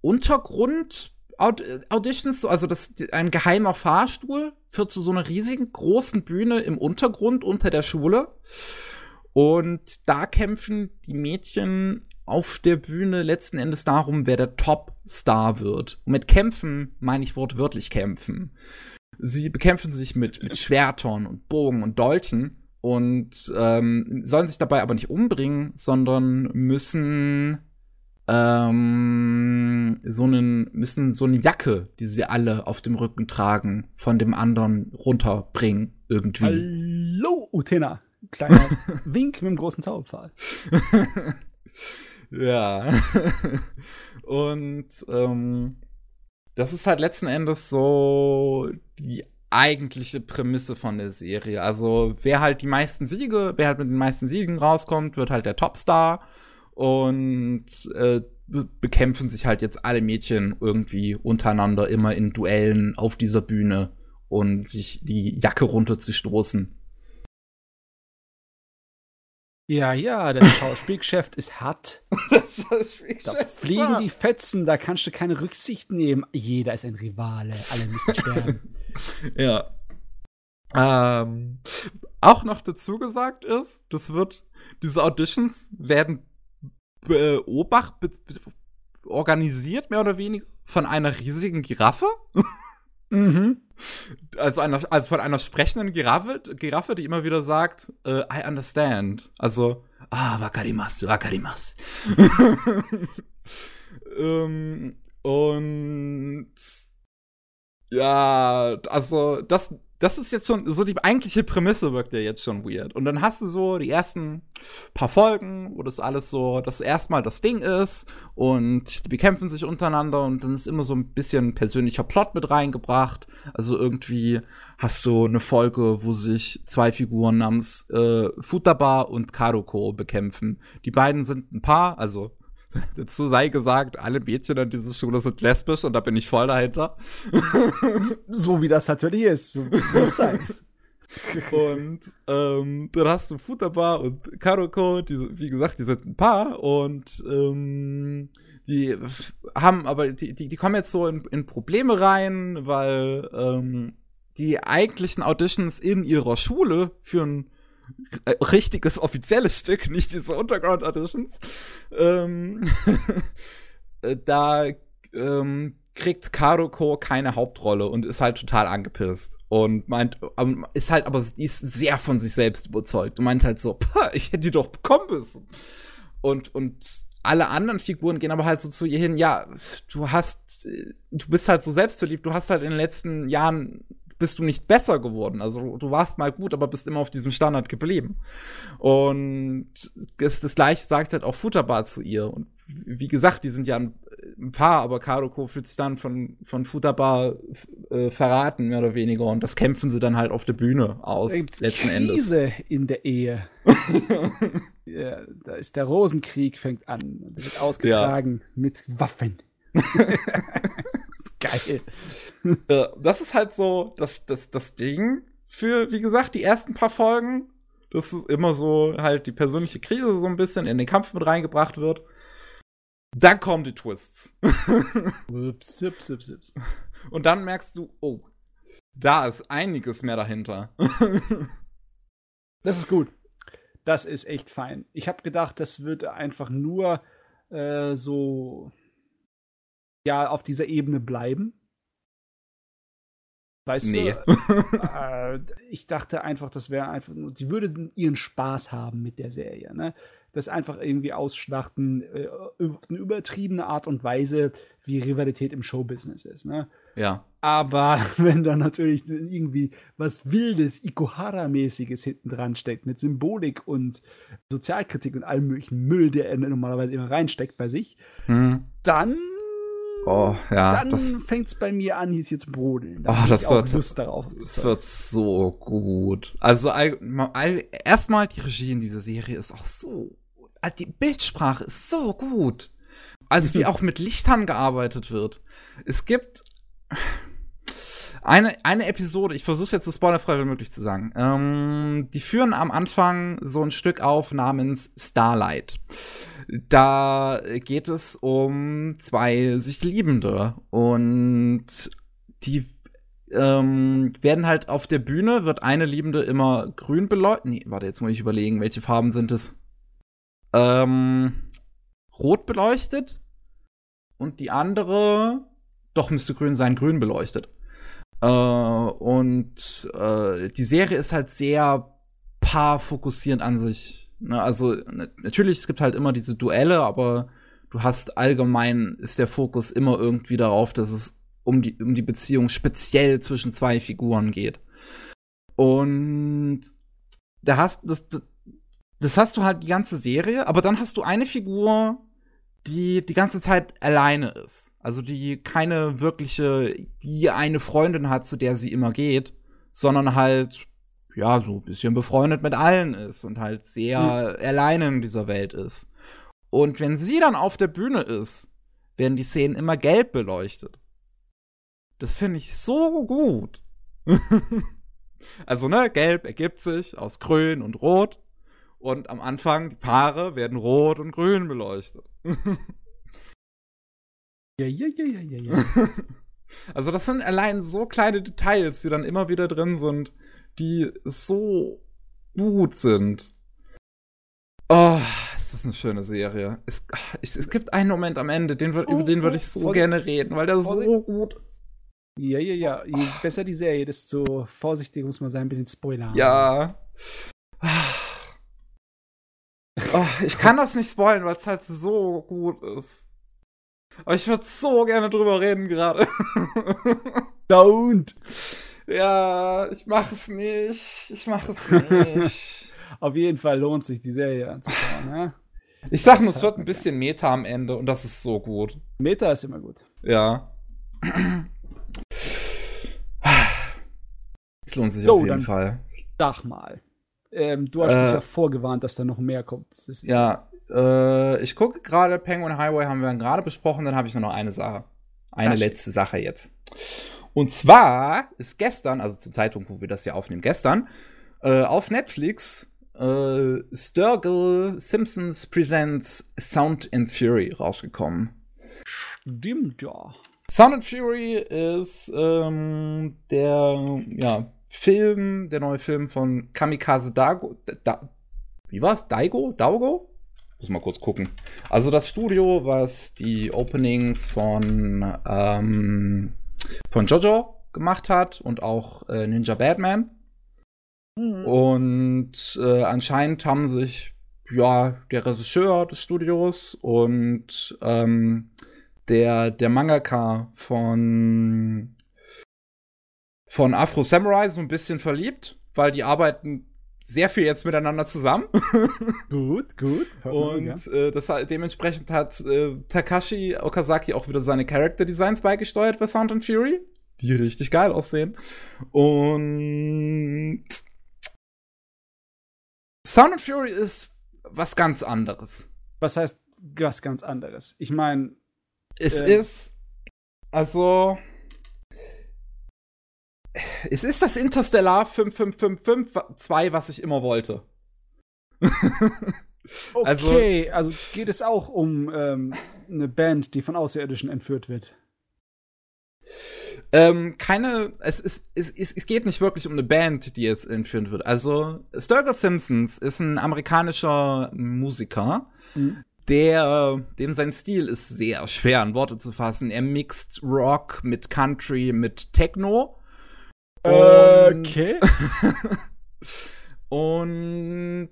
Untergrund Auditions, also das ein geheimer Fahrstuhl führt zu so einer riesigen großen Bühne im Untergrund unter der Schule. Und da kämpfen die Mädchen auf der Bühne letzten Endes darum, wer der Top-Star wird. Und mit kämpfen meine ich wortwörtlich kämpfen. Sie bekämpfen sich mit, mit Schwertern und Bogen und Dolchen und ähm, sollen sich dabei aber nicht umbringen, sondern müssen ähm, so einen müssen so eine Jacke, die sie alle auf dem Rücken tragen, von dem anderen runterbringen irgendwie. Hallo Utena, kleiner Wink mit dem großen Zauberpfahl. Ja. Und ähm, das ist halt letzten Endes so die eigentliche Prämisse von der Serie. Also wer halt die meisten Siege, wer halt mit den meisten Siegen rauskommt, wird halt der Topstar. Und äh, bekämpfen sich halt jetzt alle Mädchen irgendwie untereinander immer in Duellen auf dieser Bühne und sich die Jacke runterzustoßen. Ja, ja, das Schauspielgeschäft ist hart. Das Schauspielgeschäft da fliegen die Fetzen, da kannst du keine Rücksicht nehmen. Jeder ist ein Rivale, alle müssen sterben. ja. Ähm, auch noch dazu gesagt ist, das wird, diese Auditions werden beobachtet, organisiert, mehr oder weniger, von einer riesigen Giraffe. Mhm. Also, einer, also von einer sprechenden Giraffe, Giraffe, die immer wieder sagt, uh, I understand. Also, ah, wakarimasu, wakarimasu. ähm, und ja, also das, das ist jetzt schon, so die eigentliche Prämisse wirkt ja jetzt schon weird. Und dann hast du so die ersten paar Folgen, wo das alles so, das erstmal das Ding ist und die bekämpfen sich untereinander und dann ist immer so ein bisschen persönlicher Plot mit reingebracht. Also irgendwie hast du eine Folge, wo sich zwei Figuren namens äh, Futaba und Karuko bekämpfen. Die beiden sind ein Paar, also Dazu sei gesagt, alle Mädchen an dieser Schule sind lesbisch und da bin ich voll dahinter. so wie das natürlich ist. So muss sein. und ähm, dann hast du Futaba und Karoko, die, wie gesagt, die sind ein Paar und ähm, die haben aber, die, die, die kommen jetzt so in, in Probleme rein, weil ähm, die eigentlichen Auditions in ihrer Schule führen äh, richtiges offizielles Stück, nicht diese Underground Auditions. Ähm, äh, da ähm, kriegt Karuko keine Hauptrolle und ist halt total angepisst und meint, ähm, ist halt aber die ist sehr von sich selbst überzeugt und meint halt so, ich hätte die doch bekommen müssen. Und und alle anderen Figuren gehen aber halt so zu ihr hin, ja, du hast, du bist halt so selbstverliebt, du hast halt in den letzten Jahren bist du nicht besser geworden. Also du warst mal gut, aber bist immer auf diesem Standard geblieben. Und das, das gleiche sagt halt auch Futterbar zu ihr. Und wie gesagt, die sind ja ein, ein Paar, aber Karoko fühlt sich dann von, von Futterbar äh, verraten, mehr oder weniger. Und das kämpfen sie dann halt auf der Bühne aus, letzten Krise Endes. Krise in der Ehe. ja, da ist der Rosenkrieg, fängt an. Wird ausgetragen ja. mit Waffen. Geil. das ist halt so das, das, das Ding für, wie gesagt, die ersten paar Folgen. Das ist immer so halt die persönliche Krise so ein bisschen in den Kampf mit reingebracht wird. Dann kommen die Twists. ups, ups, ups, ups. Und dann merkst du, oh, da ist einiges mehr dahinter. das ist gut. Das ist echt fein. Ich habe gedacht, das wird einfach nur äh, so ja auf dieser Ebene bleiben. Weißt nee. du? Äh, ich dachte einfach, das wäre einfach nur, die würde ihren Spaß haben mit der Serie. Ne? das einfach irgendwie ausschlachten, äh, eine übertriebene Art und Weise, wie Rivalität im Showbusiness ist. Ne? Ja. Aber wenn da natürlich irgendwie was Wildes, Ikuhara-mäßiges hinten dran steckt, mit Symbolik und Sozialkritik und allem möglichen Müll, der er normalerweise immer reinsteckt bei sich, hm. dann Oh, ja. Dann fängt es bei mir an, hier zu brodeln. Da oh, das wird, Lust darauf. Das wird so gut. Also erstmal die Regie in dieser Serie ist auch so. Ah, die Bildsprache ist so gut. Also wie auch mit Lichtern gearbeitet wird. Es gibt eine, eine Episode, ich versuche jetzt so spoilerfrei wie möglich zu sagen. Ähm, die führen am Anfang so ein Stück auf namens Starlight. Da geht es um zwei sich Liebende und die ähm, werden halt auf der Bühne, wird eine Liebende immer grün beleuchtet. Nee, warte, jetzt muss ich überlegen, welche Farben sind es? Ähm, rot beleuchtet und die andere, doch müsste grün sein, grün beleuchtet. Äh, und äh, die Serie ist halt sehr paarfokussierend an sich also natürlich, es gibt halt immer diese Duelle, aber du hast allgemein ist der Fokus immer irgendwie darauf, dass es um die, um die Beziehung speziell zwischen zwei Figuren geht. Und da hast das, das, das hast du halt die ganze Serie, aber dann hast du eine Figur, die die ganze Zeit alleine ist. Also die keine wirkliche, die eine Freundin hat, zu der sie immer geht, sondern halt ja, so ein bisschen befreundet mit allen ist und halt sehr mhm. alleine in dieser Welt ist. Und wenn sie dann auf der Bühne ist, werden die Szenen immer gelb beleuchtet. Das finde ich so gut. also, ne, gelb ergibt sich aus grün und rot. Und am Anfang, die Paare werden rot und grün beleuchtet. ja, ja, ja, ja, ja, ja. Also, das sind allein so kleine Details, die dann immer wieder drin sind, die so gut sind. Oh, ist das eine schöne Serie. Es, es, es gibt einen Moment am Ende, den, oh, über den würde ich so Vorsicht. gerne reden, weil der Vorsicht. so gut ist. Ja, ja, ja. Je besser die Serie, desto vorsichtiger muss man sein mit den Spoilern. Ja. Oh, ich kann das nicht spoilern, weil es halt so gut ist. Aber ich würde so gerne drüber reden gerade. Don't. Ja, ich mache es nicht. Ich mache es nicht. Auf jeden Fall lohnt sich die Serie anzuschauen, ne? Ich sag nur, es wird ein bisschen Meta am Ende und das ist so gut. Meta ist immer gut. Ja. Es lohnt sich so, auf jeden Fall. Sag mal. Ähm, du hast äh, mich ja vorgewarnt, dass da noch mehr kommt. ja, äh, ich gucke gerade, Penguin Highway haben wir gerade besprochen, dann habe ich nur noch eine Sache. Eine Ach, letzte Sache jetzt. Und zwar ist gestern, also zum Zeitpunkt, wo wir das hier aufnehmen, gestern, äh, auf Netflix äh, Sturgill Simpsons Presents Sound and Fury rausgekommen. Stimmt, ja. Sound and Fury ist ähm, der ja, Film, der neue Film von Kamikaze Dago. Da, wie war's? Daigo? Daugo? Muss mal kurz gucken. Also das Studio, was die Openings von ähm, von Jojo gemacht hat und auch äh, Ninja Batman. Mhm. Und äh, anscheinend haben sich ja der Regisseur des Studios und ähm, der der Mangaka von von Afro Samurai so ein bisschen verliebt, weil die arbeiten sehr viel jetzt miteinander zusammen. gut, gut. Und äh, das, dementsprechend hat äh, Takashi Okazaki auch wieder seine Character Designs beigesteuert bei Sound and Fury, die richtig geil aussehen. Und Sound and Fury ist was ganz anderes. Was heißt was ganz anderes? Ich meine, es äh, ist also es ist das Interstellar 5552, was ich immer wollte. Also okay, also, also, geht es auch um ähm, eine Band, die von Außerirdischen entführt wird? Ähm, keine, es, es, es, es, geht nicht wirklich um eine Band, die jetzt entführt wird. Also, Sturgill Simpsons ist ein amerikanischer Musiker, mhm. der, dem sein Stil ist sehr schwer in Worte zu fassen. Er mixt Rock mit Country, mit Techno Okay. Und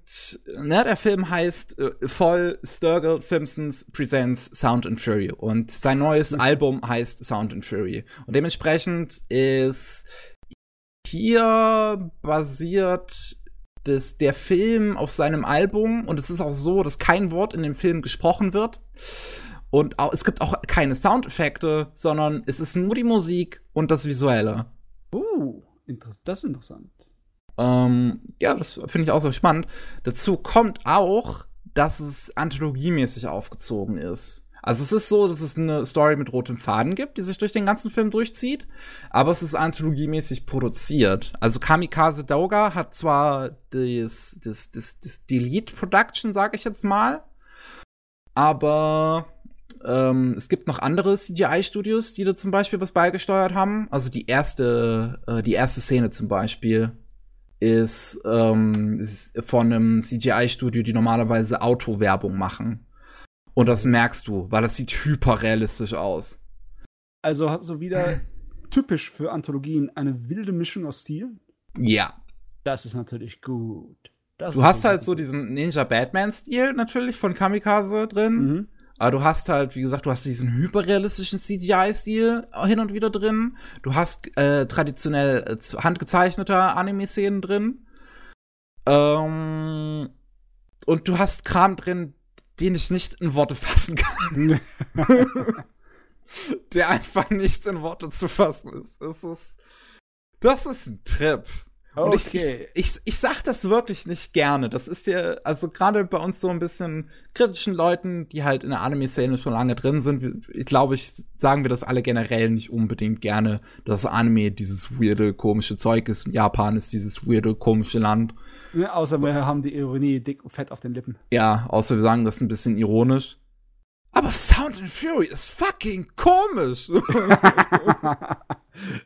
ne, der Film heißt äh, voll Sturgill Simpsons Presents Sound and Fury. Und sein neues mhm. Album heißt Sound and Fury. Und dementsprechend ist hier basiert das, der Film auf seinem Album. Und es ist auch so, dass kein Wort in dem Film gesprochen wird. Und auch, es gibt auch keine Soundeffekte, sondern es ist nur die Musik und das Visuelle. Uh, das ist interessant. Ähm, ja, das finde ich auch so spannend. Dazu kommt auch, dass es anthologiemäßig aufgezogen ist. Also es ist so, dass es eine Story mit rotem Faden gibt, die sich durch den ganzen Film durchzieht, aber es ist anthologiemäßig produziert. Also Kamikaze Doga hat zwar das, das, das, das Delete Production, sag ich jetzt mal, aber ähm, es gibt noch andere CGI-Studios, die da zum Beispiel was beigesteuert haben. Also die erste, äh, die erste Szene zum Beispiel ist, ähm, ist von einem CGI-Studio, die normalerweise Autowerbung machen. Und das merkst du, weil das sieht hyperrealistisch aus. Also so wieder typisch für Anthologien eine wilde Mischung aus Stil. Ja. Das ist natürlich gut. Das du hast halt so diesen Ninja Batman-Stil natürlich von Kamikaze drin. Mhm. Aber du hast halt, wie gesagt, du hast diesen hyperrealistischen CGI-Stil hin und wieder drin. Du hast äh, traditionell äh, handgezeichnete Anime-Szenen drin. Ähm, und du hast Kram drin, den ich nicht in Worte fassen kann. Der einfach nicht in Worte zu fassen ist. Es ist das ist ein Trip. Und okay. ich, ich, ich, ich sag das wirklich nicht gerne. Das ist ja, also gerade bei uns so ein bisschen kritischen Leuten, die halt in der Anime-Szene schon lange drin sind, ich glaube, ich sagen wir das alle generell nicht unbedingt gerne, dass Anime dieses weirde, komische Zeug ist und Japan ist dieses weirde, komische Land. Ja, außer wir haben die Ironie dick und fett auf den Lippen. Ja, außer wir sagen das ein bisschen ironisch. Aber Sound and Fury ist fucking komisch.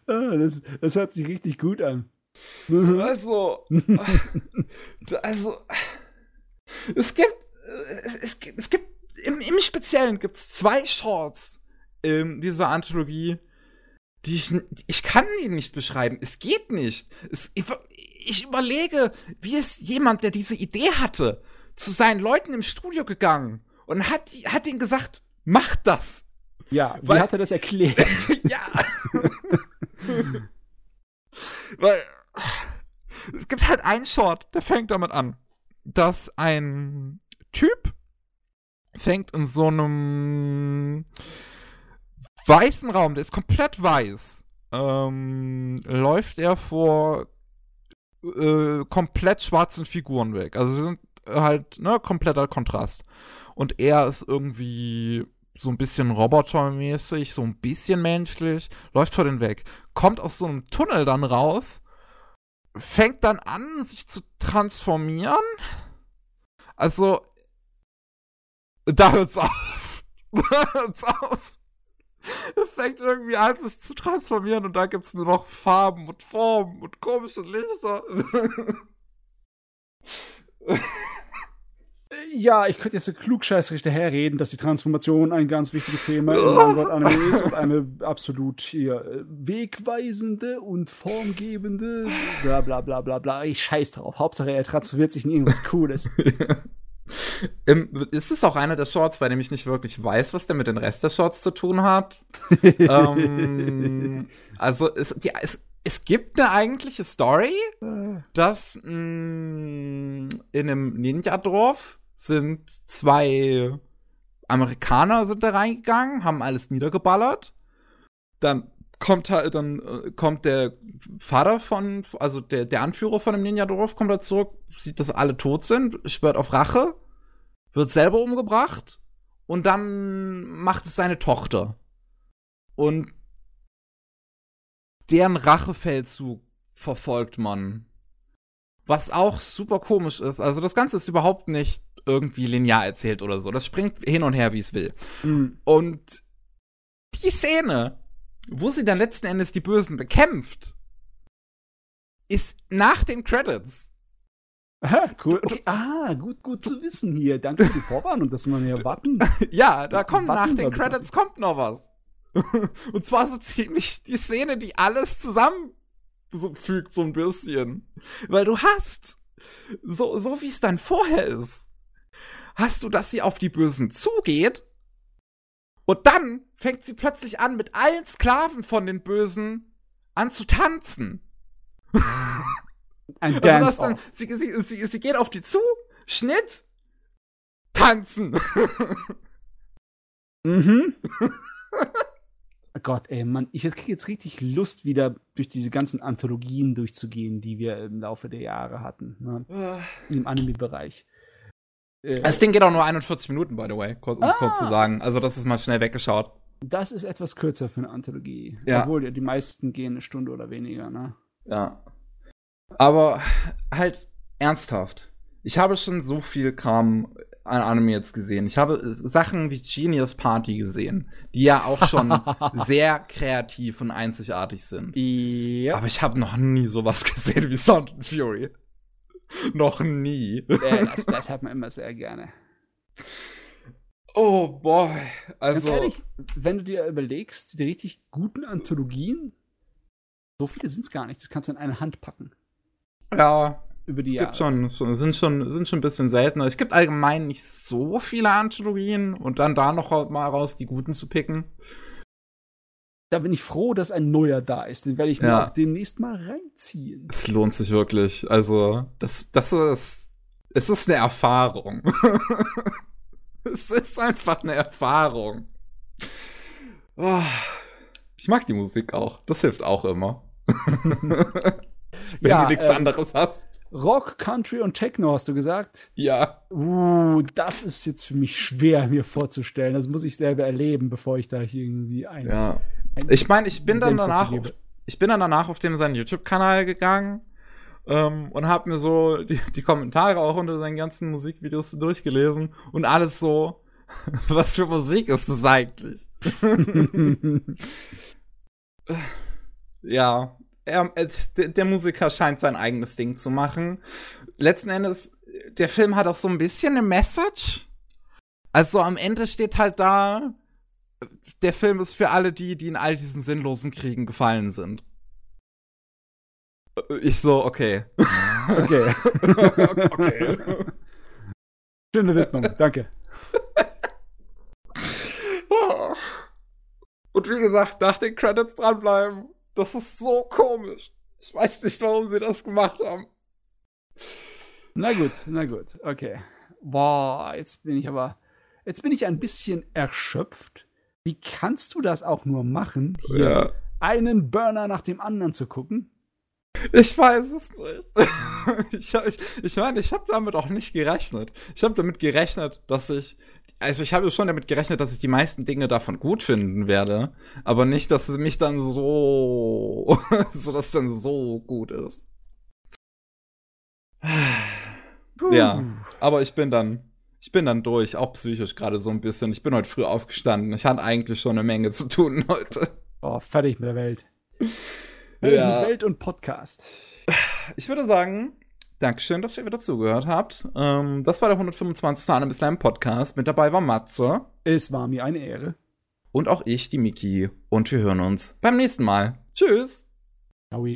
Ah, das, das hört sich richtig gut an. Also, also, es gibt, es, es gibt, es gibt, im, im Speziellen gibt es zwei Shorts in dieser Anthologie, die ich, ich kann die nicht beschreiben. Es geht nicht. Es, ich, ich überlege, wie ist jemand, der diese Idee hatte, zu seinen Leuten im Studio gegangen und hat, hat ihnen gesagt, mach das. Ja, wie Weil, hat er das erklärt? ja. Weil es gibt halt einen Short, der fängt damit an, dass ein Typ fängt in so einem weißen Raum, der ist komplett weiß, ähm, läuft er vor äh, komplett schwarzen Figuren weg. Also sie sind halt, ne, kompletter Kontrast. Und er ist irgendwie so ein bisschen robotermäßig, so ein bisschen menschlich, läuft vor den weg, kommt aus so einem Tunnel dann raus fängt dann an, sich zu transformieren. Also, da hört's auf. da hört's auf. Er fängt irgendwie an, sich zu transformieren und da gibt's nur noch Farben und Formen und komische Lichter. Ja, ich könnte jetzt so klugscheißerisch daherreden, dass die Transformation ein ganz wichtiges Thema im Manga-Anime ist und eine absolut hier äh, wegweisende und formgebende bla bla bla bla bla. Ich scheiß drauf. Hauptsache er transformiert sich in irgendwas Cooles. Im, ist es auch einer der Shorts, bei dem ich nicht wirklich weiß, was der mit den Rest der Shorts zu tun hat? ähm, also es, die, es, es gibt eine eigentliche Story, äh. dass mh, mm, in einem Ninja-Dorf sind zwei Amerikaner sind da reingegangen, haben alles niedergeballert. Dann kommt halt, dann äh, kommt der Vater von, also der, der Anführer von dem Ninja-Dorf kommt da zurück, sieht, dass alle tot sind, schwört auf Rache, wird selber umgebracht und dann macht es seine Tochter. Und deren Rachefeldzug verfolgt man. Was auch super komisch ist. Also das Ganze ist überhaupt nicht irgendwie linear erzählt oder so. Das springt hin und her, wie es will. Mhm. Und die Szene, wo sie dann letzten Endes die Bösen bekämpft, ist nach den Credits. Aha, cool. Okay. Ah, gut, gut zu wissen hier. Danke für die Vorwarnung, dass man hier warten. ja, da kommt nach den Credits kommt noch was. und zwar so ziemlich die Szene, die alles zusammenfügt, so ein bisschen. Weil du hast so, so wie es dann vorher ist, hast du, dass sie auf die Bösen zugeht und dann fängt sie plötzlich an, mit allen Sklaven von den Bösen an zu tanzen. Ein Also dann, sie, sie, sie, sie geht auf die zu, Schnitt, tanzen. Mhm. Oh Gott, ey, Mann, ich kriege jetzt richtig Lust, wieder durch diese ganzen Anthologien durchzugehen, die wir im Laufe der Jahre hatten, ne? im Anime-Bereich. Äh, Das Ding geht auch nur 41 Minuten, by the way, kurz, um Ah. kurz zu sagen. Also das ist mal schnell weggeschaut. das ist etwas kürzer für eine Anthologie. Ja. Obwohl, die meisten gehen eine Stunde oder weniger, ne? Ja. Aber halt ernsthaft. Ich habe schon so viel Kram an Anime jetzt gesehen. Ich habe äh, Sachen wie Genius Party gesehen, die ja auch schon sehr kreativ und einzigartig sind. Ja. Aber ich habe noch nie sowas gesehen wie Sound and Fury. noch nie. äh, das, das hat man immer sehr gerne. Oh boy. Ganz Also ehrlich, wenn du dir überlegst, die richtig guten Anthologien, so viele sind es gar nicht. Das kannst du in eine Hand packen. ja, Über die es gibt Jahre. schon, schon sind schon sind schon ein bisschen seltener. Es gibt allgemein nicht so viele Anthologien und dann da noch mal raus die guten zu picken. Da bin ich froh, dass ein neuer da ist. Den werde ich mir Ja. auch demnächst mal reinziehen. Es lohnt sich wirklich. Also, das, das ist, es ist eine Erfahrung. es ist einfach eine Erfahrung. Oh, ich mag die Musik auch. Das hilft auch immer. Wenn Ja, du nichts ähm, anderes hast. Rock, Country und Techno hast du gesagt. Ja. Uh, das ist jetzt für mich schwer mir vorzustellen. Das muss ich selber erleben, bevor ich da irgendwie ein. Ja. Ich meine, ich bin dann danach auf, ich bin dann danach auf dem seinen YouTube-Kanal gegangen ähm, und habe mir so die, die Kommentare auch unter seinen ganzen Musikvideos durchgelesen und alles so, was für Musik ist das eigentlich? Ja, er, äh, der, der Musiker scheint sein eigenes Ding zu machen. Letzten Endes, der Film hat auch so ein bisschen eine Message. Also am Ende steht halt da, der Film ist für alle die, die in all diesen sinnlosen Kriegen gefallen sind. Äh, Ich so, okay. Okay. okay. Schöne Widmung, danke. Und wie gesagt, nach den Credits dranbleiben. Das ist so komisch. Ich weiß nicht, warum sie das gemacht haben. Na gut, na gut, okay. Boah, jetzt bin ich aber. Jetzt bin ich ein bisschen erschöpft. Wie kannst du das auch nur machen, hier Ja. einen Burner nach dem anderen zu gucken? Ich weiß es nicht. ich ich, ich meine, ich habe damit auch nicht gerechnet. Ich habe damit gerechnet, dass ich. Also ich habe schon damit gerechnet, dass ich die meisten Dinge davon gut finden werde, aber nicht, dass es mich dann so, so dass es dann so gut ist. Ja, aber ich bin dann, ich bin dann durch, auch psychisch gerade so ein bisschen. Ich bin heute früh aufgestanden. Ich hatte eigentlich schon eine Menge zu tun heute. Boah, fertig mit der Welt. Ja. Welt und Podcast. Ich würde sagen, Dankeschön, dass ihr wieder zugehört habt. Ähm, das war der 125. Anime Slam Podcast. Mit dabei war Matze Es war mir eine Ehre. und auch ich, die Miki. Und wir hören uns beim nächsten Mal. Tschüss. Ciao.